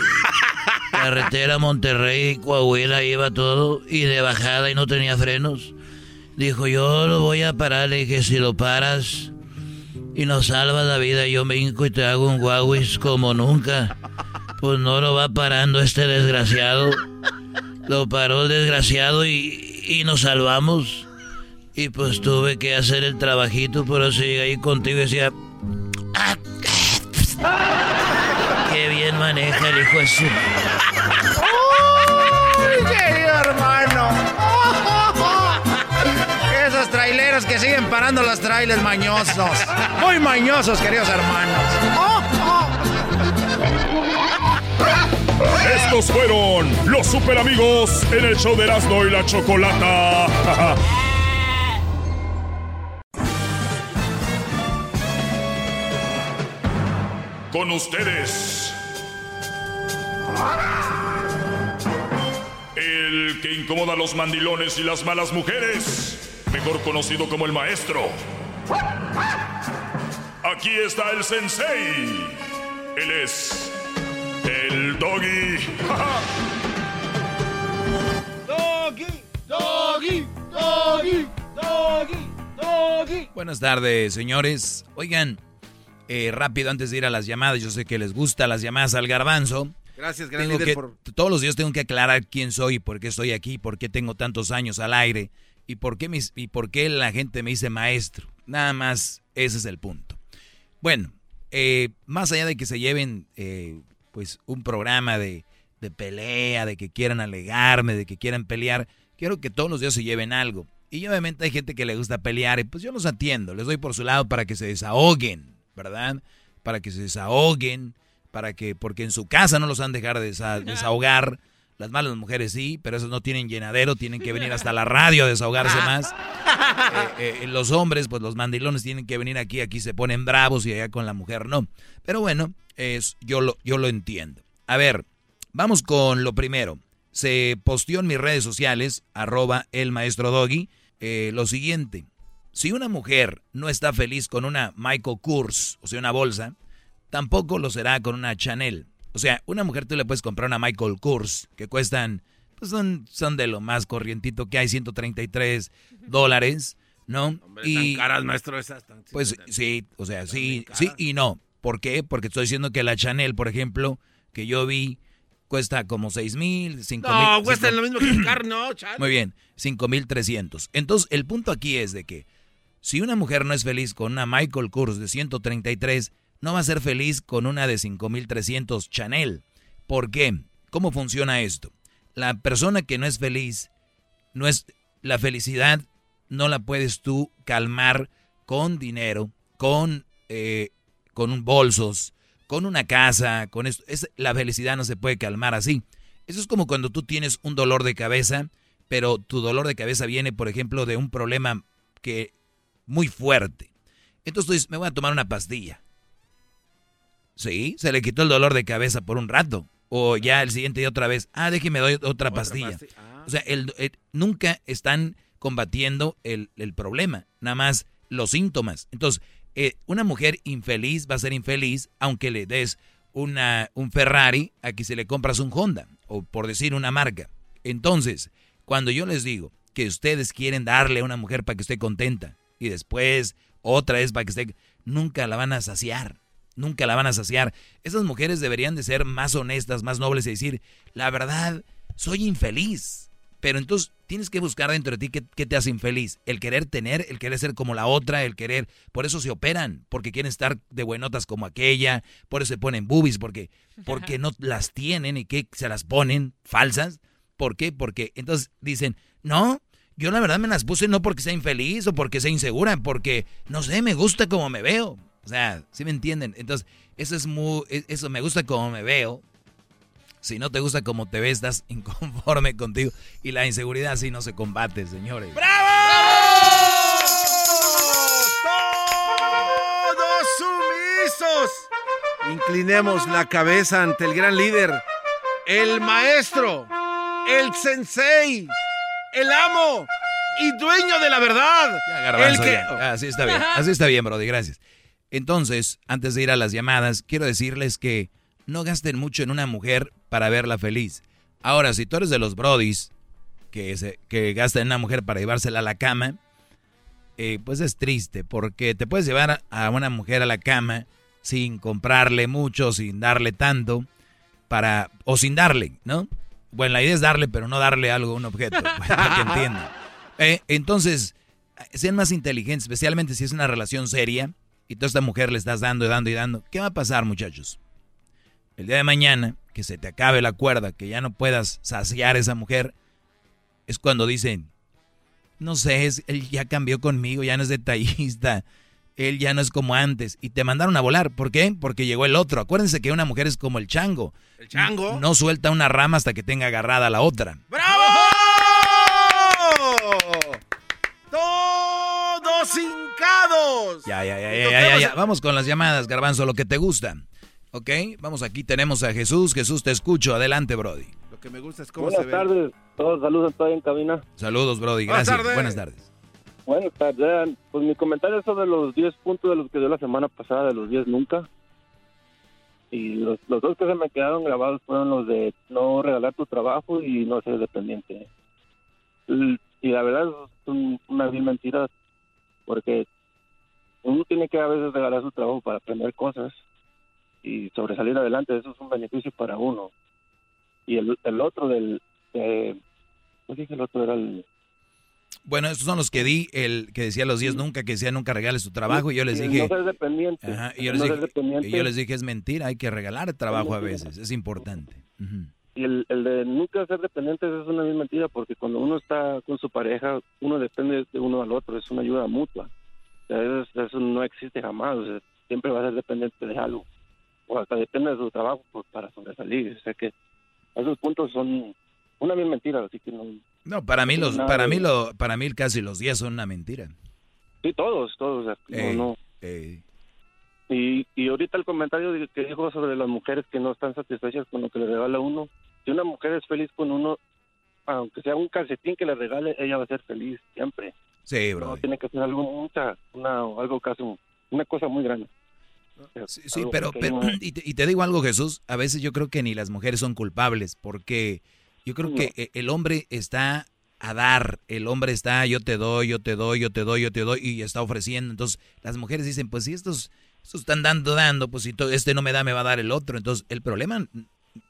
Carretera Monterrey, Coahuila, iba todo y de bajada y no tenía frenos. Dijo, yo lo voy a parar. Le dije, si lo paras y nos salvas la vida, yo me hinco y te hago un guaguis como nunca. Pues no lo va parando este desgraciado. Lo paró el desgraciado y, y nos salvamos. Y pues tuve que hacer el trabajito, pero si llegué ahí contigo y decía... "Ah, ¡Qué bien maneja el hijo de su... ¡Uy, querido hermano! Bailes mañosos. Muy mañosos, queridos hermanos. Estos fueron los super amigos en el show de Erasmo y la Chocolata. <laughs> Con ustedes. El que incomoda a los mandilones y las malas mujeres, mejor conocido como el maestro. Aquí está el sensei. Él es el doggy. <laughs> Doggy, doggy, doggy, doggy, doggy. Buenas tardes, señores. Oigan, eh, rápido antes de ir a las llamadas, yo sé que les gusta las llamadas al garbanzo. Gracias, que- por... Todos los días tengo que aclarar quién soy, por qué estoy aquí, por qué tengo tantos años al aire y por qué, mis- y por qué la gente me dice maestro. Nada más, ese es el punto. Bueno, eh, más allá de que se lleven eh, pues un programa de, de pelea, de que quieran alegarme, de que quieran pelear, quiero que todos los días se lleven algo. Y obviamente hay gente que le gusta pelear y pues yo los atiendo, les doy por su lado para que se desahoguen, ¿verdad? Para que se desahoguen, para que, porque en su casa no los han dejar desa- <laughs> desahogar. Las malas mujeres sí, pero esos no tienen llenadero, tienen que venir hasta la radio a desahogarse <laughs> más. Eh, eh, los hombres, pues los mandilones tienen que venir aquí, aquí se ponen bravos y allá con la mujer no. Pero bueno, es, yo, lo, yo lo entiendo. A ver, vamos con lo primero. Se posteó en mis redes sociales, arroba el maestro Doggy, eh, lo siguiente. Si una mujer no está feliz con una Michael Kors, o sea, una bolsa, tampoco lo será con una Chanel. O sea, una mujer tú le puedes comprar una Michael Kors, que cuestan, pues son, son de lo más corrientito que hay, 133 dólares, ¿no? Hombre, tan caras, maestro, esas. tan- Pues sí, o sea, sí, sí y no. ¿Por qué? Porque estoy diciendo que la Chanel, por ejemplo, que yo vi, cuesta como 6 mil, 5 mil. No, cuesta lo mismo que el carro, no, chale. Muy bien, 5 mil 300. Entonces, el punto aquí es de que si una mujer no es feliz con una Michael Kors de 133, no va a ser feliz con una de 5 mil 300 Chanel. ¿Por qué? ¿Cómo funciona esto? La persona que no es feliz, no es la felicidad no la puedes tú calmar con dinero, con eh, con bolsos, con una casa, con esto. Es, la felicidad no se puede calmar así. Eso es como cuando tú tienes un dolor de cabeza, pero tu dolor de cabeza viene, por ejemplo, de un problema que muy fuerte. Entonces tú dices, me voy a tomar una pastilla. Sí, se le quitó el dolor de cabeza por un rato. O ya el siguiente día otra vez, ah, déjeme doy otra, pastilla. pasti- ah. O sea, el- el- nunca están combatiendo el, el problema, nada más los síntomas. Entonces, eh, una mujer infeliz va a ser infeliz aunque le des una, un Ferrari a que se le compras un Honda, o por decir una marca. Entonces, cuando yo les digo que ustedes quieren darle a una mujer para que esté contenta y después otra vez para que esté, nunca la van a saciar. Nunca la van a saciar. Esas mujeres deberían de ser más honestas, más nobles y decir, la verdad, soy infeliz. Pero entonces tienes que buscar dentro de ti qué, qué te hace infeliz. El querer tener, el querer ser como la otra, el querer... Por eso se operan, porque quieren estar de buenotas como aquella, por eso se ponen boobies, porque, porque <laughs> no las tienen y que se las ponen falsas. ¿Por qué? Porque entonces dicen, no, yo la verdad me las puse no porque sea infeliz o porque sea insegura, porque, no sé, me gusta como me veo. O sea, ¿sí me entienden? Entonces, eso es muy, e- eso me gusta como me veo. Si no te gusta como te ves, estás <laughs> inconforme contigo. Y la inseguridad así no se combate, señores. ¡Todos sumisos! Inclinemos la cabeza ante el gran líder, el maestro, el sensei, el amo y dueño de la verdad. Ya, garbanzo, el que... ya. Ah, Así está bien, así está bien, Brody, gracias. Entonces, antes de ir a las llamadas, quiero decirles que no gasten mucho en una mujer para verla feliz. Ahora, si tú eres de los Brodis que, que gastan en una mujer para llevársela a la cama, eh, pues es triste, porque te puedes llevar a una mujer a la cama sin comprarle mucho, sin darle tanto, para o sin darle, ¿no? Bueno, la idea es darle, pero no darle algo, un objeto, <laughs> para que entiendan. Eh, entonces, sean más inteligentes, especialmente si es una relación seria y tú a esta mujer le estás dando y dando y dando. ¿Qué va a pasar, muchachos? El día de mañana, que se te acabe la cuerda, que ya no puedas saciar a esa mujer, es cuando dicen, no sé, él ya cambió conmigo, ya no es detallista, él ya no es como antes. Y te mandaron a volar. ¿Por qué? Porque llegó el otro. Acuérdense que una mujer es como el chango. ¿El chango? No suelta una rama hasta que tenga agarrada la otra. ¡Bravo! ¡Todos hincados! Ya, ya, ya, ya, ya, ya, Vamos con las llamadas, Garbanzo, lo que te gusta. ¿Ok? Vamos, aquí tenemos a Jesús. Jesús, te escucho. Adelante, Brody. Lo que me gusta es cómo Buenas se ve. tardes. Todos saludos todavía en cabina. Saludos, Brody. Gracias. Buenas tardes. Buenas tardes. Pues mi comentario es sobre los 10 puntos de los que dio la semana pasada, de los 10 nunca. Y los, los dos que se me quedaron grabados fueron los de no regalar tu trabajo y no ser dependiente. Y, la verdad es un- una vil mentira porque uno tiene que a veces regalar su trabajo para aprender cosas y sobresalir adelante. Eso es un beneficio para uno. Y el, el otro del... Eh, ¿Cómo dije el otro? Era el... Bueno, estos son los que di, el que decía los 10 nunca, que decía nunca regales tu trabajo. Y yo les dije. No ser dependiente. Ajá, y yo no les ser dije, dependiente. y yo les dije, es mentira, hay que regalar trabajo a veces, es importante. Ujú. Y el, el de nunca ser dependientes es una misma mentira porque cuando uno está con su pareja, uno depende de uno al otro, es una ayuda mutua. O sea, eso, eso no existe jamás, o sea, siempre va a ser dependiente de algo. O hasta depende de su trabajo pues, para sobresalir. O sea que esos puntos son una misma mentira, así que no... No, para mí los, para mí lo, para mí casi los 10 son una mentira. Sí, todos, todos. o sea, no, Ey, no. ey. Y, y ahorita el comentario que dijo sobre las mujeres que no están satisfechas con lo que le regala uno. Si una mujer es feliz con uno, aunque sea un calcetín que le regale, ella va a ser feliz siempre. Sí, No bro. tiene que ser algo mucha, una, algo casi, una cosa muy grande. Sí, pero, pero <clears throat> y, te, y te digo algo, Jesús, a veces yo creo que ni las mujeres son culpables, porque yo creo que eh, el hombre está a dar, el hombre está yo te doy, yo te doy, yo te doy, yo te doy, y está ofreciendo. Entonces las mujeres dicen, pues si estos, estos están dando, dando, pues si to- este no me da, me va a dar el otro. Entonces el problema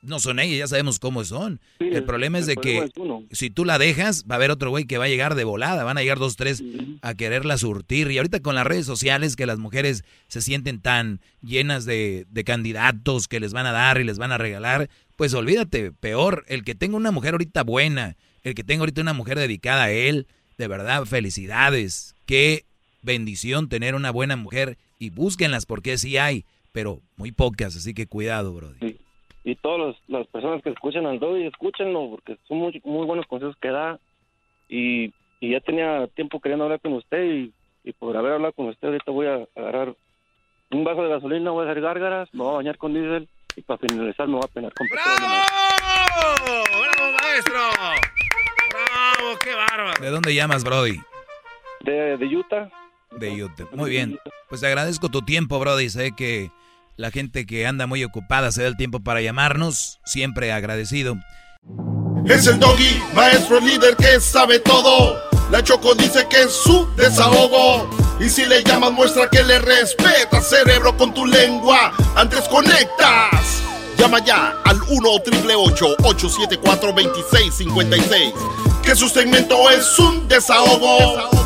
no son ellas, ya sabemos cómo son. Sí, el problema es el de problema que es si tú la dejas, va a haber otro güey que va a llegar de volada, van a llegar dos, tres a quererla surtir. Y ahorita con las redes sociales que las mujeres se sienten tan llenas de, de candidatos que les van a dar y les van a regalar, pues olvídate, peor, el que tenga una mujer ahorita buena, el que tenga ahorita una mujer dedicada a él, de verdad, felicidades. Qué bendición tener una buena mujer y búsquenlas porque sí hay, pero muy pocas, así que cuidado, brody. Y todas las personas que escuchan al Doggy, escúchenlo, porque son muy, muy buenos consejos que da. Y, y ya tenía tiempo queriendo hablar con usted y, y por haber hablado con usted, ahorita voy a agarrar un vaso de gasolina, voy a hacer gárgaras, me voy a bañar con diésel y para finalizar me voy a penar con petróleo. ¡Bravo! ¡Bravo, maestro! ¡Bravo! ¡Qué bárbaro! ¿De dónde llamas, brody? De, de Utah. De Utah. Muy bien. Pues te agradezco tu tiempo, Brody. Sé que la gente que anda muy ocupada se da el tiempo para llamarnos. Siempre agradecido. Es el doggy, maestro líder que sabe todo. La Choco dice que es su desahogo. Y si le llamas, muestra que le respeta, cerebro, con tu lengua. Antes conectas. Llama ya al 1-888-874-2656. Que su segmento es un desahogo.